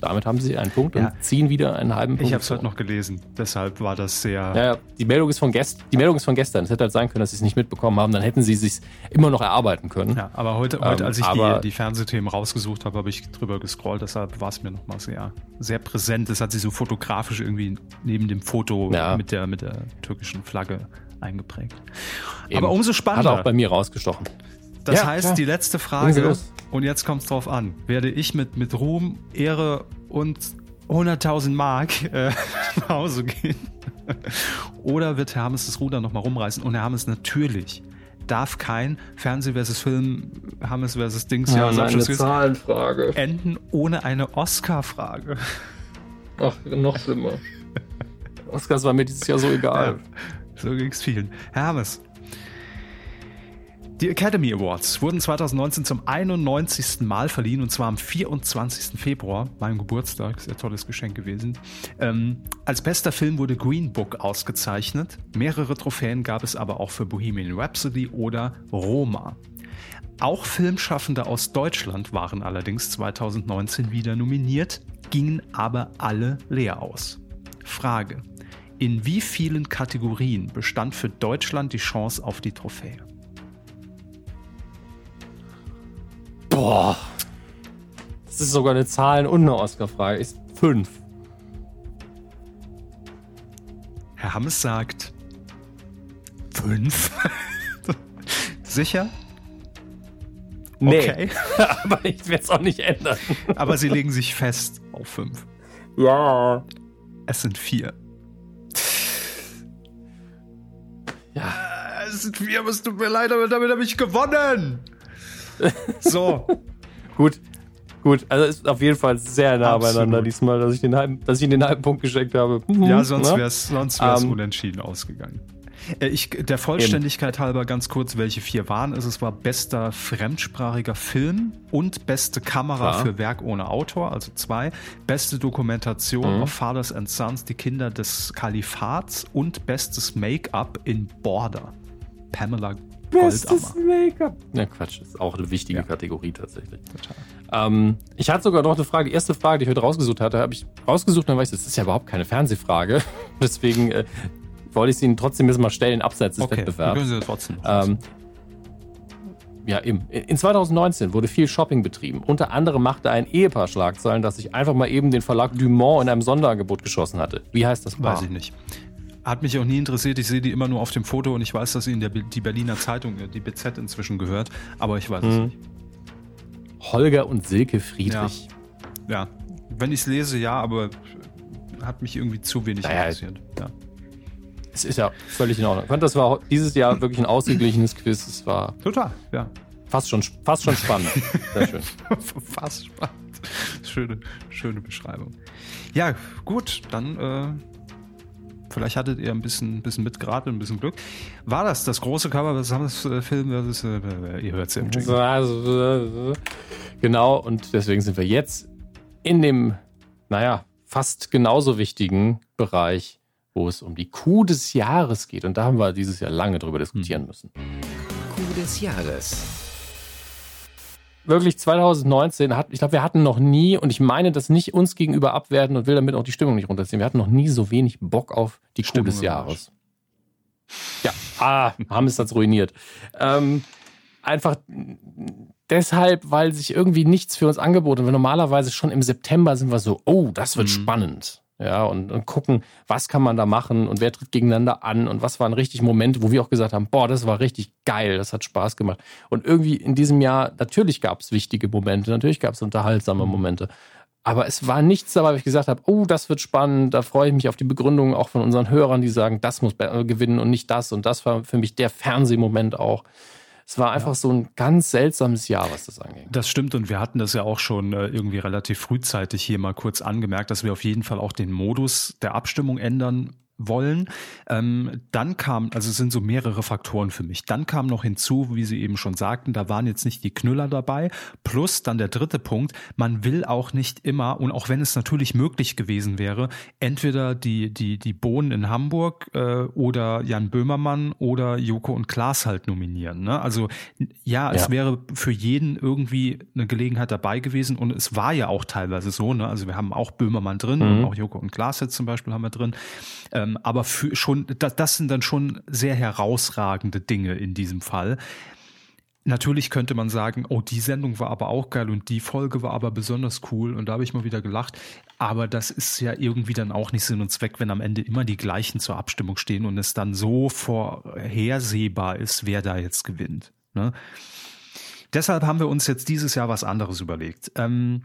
Damit haben Sie einen Punkt Ja. und ziehen wieder einen halben Punkt. Ich habe es heute noch gelesen, deshalb war das sehr. Ja, die Meldung ist von gest die Meldung ist von gestern. Es hätte halt sein können, dass Sie es nicht mitbekommen haben. Dann hätten Sie es sich immer noch erarbeiten können. Ja, aber heute, heute Ähm, als ich die, die Fernsehthemen rausgesucht habe, habe ich drüber gescrollt, deshalb war es mir nochmal sehr, sehr präsent. Das hat sich so fotografisch irgendwie neben dem Foto Ja. mit, der, mit der türkischen Flagge eingeprägt. Eben. Aber umso Hat spannender. auch bei mir rausgestochen. Das Ja, heißt, klar. die letzte Frage, und jetzt kommt es drauf an, werde ich mit, mit Ruhm, Ehre und 100.000 Mark äh, nach Hause gehen? Oder wird Herr Hammes das Ruder nochmal rumreißen? Und Herr Hammes natürlich darf kein Fernseh versus Film, Hammes versus Dings, ja, Abschlussquiz Zahlenfrage. enden ohne eine Oscar-Frage. Ach, noch schlimmer. Oscars war mir dieses Jahr so egal. Ja, so ging es vielen. Herr Hammes. Die Academy Awards wurden 2019 zum 91. Mal verliehen und zwar am 24. Februar, meinem Geburtstag, sehr tolles Geschenk gewesen. Ähm, als bester Film wurde Green Book ausgezeichnet. Mehrere Trophäen gab es aber auch für Bohemian Rhapsody oder Roma. Auch Filmschaffende aus Deutschland waren allerdings 2019 wieder nominiert, gingen aber alle leer aus. Frage. In wie vielen Kategorien bestand für Deutschland die Chance auf die Trophäe? Boah. Das ist sogar eine Zahlen- und eine Oscar-Frage. Ist fünf. Herr Hammes sagt fünf. Sicher? Nee. Okay. Aber ich werde es auch nicht ändern. Aber sie legen sich fest auf fünf. Ja. Es sind vier. Ja. Es sind vier, aber es tut mir leid, aber damit habe ich gewonnen. So. Gut. Gut, also ist auf jeden Fall sehr nah Absolut. beieinander diesmal, dass ich den halben, dass ich den halben Punkt geschenkt habe. Mhm, Ja, sonst ne? wäre es sonst wär's Ähm, unentschieden ausgegangen. Äh, Ich, der Vollständigkeit halber ganz kurz, welche vier waren es? Es war bester fremdsprachiger Film und beste Kamera Klar. für Werk ohne Autor, also zwei. Beste Dokumentation Mhm. auf Fathers and Sons, die Kinder des Kalifats und bestes Make-up in Border. Pamela Bestes. Make-up. Na Quatsch, ist auch eine wichtige Ja. Kategorie tatsächlich. Total. Ähm, ich hatte sogar noch eine Frage. Die erste Frage, die ich heute rausgesucht hatte, habe ich rausgesucht, dann weiß ich, das ist ja überhaupt keine Fernsehfrage. Deswegen äh, wollte ich sie Ihnen trotzdem jetzt mal stellen, abseits des Okay, Wettbewerbs. können sie trotzdem. Ähm, ja, eben. In 2019 wurde viel Shopping betrieben. Unter anderem machte ein Ehepaar Schlagzeilen, das sich einfach mal eben den Verlag Dumont in einem Sonderangebot geschossen hatte. Wie heißt das Paar? Weiß ich nicht. Hat mich auch nie interessiert. Ich sehe die immer nur auf dem Foto und ich weiß, dass sie in der, die Berliner Zeitung, äh, die BZ inzwischen gehört, aber ich weiß es Mhm. nicht. Holger und Silke Friedrich. Ja, wenn ich es lese, ja, aber hat mich irgendwie zu wenig Naja, interessiert. Ja. Es ist ja völlig in Ordnung. Ich fand, das war dieses Jahr wirklich ein ausgeglichenes Quiz. Es war Total, ja. fast schon, fast schon spannend. Sehr schön. Fast spannend. Schöne, schöne Beschreibung. Ja, gut, dann äh, vielleicht hattet ihr ein bisschen, bisschen mitgeraten, ein bisschen Glück. War das das große Cover des Hammes äh, Film? Das ist, äh, ihr hört es im Jingle. Genau, und deswegen sind wir jetzt in dem, naja, fast genauso wichtigen Bereich, wo es um die Kuh des Jahres geht. Und da haben wir dieses Jahr lange drüber diskutieren müssen. Kuh des Jahres. Wirklich 2019 hat, ich glaube, wir hatten noch nie, und ich meine das nicht uns gegenüber abwerten und will damit auch die Stimmung nicht runterziehen, wir hatten noch nie so wenig Bock auf die Stimmung des Jahres. Ja, ah, haben es das ruiniert. Ähm, einfach deshalb, weil sich irgendwie nichts für uns angeboten hat. Normalerweise schon im September sind wir so, oh, das wird Mhm. spannend. Ja, und, und gucken, was kann man da machen und wer tritt gegeneinander an und was waren richtig Momente, wo wir auch gesagt haben, boah, das war richtig geil, das hat Spaß gemacht. Und irgendwie in diesem Jahr, natürlich gab es wichtige Momente, natürlich gab es unterhaltsame Momente. Aber es war nichts dabei, wo ich gesagt habe, oh, das wird spannend, da freue ich mich auf die Begründung auch von unseren Hörern, die sagen, das muss gewinnen und nicht das. Und das war für mich der Fernsehmoment auch. Es war einfach so ein ganz seltsames Jahr, was das angeht. Das stimmt und wir hatten das ja auch schon äh, irgendwie relativ frühzeitig hier mal kurz angemerkt, dass wir auf jeden Fall auch den Modus der Abstimmung ändern wollen. Ähm, dann kam, also es sind so mehrere Faktoren für mich. Dann kam noch hinzu, wie Sie eben schon sagten, da waren jetzt nicht die Knüller dabei. Plus dann der dritte Punkt, man will auch nicht immer, und auch wenn es natürlich möglich gewesen wäre, entweder die, die, die Bohnen in Hamburg äh, oder Jan Böhmermann oder Joko und Klaas halt nominieren. Ne? Also ja, es Ja. wäre für jeden irgendwie eine Gelegenheit dabei gewesen und es war ja auch teilweise so. Ne? Also wir haben auch Böhmermann drin Mhm. und auch Joko und Klaas jetzt zum Beispiel haben wir drin. Ähm, aber für schon, das, das sind dann schon sehr herausragende Dinge in diesem Fall. Natürlich könnte man sagen, oh, die Sendung war aber auch geil und die Folge war aber besonders cool und da habe ich mal wieder gelacht. Aber das ist ja irgendwie dann auch nicht Sinn und Zweck, wenn am Ende immer die gleichen zur Abstimmung stehen und es dann so vorhersehbar ist, wer da jetzt gewinnt. Ne? Deshalb haben wir uns jetzt dieses Jahr was anderes überlegt. Ähm,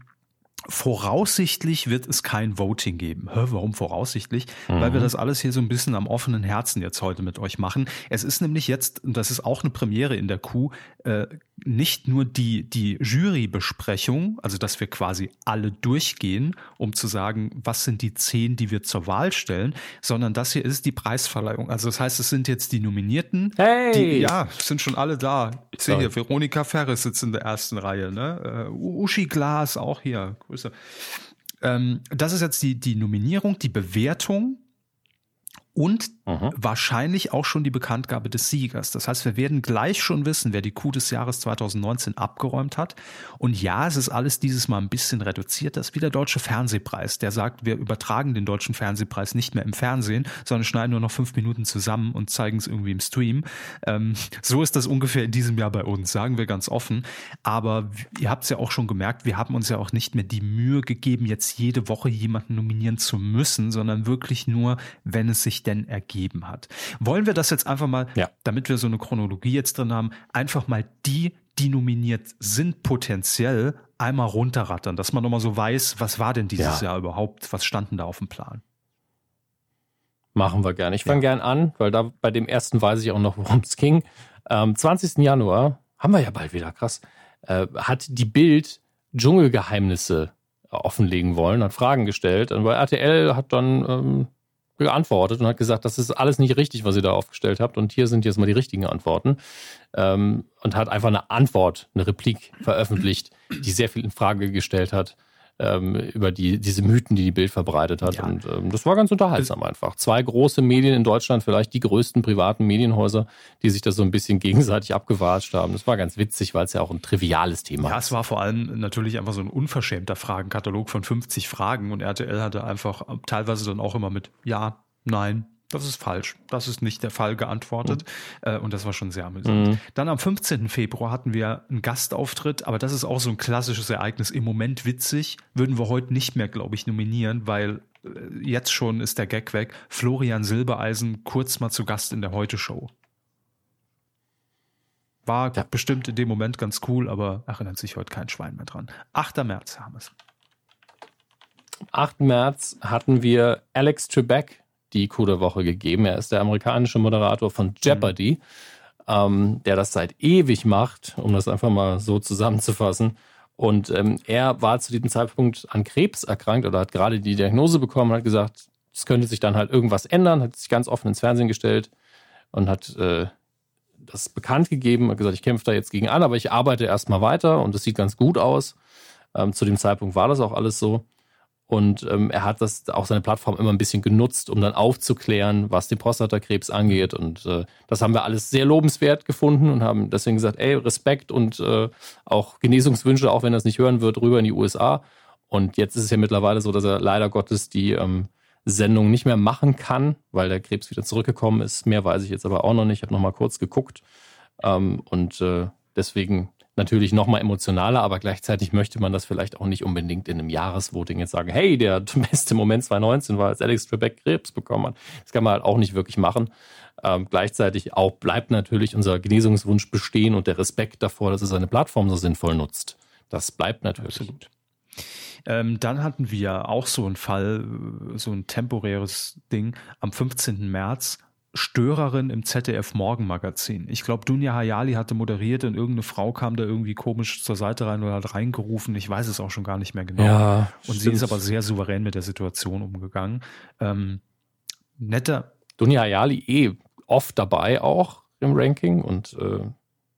Voraussichtlich wird es kein Voting geben. Hä, warum voraussichtlich? Mhm. Weil wir das alles hier so ein bisschen am offenen Herzen jetzt heute mit euch machen. Es ist nämlich jetzt, und das ist auch eine Premiere in der Kuh, äh, nicht nur die, die Jurybesprechung, also dass wir quasi alle durchgehen, um zu sagen, was sind die zehn, die wir zur Wahl stellen, sondern das hier ist die Preisverleihung. Also das heißt, es sind jetzt die Nominierten. Hey! Die, ja, sind schon alle da. Ich sehe hier, Veronika Ferris sitzt in der ersten Reihe, ne? Uh, Uschi Glas auch hier. Grüße. Ähm, das ist jetzt die, die Nominierung, die Bewertung und mhm. wahrscheinlich auch schon die Bekanntgabe des Siegers. Das heißt, wir werden gleich schon wissen, wer die Kuh des Jahres 2019 abgeräumt hat. Und ja, es ist alles dieses Mal ein bisschen reduziert. Das ist wie der Deutsche Fernsehpreis, der sagt, wir übertragen den Deutschen Fernsehpreis nicht mehr im Fernsehen, sondern schneiden nur noch fünf Minuten zusammen und zeigen es irgendwie im Stream. Ähm, so ist das ungefähr in diesem Jahr bei uns, sagen wir ganz offen. Aber ihr habt es ja auch schon gemerkt, wir haben uns ja auch nicht mehr die Mühe gegeben, jetzt jede Woche jemanden nominieren zu müssen, sondern wirklich nur, wenn es sich denn ergeben hat. Wollen wir das jetzt einfach mal, ja. damit wir so eine Chronologie jetzt drin haben, einfach mal die, die nominiert sind, potenziell einmal runterrattern, dass man nochmal so weiß, was war denn dieses ja. Jahr überhaupt, was standen da auf dem Plan? Machen wir gerne. Ich fange ja. gern an, weil da bei dem ersten weiß ich auch noch, worum es ging. Am 20. Januar, haben wir ja bald wieder, krass, äh, hat die Bild Dschungelgeheimnisse offenlegen wollen, hat Fragen gestellt. Und bei RTL hat dann ähm, geantwortet und hat gesagt, das ist alles nicht richtig, was ihr da aufgestellt habt und hier sind jetzt mal die richtigen Antworten. Ähm, und hat einfach eine Antwort, eine Replik veröffentlicht, die sehr viel in Frage gestellt hat ähm, über die, diese Mythen, die die Bild verbreitet hat. Ja. Und ähm, das war ganz unterhaltsam einfach. Zwei große Medien in Deutschland, vielleicht die größten privaten Medienhäuser, die sich das so ein bisschen gegenseitig abgewatscht haben. Das war ganz witzig, weil es ja auch ein triviales Thema ist. Ja, es war vor allem natürlich einfach so ein unverschämter Fragenkatalog von 50 Fragen und RTL hatte einfach teilweise dann auch immer mit Ja, Nein, das ist falsch. Das ist nicht der Fall geantwortet. Mhm. Äh, und das war schon sehr amüsant. Mhm. Dann am 15. Februar hatten wir einen Gastauftritt, aber das ist auch so ein klassisches Ereignis. Im Moment witzig. Würden wir heute nicht mehr, glaube ich, nominieren, weil äh, jetzt schon ist der Gag weg. Florian Silbereisen kurz mal zu Gast in der Heute-Show. War ja. bestimmt in dem Moment ganz cool, aber erinnert sich heute kein Schwein mehr dran. 8. März haben wir es. Am 8. März hatten wir Alex Trebek die Coup der Woche gegeben. Er ist der amerikanische Moderator von Jeopardy, mhm. ähm, der das seit ewig macht, um das einfach mal so zusammenzufassen. Und ähm, er war zu diesem Zeitpunkt an Krebs erkrankt oder hat gerade die Diagnose bekommen und hat gesagt, es könnte sich dann halt irgendwas ändern, hat sich ganz offen ins Fernsehen gestellt und hat äh, das bekannt gegeben, hat gesagt, ich kämpfe da jetzt gegen an, aber ich arbeite erstmal weiter und es sieht ganz gut aus. Ähm, zu dem Zeitpunkt war das auch alles so. Und ähm, er hat das auch seine Plattform immer ein bisschen genutzt, um dann aufzuklären, was den Prostatakrebs angeht. Und äh, das haben wir alles sehr lobenswert gefunden und haben deswegen gesagt, ey, Respekt und äh, auch Genesungswünsche, auch wenn er es nicht hören wird, rüber in die USA. Und jetzt ist es ja mittlerweile so, dass er leider Gottes die ähm, Sendung nicht mehr machen kann, weil der Krebs wieder zurückgekommen ist. Mehr weiß ich jetzt aber auch noch nicht. Ich habe noch mal kurz geguckt. Ähm, und äh, deswegen natürlich nochmal emotionaler, aber gleichzeitig möchte man das vielleicht auch nicht unbedingt in einem Jahresvoting jetzt sagen, hey, der beste Moment 2019 war, als Alex Trebek Krebs bekommen hat. Das kann man halt auch nicht wirklich machen. Ähm, gleichzeitig auch bleibt natürlich unser Genesungswunsch bestehen und der Respekt davor, dass er seine Plattform so sinnvoll nutzt. Das bleibt natürlich. Absolut. Ähm, dann hatten wir auch so einen Fall, so ein temporäres Ding am 15. März Störerin im ZDF Morgenmagazin. Ich glaube, Dunja Hayali hatte moderiert und irgendeine Frau kam da irgendwie komisch zur Seite rein oder hat reingerufen. Ich weiß es auch schon gar nicht mehr genau. Ja, und stimmt. sie ist aber sehr souverän mit der Situation umgegangen. Ähm, netter. Dunja Hayali eh oft dabei auch im Ranking und äh,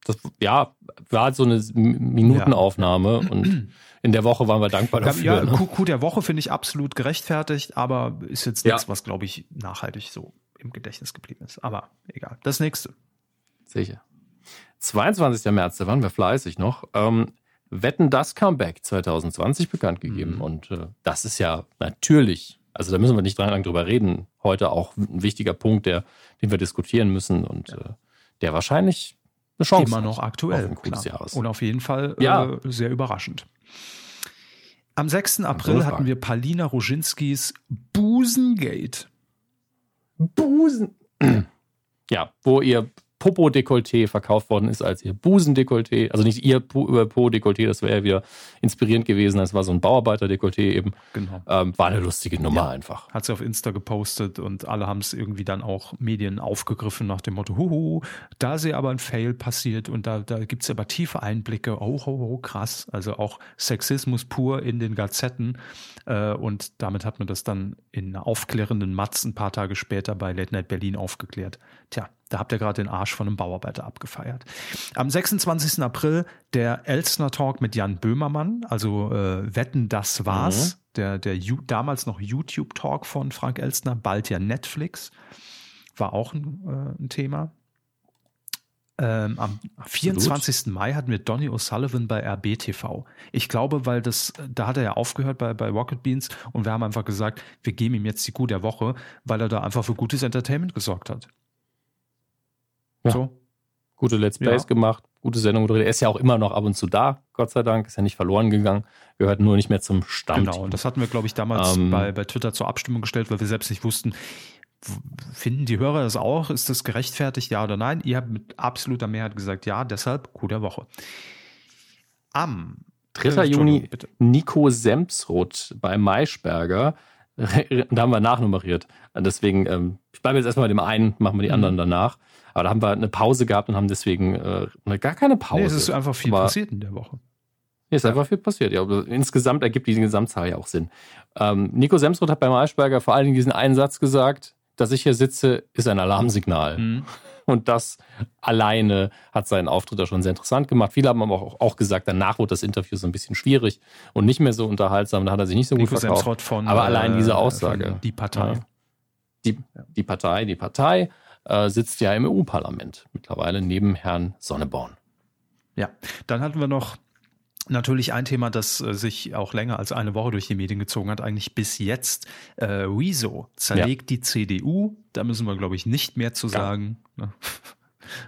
das ja war so eine Minutenaufnahme ja. und in der Woche waren wir dankbar dafür. Ja, ne? Coup der Woche finde ich absolut gerechtfertigt, aber ist jetzt nichts, ja. was glaube ich nachhaltig so im Gedächtnis geblieben ist. Aber egal. Das nächste. Sicher. 22. März, da waren wir fleißig noch. Ähm, Wetten das Comeback 2020 bekannt gegeben. Mhm. Und äh, das ist ja natürlich, also da müssen wir nicht dran lang drüber reden, heute auch ein wichtiger Punkt, der, den wir diskutieren müssen und ja. äh, der wahrscheinlich eine Chance Immer noch aktuell. Auf. Und auf jeden Fall ja. äh, sehr überraschend. Am 6. April hatten wir Palina Roginskis Busengate. Busen. Ja, wo ihr Popo-Dekolleté verkauft worden ist als ihr Busendekolleté. Also nicht ihr Po-Dekolleté, das wäre ja wieder inspirierend gewesen. Das war so ein Bauarbeiter-Dekolleté eben. Genau. Ähm, war eine lustige Nummer Ja. einfach. Hat sie auf Insta gepostet und alle haben es irgendwie dann auch Medien aufgegriffen nach dem Motto, huhu, da ist ja aber ein Fail passiert und da, da gibt es aber tiefe Einblicke, oh, oh, oh, krass. Also auch Sexismus pur in den Gazetten. Äh, und damit hat man das dann in aufklärenden Matz ein paar Tage später bei Late Night Berlin aufgeklärt. Tja, da habt ihr gerade den Arsch von einem Bauarbeiter abgefeiert. Am 26. April der Elstner Talk mit Jan Böhmermann, also äh, Wetten, das war's. Der, der Ju damals noch YouTube-Talk von Frank Elstner, bald ja Netflix, war auch ein, äh, ein Thema. Ähm, am 24. Mai hatten wir Donny O'Sullivan bei RBTV. Ich glaube, weil das, da hat er ja aufgehört bei, bei Rocket Beans und wir haben einfach gesagt, wir geben ihm jetzt die Kuh der Woche, weil er da einfach für gutes Entertainment gesorgt hat. Ja. So. Gute Let's Plays Ja. gemacht, gute Sendung moderiert. Er ist ja auch immer noch ab und zu da, Gott sei Dank. Ist ja nicht verloren gegangen. Gehört nur nicht mehr zum Stamm. Genau, und das hatten wir, glaube ich, damals Ähm, bei, bei Twitter zur Abstimmung gestellt, weil wir selbst nicht wussten, finden die Hörer das auch? Ist das gerechtfertigt, ja oder nein? Ihr habt mit absoluter Mehrheit gesagt, ja, deshalb der Woche. Am 3. Äh, Juni bitte. Nico Semsroth bei Maischberger. Da haben wir nachnummeriert. Deswegen, ähm, ich bleibe jetzt erstmal bei dem einen, machen wir die Mhm. anderen danach. Aber da haben wir eine Pause gehabt und haben deswegen äh, eine- gar keine Pause. Nee, es ist einfach viel Aber- passiert in der Woche. Hier ist einfach viel passiert. Ja, aber insgesamt ergibt diese Gesamtzahl ja auch Sinn. Ähm, Nico Semsroth hat bei Maischberger vor allen Dingen diesen einen Satz gesagt, dass ich hier sitze, ist ein Alarmsignal. Mhm. Und das alleine hat seinen Auftritt da schon sehr interessant gemacht. Viele haben aber auch, auch gesagt, danach wurde das Interview so ein bisschen schwierig und nicht mehr so unterhaltsam. Da hat er sich nicht so gut Nico verkauft. Von Aber allein diese äh, Aussage. Die Partei. Ja. Die, die Partei, die Partei äh, sitzt ja im EU-Parlament mittlerweile neben Herrn Sonneborn. Ja, dann hatten wir noch natürlich ein Thema, das äh, sich auch länger als eine Woche durch die Medien gezogen hat, eigentlich bis jetzt. Äh, Rezo zerlegt die CDU. Da müssen wir, glaube ich, nicht mehr zu Ja. sagen. Ne?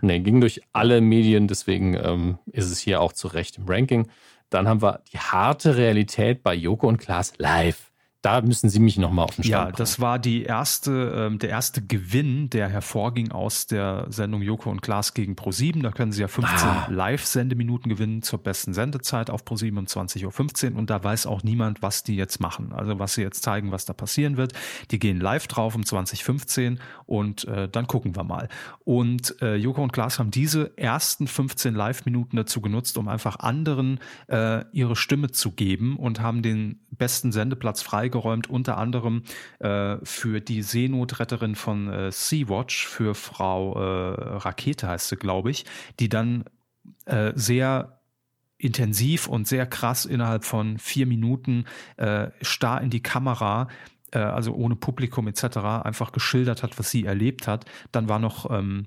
Nee, ging durch alle Medien, deswegen ähm, ist es hier auch zu Recht im Ranking. Dann haben wir die harte Realität bei Joko und Klaas live. Da müssen Sie mich nochmal auf den Stand Ja, bringen. das war die erste, ähm, der erste Gewinn, der hervorging aus der Sendung Joko und Klaas gegen Pro7. Da können Sie ja 15 Ah. Live-Sendeminuten gewinnen zur besten Sendezeit auf Pro7 um 20.15 Uhr. Und da weiß auch niemand, was die jetzt machen. Also was sie jetzt zeigen, was da passieren wird. Die gehen live drauf um 2015 und äh, dann gucken wir mal. Und äh, Joko und Klaas haben diese ersten 15 Live-Minuten dazu genutzt, um einfach anderen äh, ihre Stimme zu geben und haben den besten Sendeplatz freigeräumt, unter anderem äh, für die Seenotretterin von äh, Sea-Watch, für Frau äh, Rakete heißt sie, glaube ich, die dann äh, sehr intensiv und sehr krass innerhalb von vier Minuten äh, starr in die Kamera, äh, also ohne Publikum etc., einfach geschildert hat, was sie erlebt hat. Dann war noch, ähm,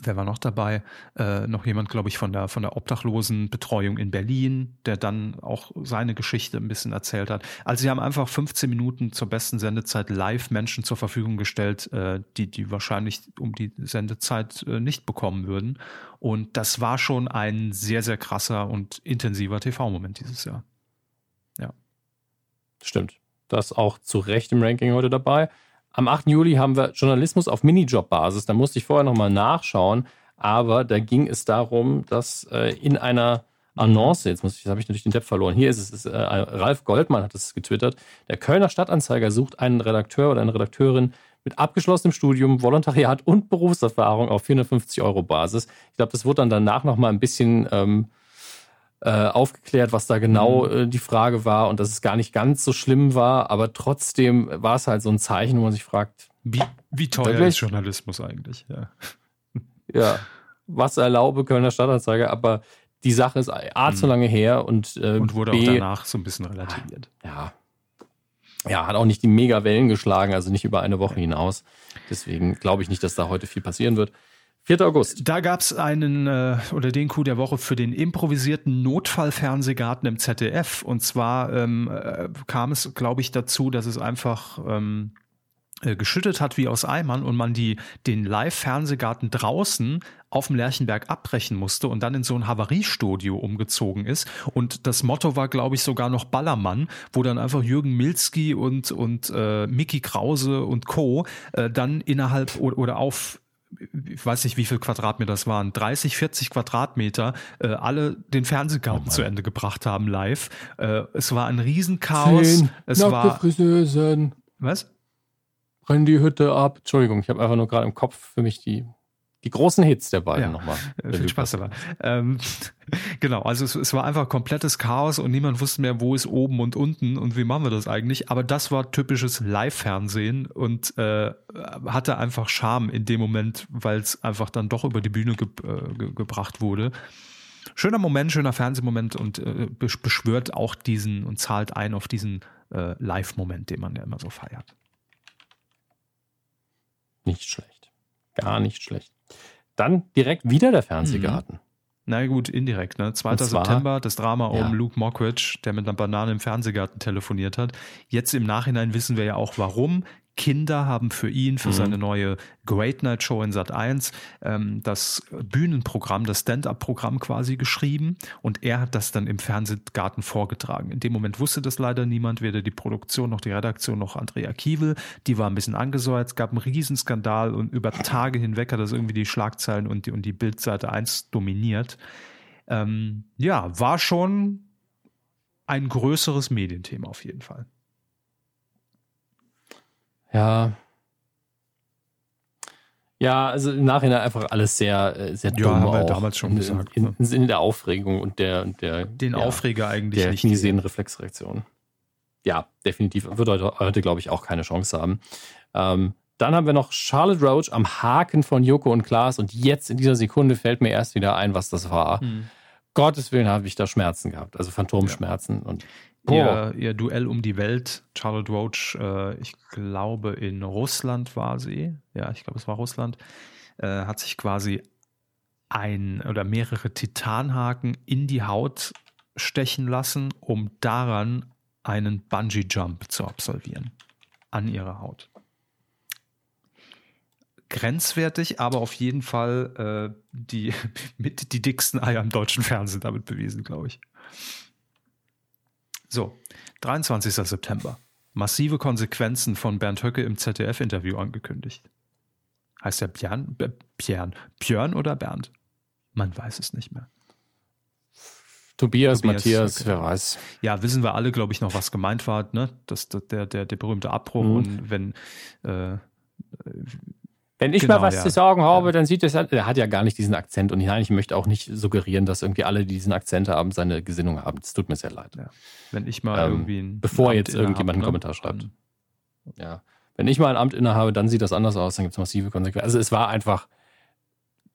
wer war noch dabei? Äh, noch jemand, glaube ich, von der, von der Obdachlosenbetreuung in Berlin, der dann auch seine Geschichte ein bisschen erzählt hat. Also sie haben einfach 15 Minuten zur besten Sendezeit live Menschen zur Verfügung gestellt, äh, die, die wahrscheinlich um die Sendezeit äh, nicht bekommen würden. Und das war schon ein sehr, sehr krasser und intensiver TV-Moment dieses Jahr. Stimmt. Das auch zu Recht im Ranking heute dabei. Am 8. Juli haben wir Journalismus auf Minijob-Basis. Da musste ich vorher nochmal nachschauen. Aber da ging es darum, dass äh, in einer Annonce, jetzt jetzt habe ich natürlich den Depp verloren. Hier ist es, ist, äh, Ralf Goldmann hat es getwittert. Der Kölner Stadtanzeiger sucht einen Redakteur oder eine Redakteurin mit abgeschlossenem Studium, Volontariat und Berufserfahrung auf 450 Euro Basis. Ich glaube, das wurde dann danach nochmal ein bisschen ähm, äh, aufgeklärt, was da genau Mhm. äh, die Frage war und dass es gar nicht ganz so schlimm war, aber trotzdem war es halt so ein Zeichen, wo man sich fragt, Wie, wie teuer Wirklich? ist Journalismus eigentlich? Ja. ja, was erlaube Kölner Stadtanzeiger, aber die Sache ist A, zu Mhm. lange her und, äh, Und wurde B, auch danach so ein bisschen relativiert. ja, ja, hat auch nicht die mega Wellen geschlagen, also nicht über eine Woche hinaus. Deswegen glaube ich nicht, dass da heute viel passieren wird. 4. August. Da gab es einen äh, oder den Coup der Woche für den improvisierten Notfallfernsehgarten im ZDF. Und zwar ähm, äh, kam es, glaube ich, dazu, dass es einfach ähm, äh, geschüttet hat wie aus Eimern und man die, den Live-Fernsehgarten draußen auf dem Lerchenberg abbrechen musste und dann in so ein Havariestudio umgezogen ist. Und das Motto war, glaube ich, sogar noch Ballermann, wo dann einfach Jürgen Milski und, und äh, Mickey Krause und Co. Äh, dann innerhalb oder, oder auf ich weiß nicht, wie viel Quadratmeter das waren, 30, 40 Quadratmeter, äh, alle den Fernsehgarten Oh zu Ende gebracht haben live. Äh, es war ein Riesenchaos. Zehn Es war, Friseusen. was? Brennen die Hütte ab. Entschuldigung, ich habe einfach nur gerade im Kopf für mich die, die großen Hits der beiden Ja. nochmal. Viel Spaß dabei. Ähm, genau, also es, es war einfach komplettes Chaos und niemand wusste mehr, wo ist oben und unten und wie machen wir das eigentlich. Aber das war typisches Live-Fernsehen und äh, hatte einfach Charme in dem Moment, weil es einfach dann doch über die Bühne ge äh, ge gebracht wurde. Schöner Moment, schöner Fernsehmoment und äh, besch- beschwört auch diesen und zahlt ein auf diesen äh, Live-Moment, den man ja immer so feiert. Nicht schlecht. Gar nicht schlecht. Dann direkt wieder der Fernsehgarten. Na gut, indirekt, ne? 2. Und zwar- September, das Drama Ja. um Luke Mockridge, der mit einer Banane im Fernsehgarten telefoniert hat. Jetzt im Nachhinein wissen wir ja auch, warum. Kinder haben für ihn, für Mhm. seine neue Great Night Show in Sat 1, ähm, das Bühnenprogramm, das Stand-up-Programm quasi geschrieben und er hat das dann im Fernsehgarten vorgetragen. In dem Moment wusste das leider niemand, weder die Produktion noch die Redaktion noch Andrea Kiewel. Die war ein bisschen angesäuert, es gab einen Riesenskandal und über Tage hinweg hat das irgendwie die Schlagzeilen und die, und die Bildseite 1 dominiert. Ähm, ja, war schon ein größeres Medienthema auf jeden Fall. Ja. Ja, also im Nachhinein einfach alles sehr, äh, sehr Ja, dumm haben wir auch. damals schon in, gesagt, In, ne? im Sinne der Aufregung und der, der Den ja, Aufreger eigentlich der nicht. Kniesehnenreflexreaktion. Ja, definitiv. Wird heute, heute glaube ich, auch keine Chance haben. Ähm, dann haben wir noch Charlotte Roach am Haken von Joko und Klaas und jetzt in dieser Sekunde fällt mir erst wieder ein, was das war. Hm. Gottes Willen habe ich da Schmerzen gehabt, also Phantomschmerzen und Ihr, ihr Duell um die Welt, Charlotte Roach, äh, ich glaube in Russland war sie, ja, ich glaube es war Russland, äh, hat sich quasi ein oder mehrere Titanhaken in die Haut stechen lassen, um daran einen Bungee-Jump zu absolvieren. An ihrer Haut. Grenzwertig, aber auf jeden Fall äh, die, mit die dicksten Eier im deutschen Fernsehen damit bewiesen, glaube ich. So, 23. September. Massive Konsequenzen von Bernd Höcke im ZDF-Interview angekündigt. Heißt der Björn? Björn. Björn oder Bernd? Man weiß es nicht mehr. Tobias, Tobias, Matthias, okay. wer weiß. Ja, wissen wir alle, glaube ich, noch, was gemeint war, ne? Das, der, der, der berühmte Abbruch Mhm. und wenn äh, Wenn ich Genau, mal was ja. zu sagen habe, dann sieht es, er hat ja gar nicht diesen Akzent und nein, ich möchte auch nicht suggerieren, dass irgendwie alle, die diesen Akzent haben, seine Gesinnung haben. Es tut mir sehr leid. Ja. wenn ich mal Ähm, irgendwie ein bevor ein jetzt Amt irgendjemand einen innehabe, Kommentar schreibt. Ja. Wenn ich mal ein Amt innehabe, dann sieht das anders aus, dann gibt es massive Konsequenzen. Also es war einfach,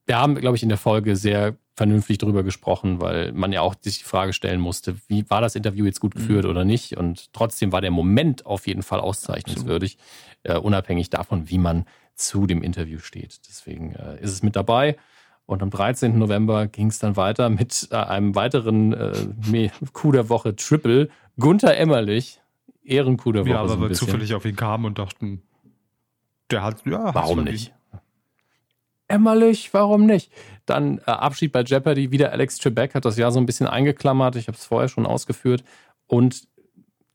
wir haben, glaube ich, in der Folge sehr vernünftig drüber gesprochen, weil man ja auch sich die Frage stellen musste, wie war das Interview jetzt gut Mhm. geführt oder nicht? Und trotzdem war der Moment auf jeden Fall auszeichnungswürdig, äh, unabhängig davon, wie man zu dem Interview steht. Deswegen äh, ist es mit dabei. Und am 13. November ging es dann weiter mit äh, einem weiteren äh, Coup der Woche Triple. Gunther Emmerlich, Ehrencoup der Woche. Ja, so aber ein wir bisschen. zufällig auf ihn kamen und dachten, der hat, ja, Warum nicht? Emmerlich, warum nicht? Dann äh, Abschied bei Jeopardy, wieder Alex Trebek hat das Jahr so ein bisschen eingeklammert. Ich habe es vorher schon ausgeführt. Und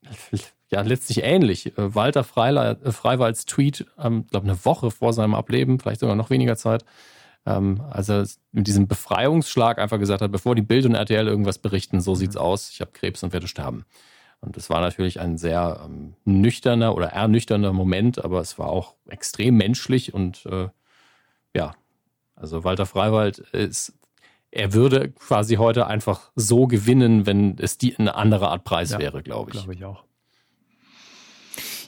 ja, letztlich ähnlich. Äh, Walter äh, Freiwalds Tweet, ähm, glaube eine Woche vor seinem Ableben, vielleicht sogar noch weniger Zeit, ähm, als er mit diesem Befreiungsschlag einfach gesagt hat, bevor die Bild und RTL irgendwas berichten, so sieht's aus, ich habe Krebs und werde sterben. Und es war natürlich ein sehr ähm, nüchterner oder ernüchternder Moment, aber es war auch extrem menschlich und äh, ja, also Walter Freiwald ist, er würde quasi heute einfach so gewinnen, wenn es die eine andere Art Preis Ja, wäre, glaube ich. Glaube ich auch.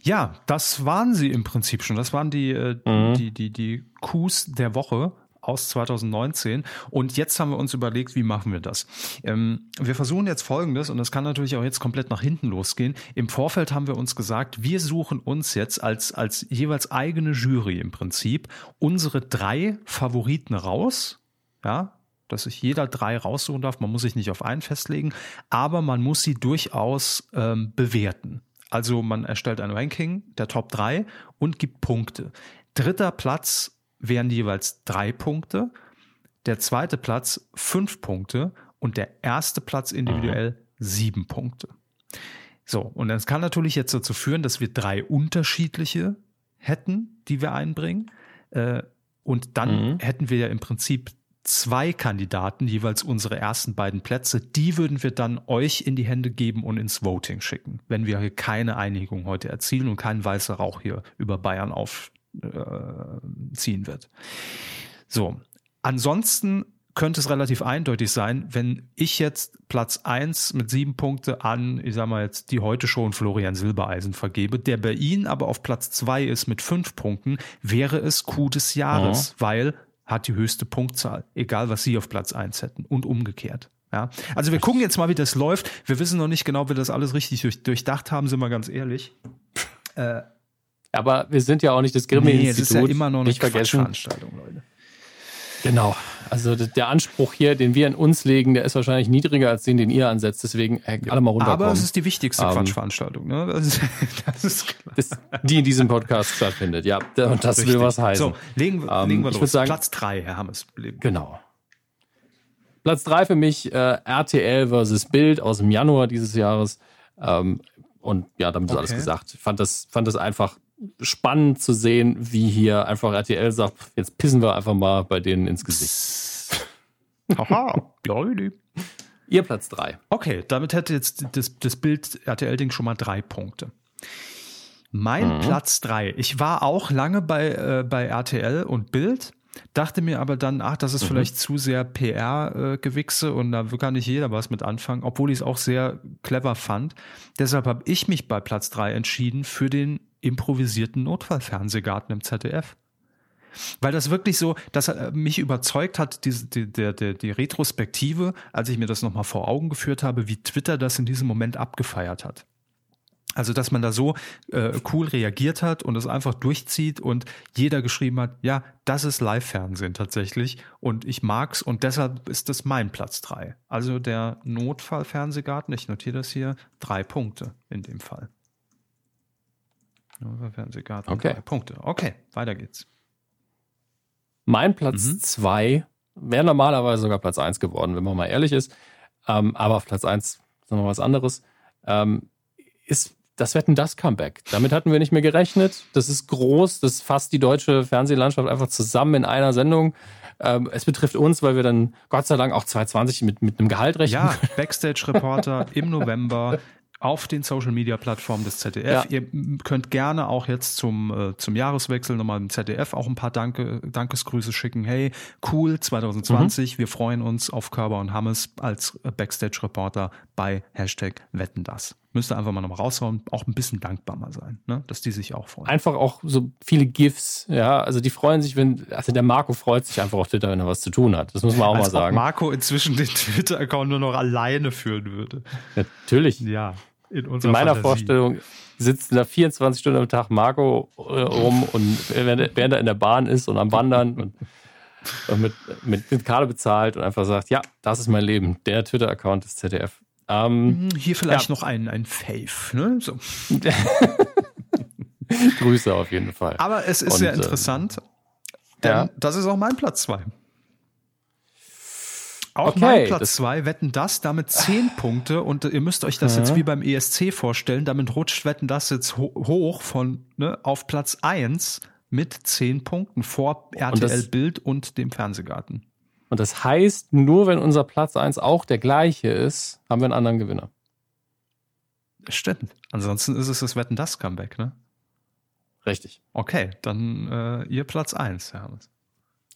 Ja, das waren sie im Prinzip schon. Das waren die, äh, Mhm. die, die, die Coups der Woche aus 2019. Und jetzt haben wir uns überlegt, wie machen wir das? Ähm, wir versuchen jetzt Folgendes, und das kann natürlich auch jetzt komplett nach hinten losgehen. Im Vorfeld haben wir uns gesagt, wir suchen uns jetzt als, als jeweils eigene Jury im Prinzip unsere drei Favoriten raus. Ja, dass sich jeder drei raussuchen darf. Man muss sich nicht auf einen festlegen, aber man muss sie durchaus ähm, bewerten. Also man erstellt ein Ranking der Top 3 und gibt Punkte. Dritter Platz wären jeweils drei Punkte, der zweite Platz fünf Punkte und der erste Platz individuell sieben Punkte. So, und das kann natürlich jetzt dazu führen, dass wir drei unterschiedliche hätten, die wir einbringen. Äh, Und dann Mhm. hätten wir ja im Prinzip zwei Kandidaten, jeweils unsere ersten beiden Plätze. Die würden wir dann euch in die Hände geben und ins Voting schicken, wenn wir hier keine Einigung heute erzielen und kein weißer Rauch hier über Bayern aufziehen wird. So, ansonsten könnte es relativ eindeutig sein, wenn ich jetzt Platz eins mit sieben Punkte an, ich sag mal jetzt, die heute schon Florian Silbereisen vergebe, der bei Ihnen aber auf Platz zwei ist mit fünf Punkten, wäre es Coup des Jahres, weil hat die höchste Punktzahl, egal was Sie auf Platz eins hätten und umgekehrt. Ja, also wir gucken jetzt mal, wie das läuft. Wir wissen noch nicht genau, wie wir das alles richtig durch, durchdacht haben, sind wir ganz ehrlich. Aber wir sind ja auch nicht das es Grimme-Institut. ist ja immer noch eine. Quatschveranstaltung, Leute. Genau. Also der Anspruch hier, den wir an uns legen, der ist wahrscheinlich niedriger als den, den ihr ansetzt. Deswegen äh, alle mal runterkommen. Aber es ist die wichtigste Ähm, Quatschveranstaltung. Ne? Das, ist, das ist klar. das, die in diesem Podcast stattfindet. Ja, und das will Richtig. was heißen. So, legen, wir- Ähm, legen wir los. sagen- Platz drei, Herr Hammes. Genau. Platz drei für mich äh, RTL versus Bild aus dem Januar dieses Jahres. Ähm, und ja, damit ist alles Okay. gesagt. Ich fand das, fand das einfach spannend zu sehen, wie hier einfach RTL sagt, jetzt pissen wir einfach mal bei denen ins Gesicht. Haha, Leute. Ihr Platz drei. Okay, damit hätte jetzt das, das Bild RTL-Ding schon mal drei Punkte. Mein Mhm. Platz drei. Ich war auch lange bei, äh, bei RTL und Bild, dachte mir aber dann, ach, Mhm. das ist vielleicht zu sehr PR-Gewichse und da kann nicht jeder was mit anfangen, obwohl ich es auch sehr clever fand. Deshalb habe ich mich bei Platz drei entschieden für den improvisierten Notfallfernsehgarten im ZDF. Weil das wirklich so, dass äh, mich überzeugt hat, die, der, der, die Retrospektive, als ich mir das nochmal vor Augen geführt habe, wie Twitter das in diesem Moment abgefeiert hat. Also, dass man da so äh, cool reagiert hat und es einfach durchzieht und jeder geschrieben hat, ja, das ist Live-Fernsehen tatsächlich und ich mag's und deshalb ist das mein Platz drei. Also der Notfallfernsehgarten, ich notiere das hier, drei Punkte in dem Fall. Notfallfernsehgarten, Okay. drei Punkte. Okay, weiter geht's. Mein Platz Mhm. zwei wäre normalerweise sogar Platz eins geworden, wenn man mal ehrlich ist. Ähm, aber auf Platz eins ist noch mal was anderes. Ähm, ist das Wetten das Comeback. Damit hatten wir nicht mehr gerechnet. Das ist groß. Das fasst die deutsche Fernsehlandschaft einfach zusammen in einer Sendung. Ähm, es betrifft uns, weil wir dann Gott sei Dank auch 2020 mit, mit einem Gehalt rechnen. Ja, Backstage-Reporter im November auf den Social-Media-Plattformen des ZDF. Ja. Ihr könnt gerne auch jetzt zum, äh, zum Jahreswechsel nochmal im ZDF auch ein paar Danke, Dankesgrüße schicken. Hey, cool, 2020, wir freuen uns auf Körber und Hammes als äh, Backstage-Reporter bei Hashtag Wetten das. Müsst ihr einfach mal nochmal raushauen, auch ein bisschen dankbar mal sein, ne? dass die sich auch freuen. Einfach auch so viele GIFs. Ja, also die freuen sich, wenn, also der Marco freut sich einfach auf Twitter, wenn er was zu tun hat. Das muss man auch Als mal ob sagen. Marco inzwischen den Twitter-Account nur noch alleine führen würde. Natürlich. Ja, in In meiner Fantasie. Vorstellung sitzt da 24 Stunden am Tag Marco äh, rum und während, während er in der Bahn ist und am Wandern und, und mit, mit, mit Karte bezahlt und einfach sagt, ja, das ist mein Leben, der Twitter-Account des ZDF. Ähm, Hm, Hier vielleicht Ja. noch ein, ein Fave. Ne? So. Grüße auf jeden Fall. Aber es ist Und, sehr äh, interessant, denn ja. das ist auch mein Platz zwei. Auch Okay, mein Platz das- zwei Wetten das, damit zehn Punkte und ihr müsst euch das jetzt wie beim ESC vorstellen, damit rutscht Wetten das jetzt ho hoch von ne, auf Platz eins mit zehn Punkten vor RTL das- Bild und dem Fernsehgarten. Und das heißt, nur wenn unser Platz 1 auch der gleiche ist, haben wir einen anderen Gewinner. Stimmt. Ansonsten ist es das Wetten das Comeback, ne? Richtig. Okay, dann äh, ihr Platz eins, Herr Hammes.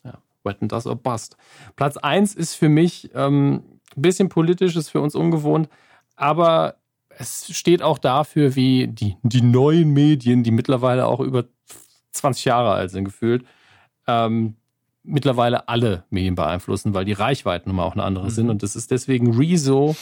Ja, wetten das or bust. Platz 1 ist für mich ähm, ein bisschen politisch, ist für uns ungewohnt, aber es steht auch dafür, wie die, die neuen Medien, die mittlerweile auch über 20 Jahre alt sind, gefühlt, ähm, mittlerweile alle Medien beeinflussen, weil die Reichweiten nun mal auch eine andere sind. Und das ist deswegen Rezo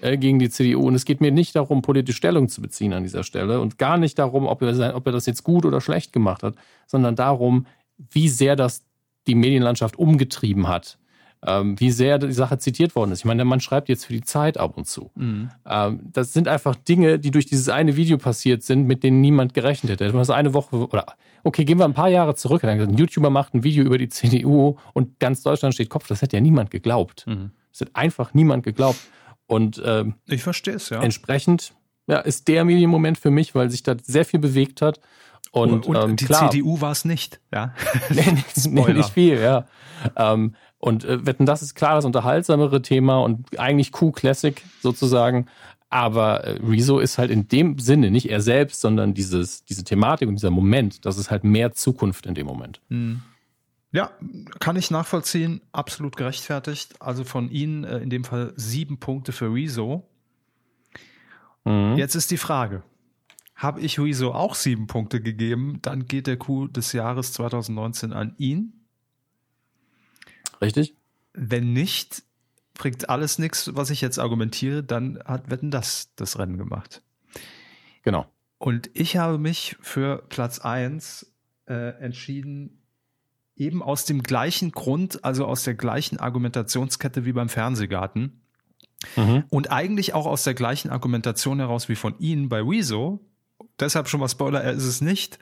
äh, gegen die CDU. Und es geht mir nicht darum, politisch Stellung zu beziehen an dieser Stelle und gar nicht darum, ob er, sein, ob er das jetzt gut oder schlecht gemacht hat, sondern darum, wie sehr das die Medienlandschaft umgetrieben hat. Ähm, wie sehr die Sache zitiert worden ist. Ich meine, Mann schreibt jetzt für die Zeit ab und zu. Mhm. Ähm, das sind einfach Dinge, die durch dieses eine Video passiert sind, mit denen niemand gerechnet hätte. Hätte man das eine Woche oder okay, gehen wir ein paar Jahre zurück. Dann gesagt, Ein YouTuber macht ein Video über die CDU und ganz Deutschland steht Kopf. Das hätte ja niemand geglaubt. Mhm. Das hat einfach niemand geglaubt. Und ähm, Ich verstehe es, ja. entsprechend ja, ist der Medienmoment für mich, weil sich da sehr viel bewegt hat. Und, und ähm, die klar, CDU war es nicht. Ja? nee, nicht, nee, nicht viel, ja. Ähm, und äh, Wetten, das ist klar das unterhaltsamere Thema und eigentlich Q-Classic sozusagen. Aber äh, Rezo ist halt in dem Sinne nicht er selbst, sondern dieses, diese Thematik und dieser Moment, das ist halt mehr Zukunft in dem Moment. Ja, kann ich nachvollziehen. Absolut gerechtfertigt. Also von Ihnen äh, in dem Fall sieben Punkte für Rezo. Mhm. Jetzt ist die Frage. Habe ich Rezo auch sieben Punkte gegeben, dann geht der Coup des Jahres 2019 an ihn. Richtig? Wenn nicht, bringt alles nichts, was ich jetzt argumentiere, dann hat Wetten das das Rennen gemacht. Genau. Und ich habe mich für Platz eins äh, entschieden, eben aus dem gleichen Grund, also aus der gleichen Argumentationskette wie beim Fernsehgarten. Mhm. Und eigentlich auch aus der gleichen Argumentation heraus wie von Ihnen bei Rezo. Deshalb schon mal Spoiler, er ist es nicht.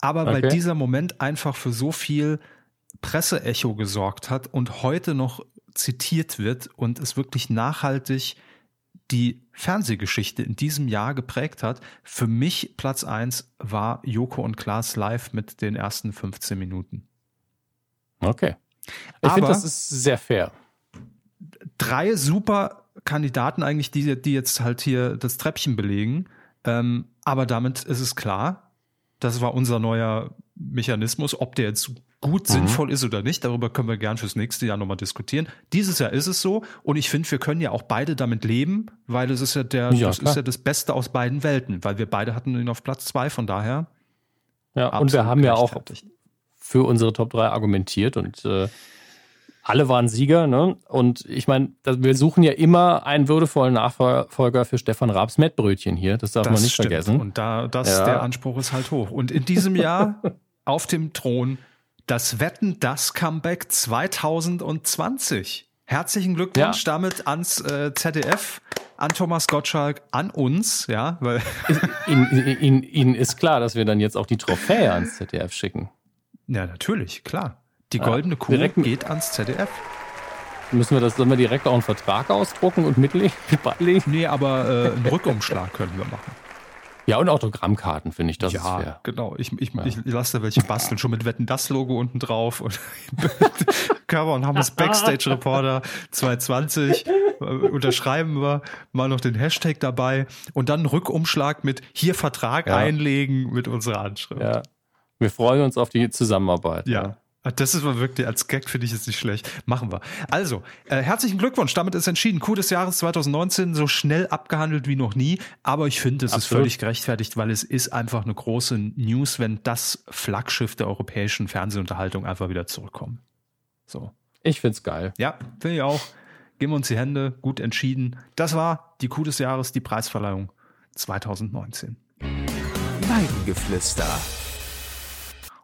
Aber weil Okay. dieser Moment einfach für so viel Presseecho gesorgt hat und heute noch zitiert wird und es wirklich nachhaltig die Fernsehgeschichte in diesem Jahr geprägt hat. Für mich Platz eins war Joko und Klaas live mit den ersten 15 Minuten. Okay. Ich Aber- finde, das ist sehr fair. drei super Kandidaten eigentlich, die, die jetzt halt hier das Treppchen belegen. Ähm, aber damit ist es klar, das war unser neuer Mechanismus, ob der jetzt gut sinnvoll ist oder nicht. Darüber können wir gern fürs nächste Jahr nochmal diskutieren. Dieses Jahr ist es so und ich finde, wir können ja auch beide damit leben, weil es ist ja der, Ja, das klar. ist ja das Beste aus beiden Welten, weil wir beide hatten ihn auf Platz zwei, von daher. Ja, und wir haben ja auch für unsere Top 3 argumentiert und äh, alle waren Sieger. Ne? Und ich meine, das- wir suchen ja immer einen würdevollen Nachfolger für Stefan Raabs Mettbrötchen hier. Das darf man nicht stimmt. vergessen. Und da, das, Ja. der Anspruch ist halt hoch. Und in diesem Jahr auf dem Thron das Wetten, das Comeback 2020. Herzlichen Glückwunsch Ja. damit ans äh, ZDF, an Thomas Gottschalk, an uns, ja, weil Ihnen, Ihnen ist klar, dass wir dann jetzt auch die Trophäe ans ZDF schicken. ja natürlich, klar. Die Ja, goldene Kuh direkt mit- geht ans ZDF. Müssen wir das, sollen wir direkt auch einen Vertrag ausdrucken und mitlegen, beilegen? Nee, aber äh, einen Rückumschlag können wir machen. Ja, und Autogrammkarten, finde ich, das ist ja, fair. genau. Ich, ich, ich lasse da welche basteln, schon mit Wetten das Logo unten drauf. Und Körper und Hammes Backstage Reporter 220. Äh, Unterschreiben wir mal noch den Hashtag dabei und dann einen Rückumschlag mit hier Vertrag Ja. einlegen mit unserer Anschrift. Ja. Wir freuen uns auf die Zusammenarbeit. Ja. Ah, Das ist mal wirklich, als Gag finde ich es nicht schlecht. Machen wir. Also, äh, herzlichen Glückwunsch. Damit ist entschieden. Coup des Jahres 2019 so schnell abgehandelt wie noch nie. Aber ich finde, es ist Absolut. völlig gerechtfertigt, weil es ist einfach eine große News, wenn das Flaggschiff der europäischen Fernsehunterhaltung einfach wieder zurückkommt. So. Ich find's geil. Ja, finde ich auch. Geben wir uns die Hände. Gut entschieden. Das war die Coup des Jahres, die Preisverleihung 2019. Weidengeflüster.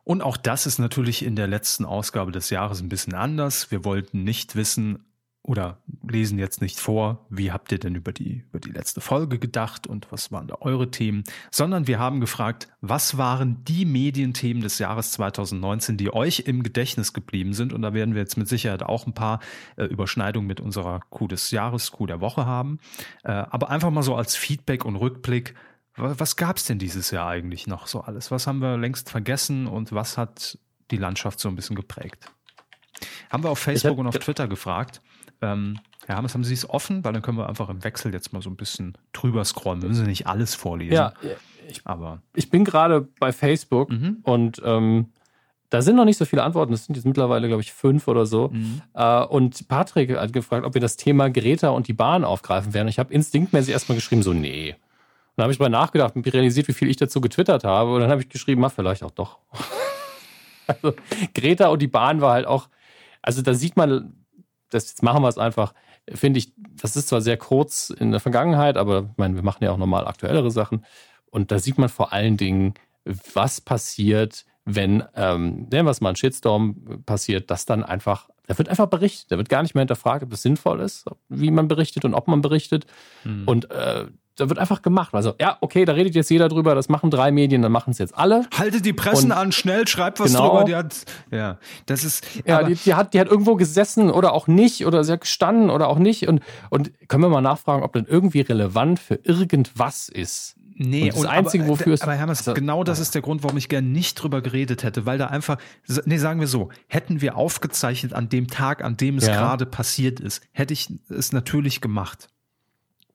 Und auch das ist natürlich in der letzten Ausgabe des Jahres ein bisschen anders. Wir wollten nicht wissen oder lesen jetzt nicht vor, wie habt ihr denn über die, über die letzte Folge gedacht und was waren da eure Themen, sondern wir haben gefragt, was waren die Medienthemen des Jahres 2019, die euch im Gedächtnis geblieben sind. Und da werden wir jetzt mit Sicherheit auch ein paar äh, Überschneidungen mit unserer Coup des Jahres, Coup der Woche haben. Äh, aber einfach mal so als Feedback und Rückblick, Was gab es denn dieses Jahr eigentlich noch so alles? Was haben wir längst vergessen und was hat die Landschaft so ein bisschen geprägt? Haben wir auf Facebook hätt- und auf Twitter gefragt. Ähm, Herr Hammes, haben Sie es offen? Weil dann können wir einfach im Wechsel jetzt mal so ein bisschen drüber scrollen. Wir müssen nicht alles vorlesen. Ja, ich, Aber ich bin gerade bei Facebook Mhm. und ähm, da sind noch nicht so viele Antworten. Das sind jetzt mittlerweile, glaube ich, fünf oder so. Mhm. Äh, und Patrick hat gefragt, ob wir das Thema Greta und die Bahn aufgreifen werden. Ich habe instinktmäßig erstmal geschrieben, so, nee. Und dann habe ich mal nachgedacht und realisiert, wie viel ich dazu getwittert habe. Und dann habe ich geschrieben, mach vielleicht auch doch. also, Greta und die Bahn war halt auch, also da sieht man, das, jetzt machen wir es einfach, finde ich, das ist zwar sehr kurz in der Vergangenheit, aber ich meine, wir machen ja auch normal aktuellere Sachen. Und da sieht man vor allen Dingen, was passiert, wenn, ähm, nennen wir es mal ein Shitstorm passiert, dass dann einfach, da wird einfach berichtet, da wird gar nicht mehr hinterfragt, ob das sinnvoll ist, wie man berichtet und ob man berichtet. Mhm. Und äh, da wird einfach gemacht. Also, ja, okay, da redet jetzt jeder drüber, das machen drei Medien, dann machen es jetzt alle. haltet die Pressen Und- an, schnell, schreibt was Genau. drüber. Die hat, ja, das ist. Ja, die, die, hat, die hat irgendwo gesessen oder auch nicht oder sie hat gestanden oder auch nicht. Und, und können wir mal nachfragen, ob das irgendwie relevant für irgendwas ist. Nee, und das Einzige, aber, wofür es. Aber Hermes, also, genau das ist der Grund, warum ich gerne nicht drüber geredet hätte, weil da einfach, nee, sagen wir so, hätten wir aufgezeichnet an dem Tag, an dem es Ja. gerade passiert ist, hätte ich es natürlich gemacht.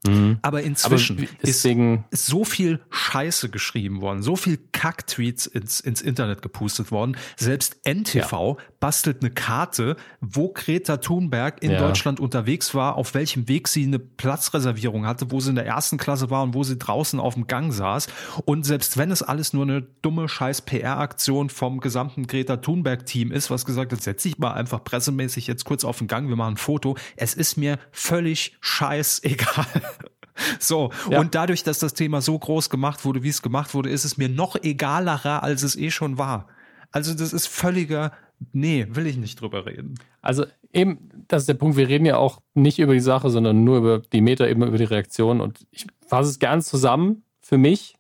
Mhm. Aber Aber inzwischen ist, deswegen. ist so viel Scheiße geschrieben worden, so viel Kack-Tweets ins, ins Internet gepustet worden. Selbst NTV bastelt eine Karte, wo Greta Thunberg in Ja. Deutschland unterwegs war, auf welchem Weg sie eine Platzreservierung hatte, wo sie in der ersten Klasse war und wo sie draußen auf dem Gang saß. Und selbst wenn es alles nur eine dumme scheiß PR-Aktion vom gesamten Greta Thunberg-Team ist, was gesagt hat, setz dich mal einfach pressemäßig jetzt kurz auf den Gang, wir machen ein Foto. Es ist mir völlig scheißegal. So, Ja. und dadurch, dass das Thema so groß gemacht wurde, wie es gemacht wurde, ist es mir noch egalerer, als es eh schon war. Also das ist völliger, nee, will ich nicht drüber reden. Also eben, das ist der Punkt, wir reden ja auch nicht über die Sache, sondern nur über die Metaebene, über die Reaktion. Und ich fasse es gern zusammen für mich.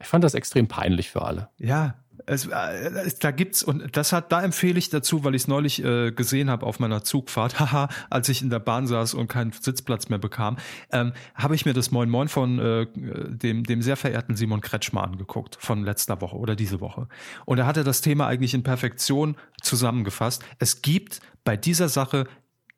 Ich fand das extrem peinlich für alle. Ja, es, äh, es, da gibt's und das hat, da empfehle ich dazu, weil ich es neulich äh, gesehen habe auf meiner Zugfahrt, haha, als ich in der Bahn saß und keinen Sitzplatz mehr bekam, ähm, habe ich mir das Moin Moin von äh, dem, dem sehr verehrten Simon Kretschmer angeguckt von letzter Woche oder diese Woche. Und er hatte das Thema eigentlich in Perfektion zusammengefasst. Es gibt bei dieser Sache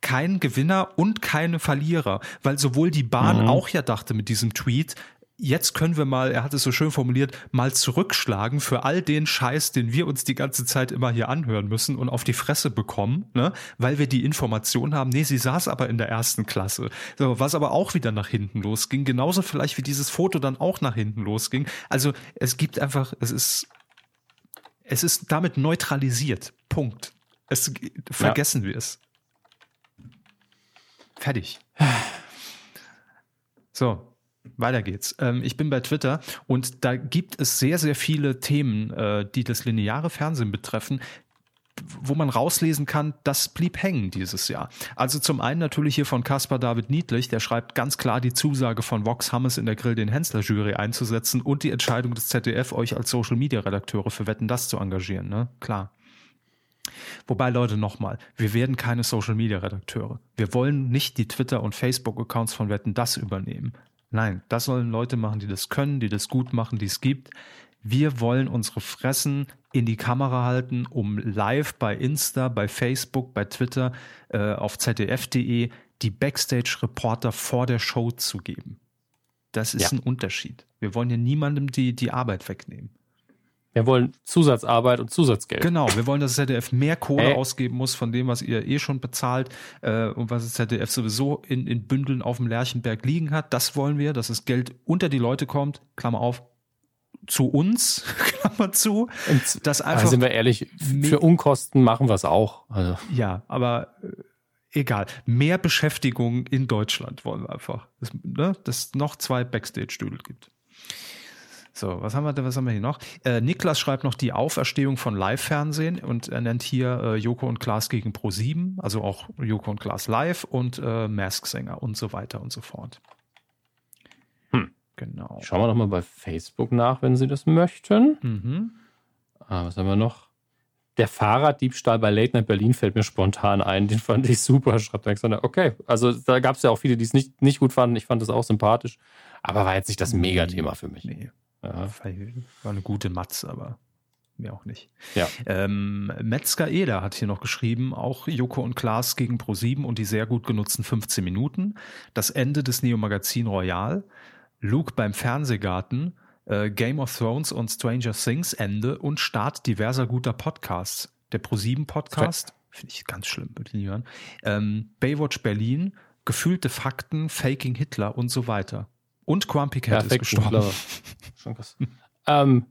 keinen Gewinner und keine Verlierer, weil sowohl die Bahn auch ja dachte mit diesem Tweet, jetzt können wir mal, er hat es so schön formuliert, mal zurückschlagen für all den Scheiß, den wir uns die ganze Zeit immer hier anhören müssen und auf die Fresse bekommen, ne? weil wir die Information haben. Nee, sie saß aber in der ersten Klasse. So, was aber auch wieder nach hinten losging. Genauso vielleicht wie dieses Foto dann auch nach hinten losging. Also es gibt einfach, es ist, es ist damit neutralisiert. Punkt. Es, vergessen wir es. Fertig. So, weiter geht's. Ähm, ich bin bei Twitter und da gibt es sehr, sehr viele Themen, äh, die das lineare Fernsehen betreffen, wo man rauslesen kann, das blieb hängen dieses Jahr. Also zum einen natürlich hier von Caspar David Niedlich, der schreibt ganz klar die Zusage von Vox Hammes in der Grill den Hensler Jury einzusetzen und die Entscheidung des ZDF, euch als Social Media Redakteure für Wetten das zu engagieren, ne? Klar. Wobei, Leute, nochmal, wir werden keine Social Media Redakteure. Wir wollen nicht die Twitter- und Facebook-Accounts von Wetten das übernehmen. Nein, das sollen Leute machen, die das können, die das gut machen, die es gibt. Wir wollen unsere Fressen in die Kamera halten, um live bei Insta, bei Facebook, bei Twitter, äh, auf zdf.de die Backstage-Reporter vor der Show zu geben. Das ist Ja. ein Unterschied. Wir wollen hier niemandem die, die Arbeit wegnehmen. Wir wollen Zusatzarbeit und Zusatzgeld. Genau, wir wollen, dass das ZDF mehr Kohle Hey. ausgeben muss von dem, was ihr eh schon bezahlt äh, und was das ZDF sowieso in, in Bündeln auf dem Lerchenberg liegen hat. Das wollen wir, dass das Geld unter die Leute kommt, Klammer auf, zu uns, Klammer zu. Und Das Aber einfach, sind wir ehrlich, für Unkosten machen wir es auch. Also, ja, aber äh, egal. Mehr Beschäftigung in Deutschland wollen wir einfach. Ne, dass es noch zwei Backstage-Stühle gibt. So, was haben wir denn, was haben wir hier noch? Äh, Niklas schreibt noch die Auferstehung von Live-Fernsehen und er nennt hier äh, Joko und Klaas gegen Pro7, also auch Joko und Klaas live und äh, Mask-Sänger und so weiter und so fort. Hm. Genau. schauen wir doch mal bei Facebook nach, wenn Sie das möchten. Mhm. Ah, was haben wir noch? Der Fahrraddiebstahl bei Late Night Berlin fällt mir spontan ein. Den fand ich super, schreibt Alexander. Okay, also da gab es ja auch viele, die es nicht, nicht gut fanden. Ich fand das auch sympathisch. Aber war jetzt nicht das Megathema für mich. Nee, Ja. war eine gute Matz, aber mir auch nicht. Ja. Ähm, Metzger Eder hat hier noch geschrieben, auch Joko und Klaas gegen Pro7 und die sehr gut genutzten 15 Minuten. Das Ende des Neo-Magazin Royal. Luke beim Fernsehgarten. Äh, Game of Thrones und Stranger Things Ende und Start diverser guter Podcasts. Der Pro7 Podcast, finde ich ganz schlimm, würde ich nie hören. Ähm, Baywatch Berlin, gefühlte Fakten, Faking Hitler und so weiter. Und Grumpy Cat ist Perfekt. gestorben. clever. Schon krass. ähm,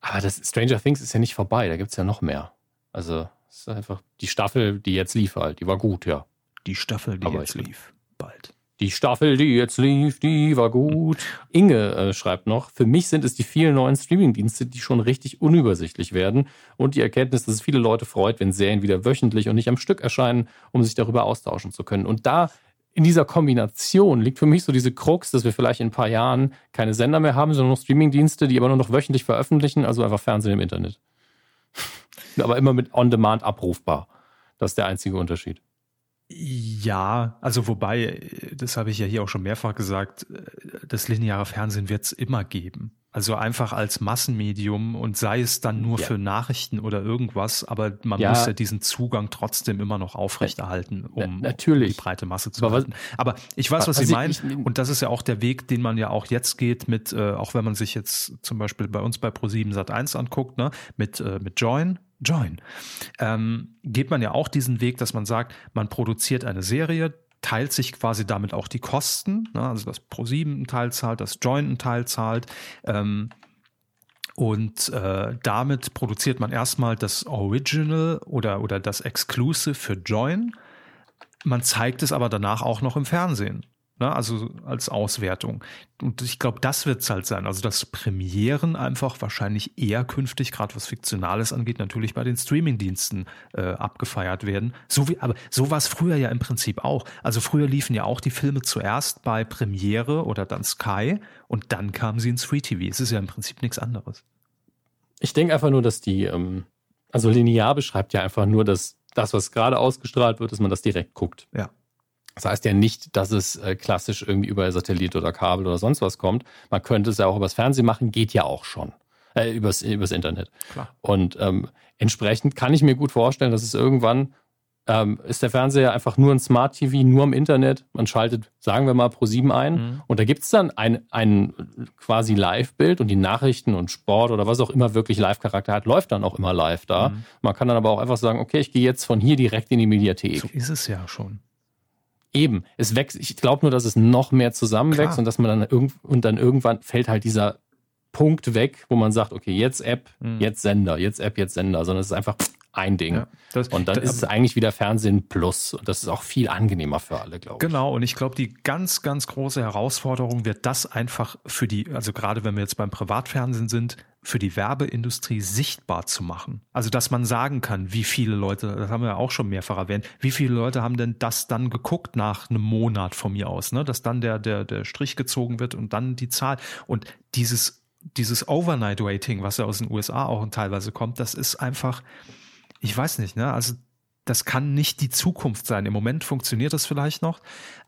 aber das Stranger Things ist ja nicht vorbei. Da gibt es ja noch mehr. Also, es ist einfach die Staffel, die jetzt lief halt. Die war gut, ja. Die Staffel, die Aber jetzt lief. Bald. Die Staffel, die jetzt lief, die war gut. Inge äh, schreibt noch, für mich sind es die vielen neuen Streamingdienste, die schon richtig unübersichtlich werden und die Erkenntnis, dass es viele Leute freut, wenn Serien wieder wöchentlich und nicht am Stück erscheinen, um sich darüber austauschen zu können. Und da in dieser Kombination liegt für mich so diese Krux, dass wir vielleicht in ein paar Jahren keine Sender mehr haben, sondern noch Streamingdienste, die aber nur noch wöchentlich veröffentlichen, also einfach Fernsehen im Internet. aber immer mit On-Demand abrufbar. Das ist der einzige Unterschied. Ja, also wobei, das habe ich ja hier auch schon mehrfach gesagt, das lineare Fernsehen wird es immer geben. Also einfach als Massenmedium und sei es dann nur Ja. für Nachrichten oder irgendwas, aber man Ja. muss ja diesen Zugang trotzdem immer noch aufrechterhalten, um Na- natürlich. die breite Masse zu Aber was- halten. Aber ich weiß, was Also Sie meinen und das ist ja auch der Weg, den man ja auch jetzt geht mit, äh, auch wenn man sich jetzt zum Beispiel bei uns bei Pro7 Sat1 anguckt, ne, mit, äh, mit Join, Join, ähm, geht man ja auch diesen Weg, dass man sagt, man produziert eine Serie, teilt sich quasi damit auch die Kosten, ne, also dass Pro7 einen Teil zahlt, dass Join einen Teil zahlt, ähm, und äh, damit produziert man erstmal das Original oder, oder das Exclusive für Join. Man zeigt es aber danach auch noch im Fernsehen. Ne? Also als Auswertung. Und ich glaube, das wird es halt sein. Also dass Premieren einfach wahrscheinlich eher künftig, gerade was Fiktionales angeht, natürlich bei den Streamingdiensten äh, abgefeiert werden. So wie, aber so war es früher ja im Prinzip auch. Also früher liefen ja auch die Filme zuerst bei Premiere oder dann Sky und dann kamen sie ins Free TV. Es ist ja im Prinzip nichts anderes. Ich denke einfach nur, dass die, ähm, also linear beschreibt ja einfach nur, dass das, was gerade ausgestrahlt wird, dass man das direkt guckt. Ja. Das heißt ja nicht, dass es äh, klassisch irgendwie über Satellit oder Kabel oder sonst was kommt. Man könnte es ja auch übers Fernsehen machen, geht ja auch schon. Äh, übers, übers Internet. Klar. Und ähm, entsprechend kann ich mir gut vorstellen, dass es irgendwann ähm, ist der Fernseher einfach nur ein Smart TV, nur im Internet. Man schaltet, sagen wir mal, pro 7 ein Mhm. und da gibt es dann ein, ein quasi Live-Bild und die Nachrichten und Sport oder was auch immer wirklich Live-Charakter hat, läuft dann auch immer live da. Mhm. Man kann dann aber auch einfach sagen, okay, ich gehe jetzt von hier direkt in die Mediathek. So ist es ja schon. Eben, es wächst, ich glaube nur, dass es noch mehr zusammenwächst Klar. und dass man dann irgend, und dann irgendwann fällt halt dieser Punkt weg, wo man sagt, okay, jetzt App, Mhm. jetzt Sender, jetzt App, jetzt Sender, sondern es ist einfach ein Ding. Ja, das- und dann da- ist es eigentlich wieder Fernsehen plus und das ist auch viel angenehmer für alle, glaube ich. Genau, und ich glaube, die ganz, ganz große Herausforderung wird das einfach für die, also gerade wenn wir jetzt beim Privatfernsehen sind, für die Werbeindustrie sichtbar zu machen. Also, dass man sagen kann, wie viele Leute, das haben wir ja auch schon mehrfach erwähnt, wie viele Leute haben denn das dann geguckt nach einem Monat von mir aus, ne? Dass dann der, der, der Strich gezogen wird und dann die Zahl. Und dieses, dieses Overnight Rating, was ja aus den USA auch teilweise kommt, das ist einfach, ich weiß nicht, ne? Also das kann nicht die Zukunft sein. Im Moment funktioniert das vielleicht noch,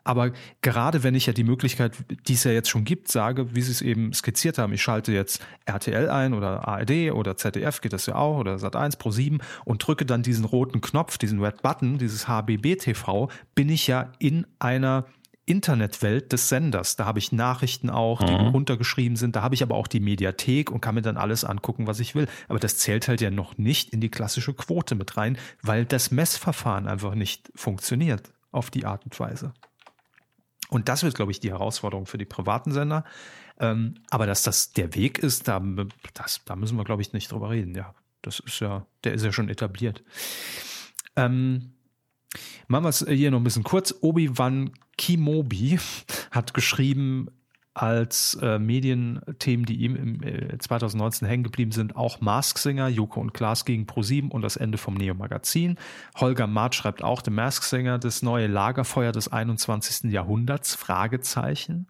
aber gerade wenn ich ja die Möglichkeit, die es ja jetzt schon gibt, sage, wie Sie es eben skizziert haben, ich schalte jetzt RTL ein oder ARD oder ZDF, geht das ja auch, oder Sat1 Pro 7 und drücke dann diesen roten Knopf, diesen Red Button, dieses HBB TV, bin ich ja in einer Internetwelt des Senders. Da habe ich Nachrichten auch, die Mhm. runtergeschrieben sind. Da habe ich aber auch die Mediathek und kann mir dann alles angucken, was ich will. Aber das zählt halt ja noch nicht in die klassische Quote mit rein, weil das Messverfahren einfach nicht funktioniert auf die Art und Weise. Und das wird, glaube ich, die Herausforderung für die privaten Sender. Ähm, aber dass das der Weg ist, da, das, da müssen wir, glaube ich, nicht drüber reden. Ja, das ist ja, der ist ja schon etabliert. Ähm, machen wir es hier noch ein bisschen kurz. Obi-Wan Kimobi hat geschrieben, als äh, Medienthemen, die ihm im äh, 2019 hängen geblieben sind, auch Mask Singer, Joko und Klaas gegen ProSieben und das Ende vom Neo Magazin. Holger Maat schreibt auch The Mask Singer, das neue Lagerfeuer des 21. Jahrhunderts, Fragezeichen.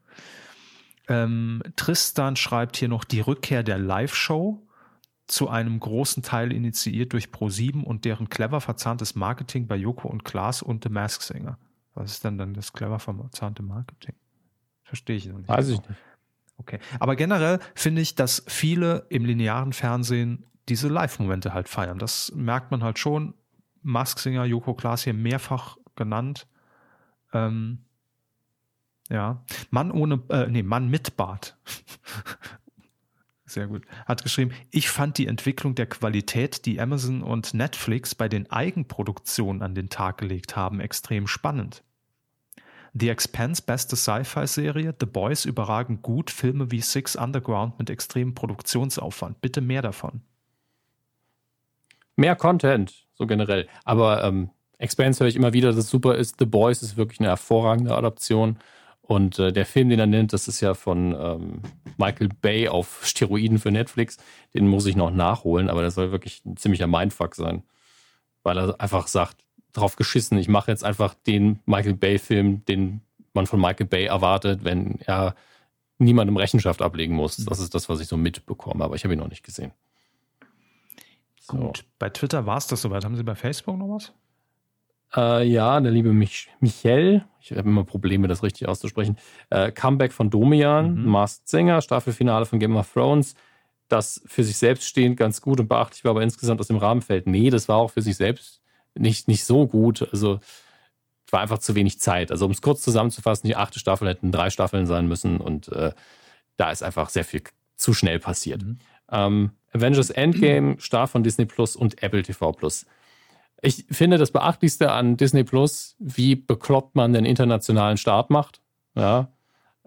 Ähm, Tristan schreibt hier noch die Rückkehr der Live-Show, zu einem großen Teil initiiert durch Pro7 und deren clever verzahntes Marketing bei Joko und Klaas und The Mask Singer. Was ist denn dann das clever verzahnte Marketing? Verstehe ich noch nicht. Weiß ich nicht. Okay. Aber generell finde ich, dass viele im linearen Fernsehen diese Live-Momente halt feiern. Das merkt man halt schon. Mask Singer, Joko Klaas hier mehrfach genannt. Ähm, ja. Mann ohne, äh, nee, Mann mit Bart. Sehr gut. Hat geschrieben, ich fand die Entwicklung der Qualität, die Amazon und Netflix bei den Eigenproduktionen an den Tag gelegt haben, extrem spannend. The Expanse, beste Sci-Fi-Serie, The Boys überragen gut, Filme wie Six Underground mit extremem Produktionsaufwand. Bitte mehr davon. Mehr Content, so generell. Aber ähm, Expanse höre ich immer wieder, dass es super ist. The Boys ist wirklich eine hervorragende Adaption. Und äh, der Film, den er nennt, das ist ja von ähm, Michael Bay auf Steroiden für Netflix. Den muss ich noch nachholen, aber das soll wirklich ein ziemlicher Mindfuck sein. Weil er einfach sagt, drauf geschissen, ich mache jetzt einfach den Michael Bay-Film, den man von Michael Bay erwartet, wenn er niemandem Rechenschaft ablegen muss. Das ist das, was ich so mitbekomme, aber ich habe ihn noch nicht gesehen. So. Gut. Bei Twitter war es das soweit. Haben Sie bei Facebook noch was? Äh, ja, der liebe Mich Michel, ich habe immer Probleme, das richtig auszusprechen. Äh, Comeback von Domian, mhm. Masked Singer, Staffelfinale von Game of Thrones. Das für sich selbst stehend ganz gut und beachtlich war, aber insgesamt aus dem Rahmen fällt. Nee, das war auch für sich selbst nicht, nicht so gut. Also war einfach zu wenig Zeit. Also um es kurz zusammenzufassen, die achte Staffel hätten drei Staffeln sein müssen und äh, da ist einfach sehr viel zu schnell passiert. Mhm. Ähm, Avengers Endgame, Start von Disney Plus und Apple TV Plus. Ich finde das Beachtlichste an Disney Plus, wie bekloppt man den internationalen Start macht. Ja,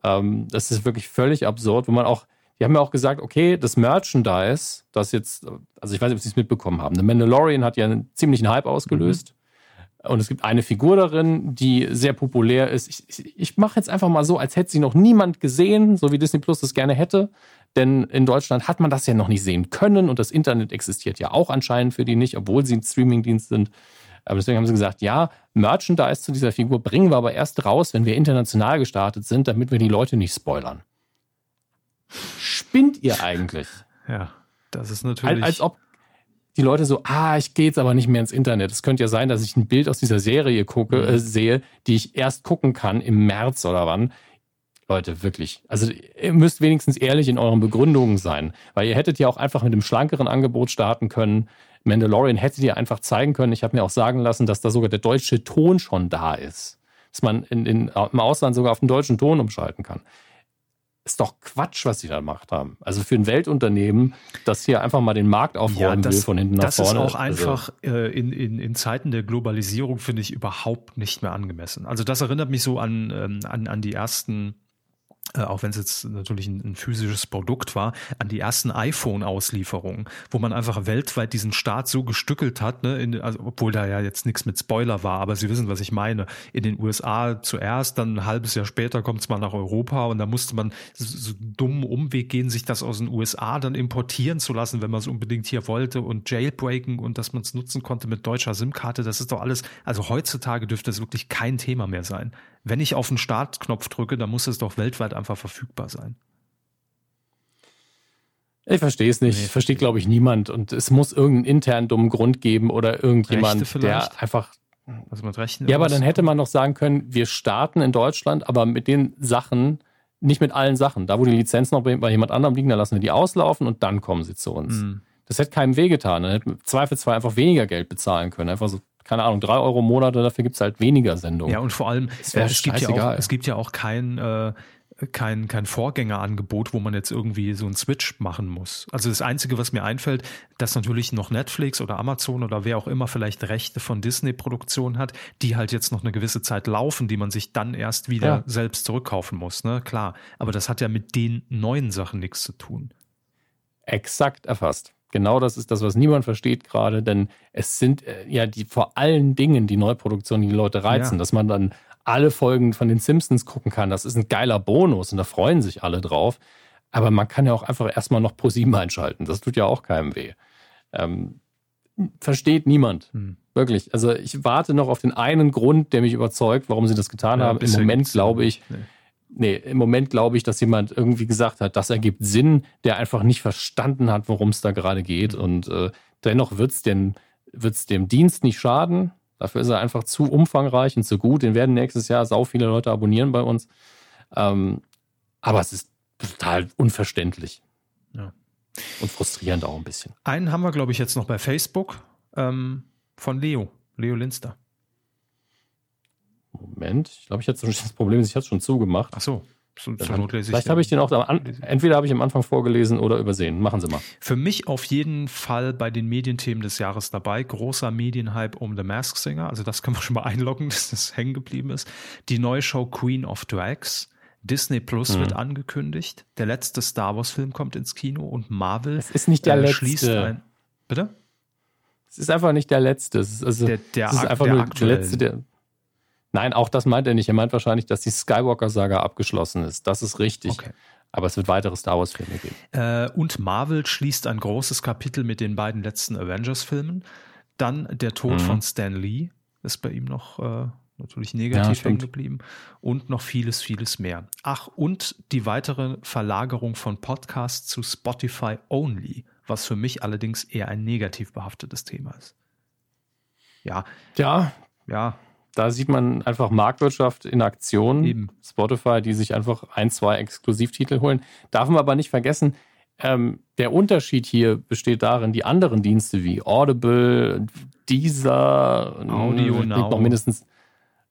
ähm, das ist wirklich völlig absurd, wo man auch, die haben ja auch gesagt, okay, das Merchandise, das jetzt, also ich weiß nicht, ob Sie es mitbekommen haben. The Mandalorian hat ja einen ziemlichen Hype ausgelöst. Mhm. Und es gibt eine Figur darin, die sehr populär ist. Ich, ich, ich mache jetzt einfach mal so, als hätte sie noch niemand gesehen, so wie Disney Plus das gerne hätte. Denn in Deutschland hat man das ja noch nicht sehen können und das Internet existiert ja auch anscheinend für die nicht, obwohl sie ein Streamingdienst sind. Aber deswegen haben sie gesagt, ja, Merchandise zu dieser Figur bringen wir aber erst raus, wenn wir international gestartet sind, damit wir die Leute nicht spoilern. Spinnt ihr eigentlich? Ja, das ist natürlich. Als, als ob die Leute so, ah, ich gehe jetzt aber nicht mehr ins Internet. Es könnte ja sein, dass ich ein Bild aus dieser Serie gucke, mhm. äh, sehe, die ich erst gucken kann im März oder wann. Leute, wirklich. Also ihr müsst wenigstens ehrlich in euren Begründungen sein, weil ihr hättet ja auch einfach mit dem schlankeren Angebot starten können. Mandalorian hättet ihr einfach zeigen können. Ich habe mir auch sagen lassen, dass da sogar der deutsche Ton schon da ist. Dass man in, in, im Ausland sogar auf den deutschen Ton umschalten kann. Ist doch Quatsch, was sie da gemacht haben. Also für ein Weltunternehmen, das hier einfach mal den Markt aufräumen ja, will von hinten nach vorne. Das ist auch also einfach äh, in, in, in Zeiten der Globalisierung, finde ich, überhaupt nicht mehr angemessen. Also das erinnert mich so an, ähm, an, an die ersten äh, auch wenn es jetzt natürlich ein, ein, physisches Produkt war, an die ersten iPhone-Auslieferungen, wo man einfach weltweit diesen Start so gestückelt hat, ne, in, also, obwohl da ja jetzt nichts mit Spoiler war, aber Sie wissen, was ich meine. In den USA zuerst, dann ein halbes Jahr später kommt es mal nach Europa und da musste man so, so dummen Umweg gehen, sich das aus den USA dann importieren zu lassen, wenn man es unbedingt hier wollte und jailbreaken und dass man es nutzen konnte mit deutscher SIM-Karte. Das ist doch alles, also heutzutage dürfte es wirklich kein Thema mehr sein wenn ich auf den Startknopf drücke, dann muss es doch weltweit einfach verfügbar sein. Ich verstehe es nicht. Nee, Versteht, glaube ich, niemand. Und es muss irgendeinen internen dummen Grund geben oder irgendjemand, der einfach. Also mit Rechten ja, aber dann hätte man noch sagen können, wir starten in Deutschland, aber mit den Sachen, nicht mit allen Sachen. Da, wo die Lizenzen noch bei jemand anderem liegen, dann lassen wir die auslaufen und dann kommen sie zu uns. Mhm. Das hätte keinem wehgetan. Dann hätten wir zweifelsfrei einfach weniger Geld bezahlen können. Einfach so keine Ahnung, drei Euro im Monat, dafür gibt es halt weniger Sendungen. Ja, und vor allem, es, äh, es gibt, ja auch, es gibt ja auch kein, äh, kein, kein Vorgängerangebot, wo man jetzt irgendwie so einen Switch machen muss. Also das Einzige, was mir einfällt, dass natürlich noch Netflix oder Amazon oder wer auch immer vielleicht Rechte von Disney-Produktion hat, die halt jetzt noch eine gewisse Zeit laufen, die man sich dann erst wieder ja. selbst zurückkaufen muss. Ne? Klar, aber das hat ja mit den neuen Sachen nichts zu tun. Exakt erfasst. Genau das ist das, was niemand versteht gerade, denn es sind äh, ja die vor allen Dingen die Neuproduktionen, die die Leute reizen, ja. dass man dann alle Folgen von den Simpsons gucken kann. Das ist ein geiler Bonus und da freuen sich alle drauf. Aber man kann ja auch einfach erstmal noch Pro 7 einschalten. Das tut ja auch keinem weh. Ähm, versteht niemand. Hm. Wirklich. Also ich warte noch auf den einen Grund, der mich überzeugt, warum sie das getan ja, haben. Im Moment glaube ich, nee nee, im Moment glaube ich, dass jemand irgendwie gesagt hat, das ergibt Sinn, der einfach nicht verstanden hat, worum es da gerade geht. Mhm. Und äh, dennoch wird es wird's dem Dienst nicht schaden. Dafür ist er einfach zu umfangreich und zu gut. Den werden nächstes Jahr sau viele Leute abonnieren bei uns. Ähm, aber es ist total unverständlich. Ja. Und frustrierend auch ein bisschen. Einen haben wir, glaube ich, jetzt noch bei Facebook ähm, von Leo, Leo Linster. Moment, ich glaube, ich hatte das Problem, ich hatte es schon zugemacht. Ach so. Zur Not lese Vielleicht habe ich den auch, an, entweder habe ich am Anfang vorgelesen oder übersehen. Machen Sie mal. Für mich auf jeden Fall bei den Medienthemen des Jahres dabei. Großer Medienhype um The Mask Singer. Also das können wir schon mal einloggen, dass das hängen geblieben ist. Die neue Show Queen of Drags. Disney Plus mhm. wird angekündigt. Der letzte Star Wars Film kommt ins Kino und Marvel es ist nicht der äh, letzte. Ein, bitte? Es ist einfach nicht der letzte. Es ist, also, der, der, es ist einfach der nur der letzte, der, Nein, auch das meint er nicht. Er meint wahrscheinlich, dass die Skywalker-Saga abgeschlossen ist. Das ist richtig. Okay. Aber es wird weitere Star Wars-Filme geben. Äh, und Marvel schließt ein großes Kapitel mit den beiden letzten Avengers-Filmen. Dann der Tod mhm. von Stan Lee ist bei ihm noch äh, natürlich negativ ja, hängen geblieben. Und noch vieles, vieles mehr. Ach, und die weitere Verlagerung von Podcasts zu Spotify Only, was für mich allerdings eher ein negativ behaftetes Thema ist. Ja. Ja, ja. Da sieht man einfach Marktwirtschaft in Aktion. Eben. Spotify, die sich einfach ein, zwei Exklusivtitel holen. Darf man aber nicht vergessen, ähm, der Unterschied hier besteht darin, die anderen Dienste wie Audible, Deezer, Audio äh, Now. noch mindestens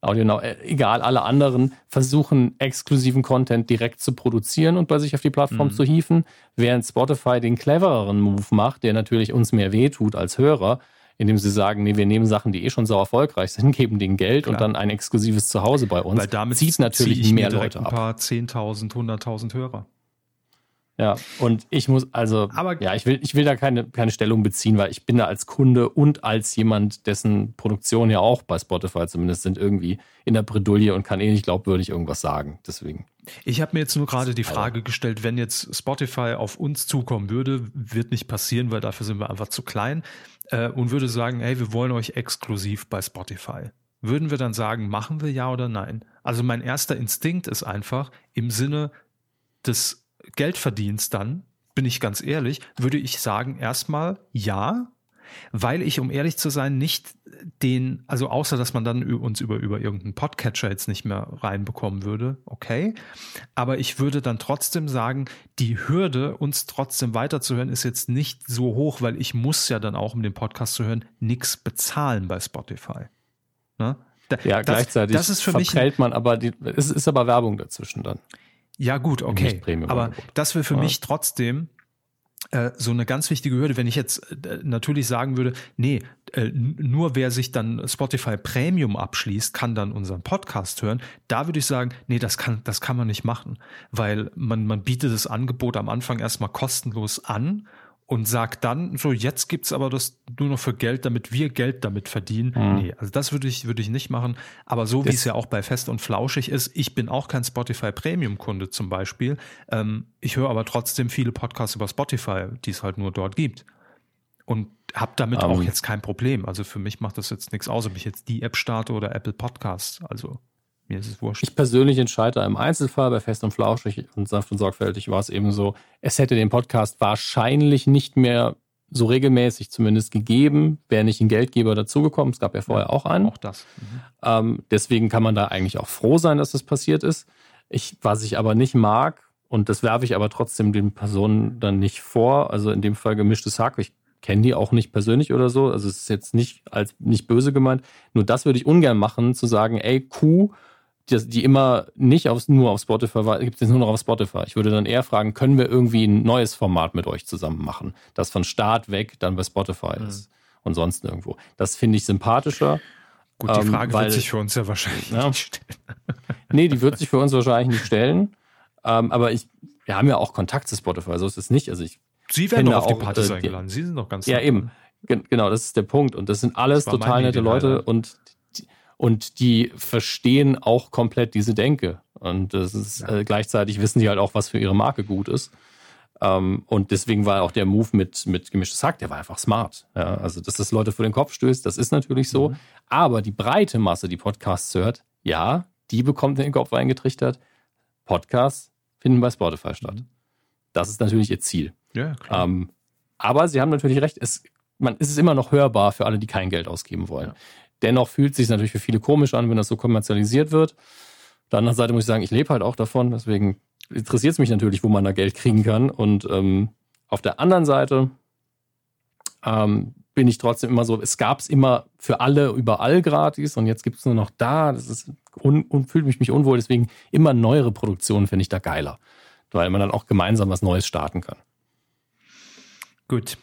Audio Now, äh, egal, alle anderen versuchen exklusiven Content direkt zu produzieren und bei sich auf die Plattform Mhm. zu hieven, während Spotify den clevereren Move macht, der natürlich uns mehr wehtut als Hörer, indem sie sagen, nee, wir nehmen Sachen, die eh schon so erfolgreich sind, geben denen Geld und Klar. dann ein exklusives Zuhause bei uns. Weil damit zieht natürlich ziehe ich mehr Leute ein ab. paar 10.000, 100.000 Hörer. Ja, und ich muss, also, Aber- ja, ich will, ich will da keine, keine Stellung beziehen, weil ich bin da als Kunde und als jemand, dessen Produktion ja auch bei Spotify zumindest sind, irgendwie in der Bredouille und kann eh nicht glaubwürdig irgendwas sagen. Deswegen. Ich habe mir jetzt nur gerade die Frage gestellt, wenn jetzt Spotify auf uns zukommen würde, wird nicht passieren, weil dafür sind wir einfach zu klein äh, und würde sagen, hey, wir wollen euch exklusiv bei Spotify. Würden wir dann sagen, machen wir ja oder nein? Also mein erster Instinkt ist einfach im Sinne des Geldverdienst dann, bin ich ganz ehrlich, würde ich sagen, erstmal ja, weil ich, um ehrlich zu sein, nicht den, also außer dass man dann uns über, über irgendeinen Podcatcher jetzt nicht mehr reinbekommen würde, okay. Aber ich würde dann trotzdem sagen, die Hürde, uns trotzdem weiterzuhören, ist jetzt nicht so hoch, weil ich muss ja dann auch, um den Podcast zu hören, nichts bezahlen bei Spotify. Ne? Da- Ja, das, gleichzeitig das ist für mich ein- man aber, die, es ist aber Werbung dazwischen dann. ja, gut, okay. Aber das wäre für Ja. mich trotzdem so eine ganz wichtige Hürde, wenn ich jetzt äh, natürlich sagen würde, nee, äh, nur wer sich dann Spotify Premium abschließt, kann dann unseren Podcast hören. Da würde ich sagen, nee, das kann, das kann man nicht machen, weil man, man bietet das Angebot am Anfang erstmal kostenlos an und sagt dann, so jetzt gibt's aber das nur noch für Geld, damit wir Geld damit verdienen. Mhm. Nee, also das würde ich, würde ich nicht machen. Aber so wie es ja auch bei Fest und Flauschig ist, ich bin auch kein Spotify Premium-Kunde zum Beispiel. Ähm, ich höre aber trotzdem viele Podcasts über Spotify, die es halt nur dort gibt. Und habe damit Ähm. auch jetzt kein Problem. Also für mich macht das jetzt nichts aus, ob ich jetzt die App starte oder Apple Podcasts. Also mir ist es wurscht. Ich persönlich entscheide im Einzelfall bei Fest und Flauschig und sanft und sorgfältig war es eben so, es hätte den Podcast wahrscheinlich nicht mehr so regelmäßig zumindest gegeben, wäre nicht ein Geldgeber dazugekommen. Es gab ja vorher auch einen. auch das. Mhm. Ähm, deswegen kann man da eigentlich auch froh sein, dass das passiert ist. Ich, was ich aber nicht mag, und das werfe ich aber trotzdem den Personen dann nicht vor, also in dem Fall gemischtes Hack, ich kenne die auch nicht persönlich oder so, also es ist jetzt nicht als nicht böse gemeint, nur das würde ich ungern machen, zu sagen, ey, Kuh, die, immer nicht auf, nur auf Spotify war, gibt es jetzt nur noch auf Spotify. Ich würde dann eher fragen, können wir irgendwie ein neues Format mit euch zusammen machen, das von Start weg dann bei Spotify Mhm. ist und sonst nirgendwo. Das finde ich sympathischer. Gut, die Ähm, Frage weil- wird sich für uns ja wahrscheinlich Ja. nicht stellen. Nee, die wird sich für uns wahrscheinlich nicht stellen. Ähm, aber ich, wir haben ja auch Kontakt zu Spotify, so ist es nicht. Also ich, Sie werden doch auf die auch, Partys äh, die- eingeladen. Sie sind doch ganz ja eben, Gen- genau, das ist der Punkt. Und das sind alles Das total nette Idee, Leute leider. und und die verstehen auch komplett diese Denke. Und das ist äh, gleichzeitig wissen die halt auch, was für ihre Marke gut ist. Ähm, und deswegen war auch der Move mit, mit gemischtes Hack, der war einfach smart. Ja, also, dass das Leute vor den Kopf stößt, das ist natürlich so. Mhm. Aber die breite Masse, die Podcasts hört, ja, die bekommt in den Kopf eingetrichtert. Podcasts finden bei Spotify statt. Mhm. Das ist natürlich ihr Ziel. Ja, klar. Ähm, aber Sie haben natürlich recht, es, man, es ist immer noch hörbar für alle, die kein Geld ausgeben wollen. Ja. Dennoch fühlt es sich natürlich für viele komisch an, wenn das so kommerzialisiert wird. Auf der anderen Seite muss ich sagen, ich lebe halt auch davon, deswegen interessiert es mich natürlich, wo man da Geld kriegen kann. Und ähm, auf der anderen Seite ähm, bin ich trotzdem immer so, es gab es immer für alle überall gratis und jetzt gibt es nur noch da. Das ist un, und fühlt mich mich unwohl. Deswegen immer neuere Produktionen finde ich da geiler, weil man dann auch gemeinsam was Neues starten kann. Gut.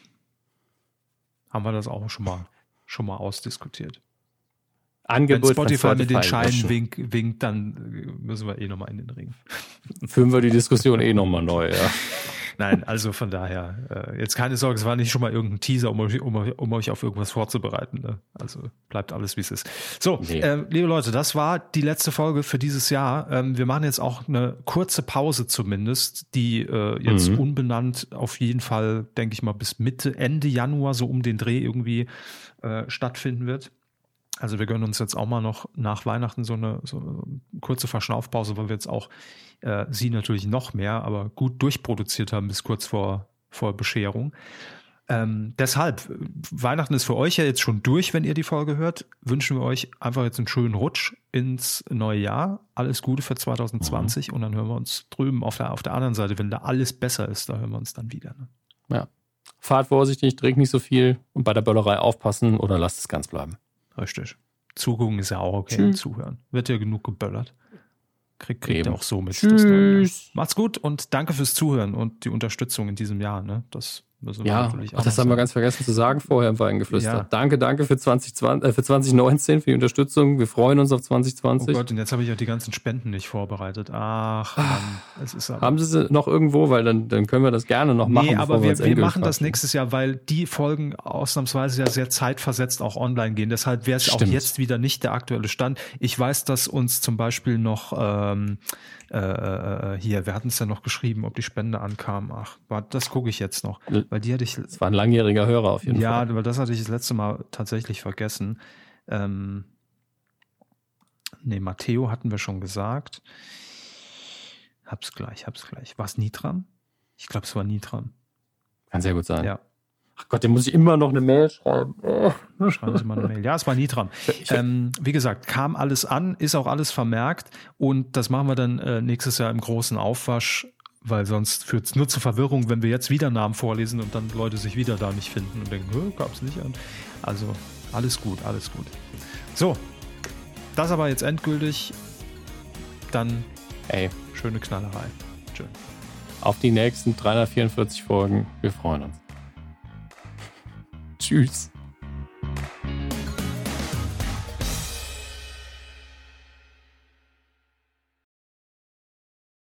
Haben wir das auch schon mal, schon mal ausdiskutiert. Wenn Angebot Spotify von mit den Spotify Scheinen winkt, winkt, dann äh, müssen wir eh nochmal in den Ring. Führen wir die Diskussion eh nochmal neu, ja. Nein, also von daher, äh, jetzt keine Sorge, es war nicht schon mal irgendein Teaser, um euch, um, um euch auf irgendwas vorzubereiten. Ne? Also bleibt alles, wie es ist. So, Nee. ähm, liebe Leute, das war die letzte Folge für dieses Jahr. Ähm, wir machen jetzt auch eine kurze Pause zumindest, die äh, jetzt Mhm. unbenannt auf jeden Fall, denke ich mal, bis Mitte, Ende Januar so um den Dreh irgendwie äh, stattfinden wird. Also wir gönnen uns jetzt auch mal noch nach Weihnachten so eine, so eine kurze Verschnaufpause, weil wir jetzt auch äh, sie natürlich noch mehr, aber gut durchproduziert haben bis kurz vor, vor Bescherung. Ähm, deshalb, Weihnachten ist für euch ja jetzt schon durch, wenn ihr die Folge hört. Wünschen wir euch einfach jetzt einen schönen Rutsch ins neue Jahr. Alles Gute für 2020 mhm. und dann hören wir uns drüben auf der, auf der anderen Seite, wenn da alles besser ist, da hören wir uns dann wieder. Ne? Ja. Fahrt vorsichtig, trinkt nicht so viel und bei der Böllerei aufpassen oder lasst es ganz bleiben. Richtig. Zugucken ist ja auch okay, Tschüss. zuhören. Wird ja genug geböllert. Kriegt, kriegt ihr auch so mit. Tschüss. Macht's gut und danke fürs Zuhören und die Unterstützung in diesem Jahr. Ne? Das ja, Ach, das haben wir ganz vergessen zu sagen vorher im Weingeflüster. Ja. Danke, danke für, 2020, äh, für 2019, für die Unterstützung. Wir freuen uns auf 2020. Oh Gott, und jetzt habe ich auch die ganzen Spenden nicht vorbereitet. Ach, Mann, es ist aber Haben Sie sie noch irgendwo? Weil dann, dann können wir das gerne noch machen. Nee, aber wir, wir, wir machen das nächstes Jahr, weil die Folgen ausnahmsweise ja sehr zeitversetzt auch online gehen. Deshalb wäre es auch jetzt wieder nicht der aktuelle Stand. Ich weiß, dass uns zum Beispiel noch ähm, äh, äh, hier, wir hatten es ja noch geschrieben, ob die Spende ankam. Ach, das gucke ich jetzt noch. Weil die hatte ich. Das war ein langjähriger Hörer auf jeden ja, Fall. Ja, weil das hatte ich das letzte Mal tatsächlich vergessen. Ähm, nee, Matteo hatten wir schon gesagt. Hab's gleich, hab's gleich. War es Nitram? Ich glaube, es war Nitram. Kann sehr gut sein. Ja, Ach Gott, dem muss ich immer noch eine Mail schreiben. Oh. Schreiben Sie mal eine Mail. Ja, es war nie dran. Ähm, wie gesagt, kam alles an, ist auch alles vermerkt und das machen wir dann äh, nächstes Jahr im großen Aufwasch, weil sonst führt es nur zu Verwirrung, wenn wir jetzt wieder Namen vorlesen und dann Leute sich wieder da nicht finden und denken, gab es nicht an. Also alles gut, alles gut. So, das aber jetzt endgültig. Dann Ey. schöne Knallerei. Tschö. Auf die nächsten 344 Folgen. Wir freuen uns. Tschüss.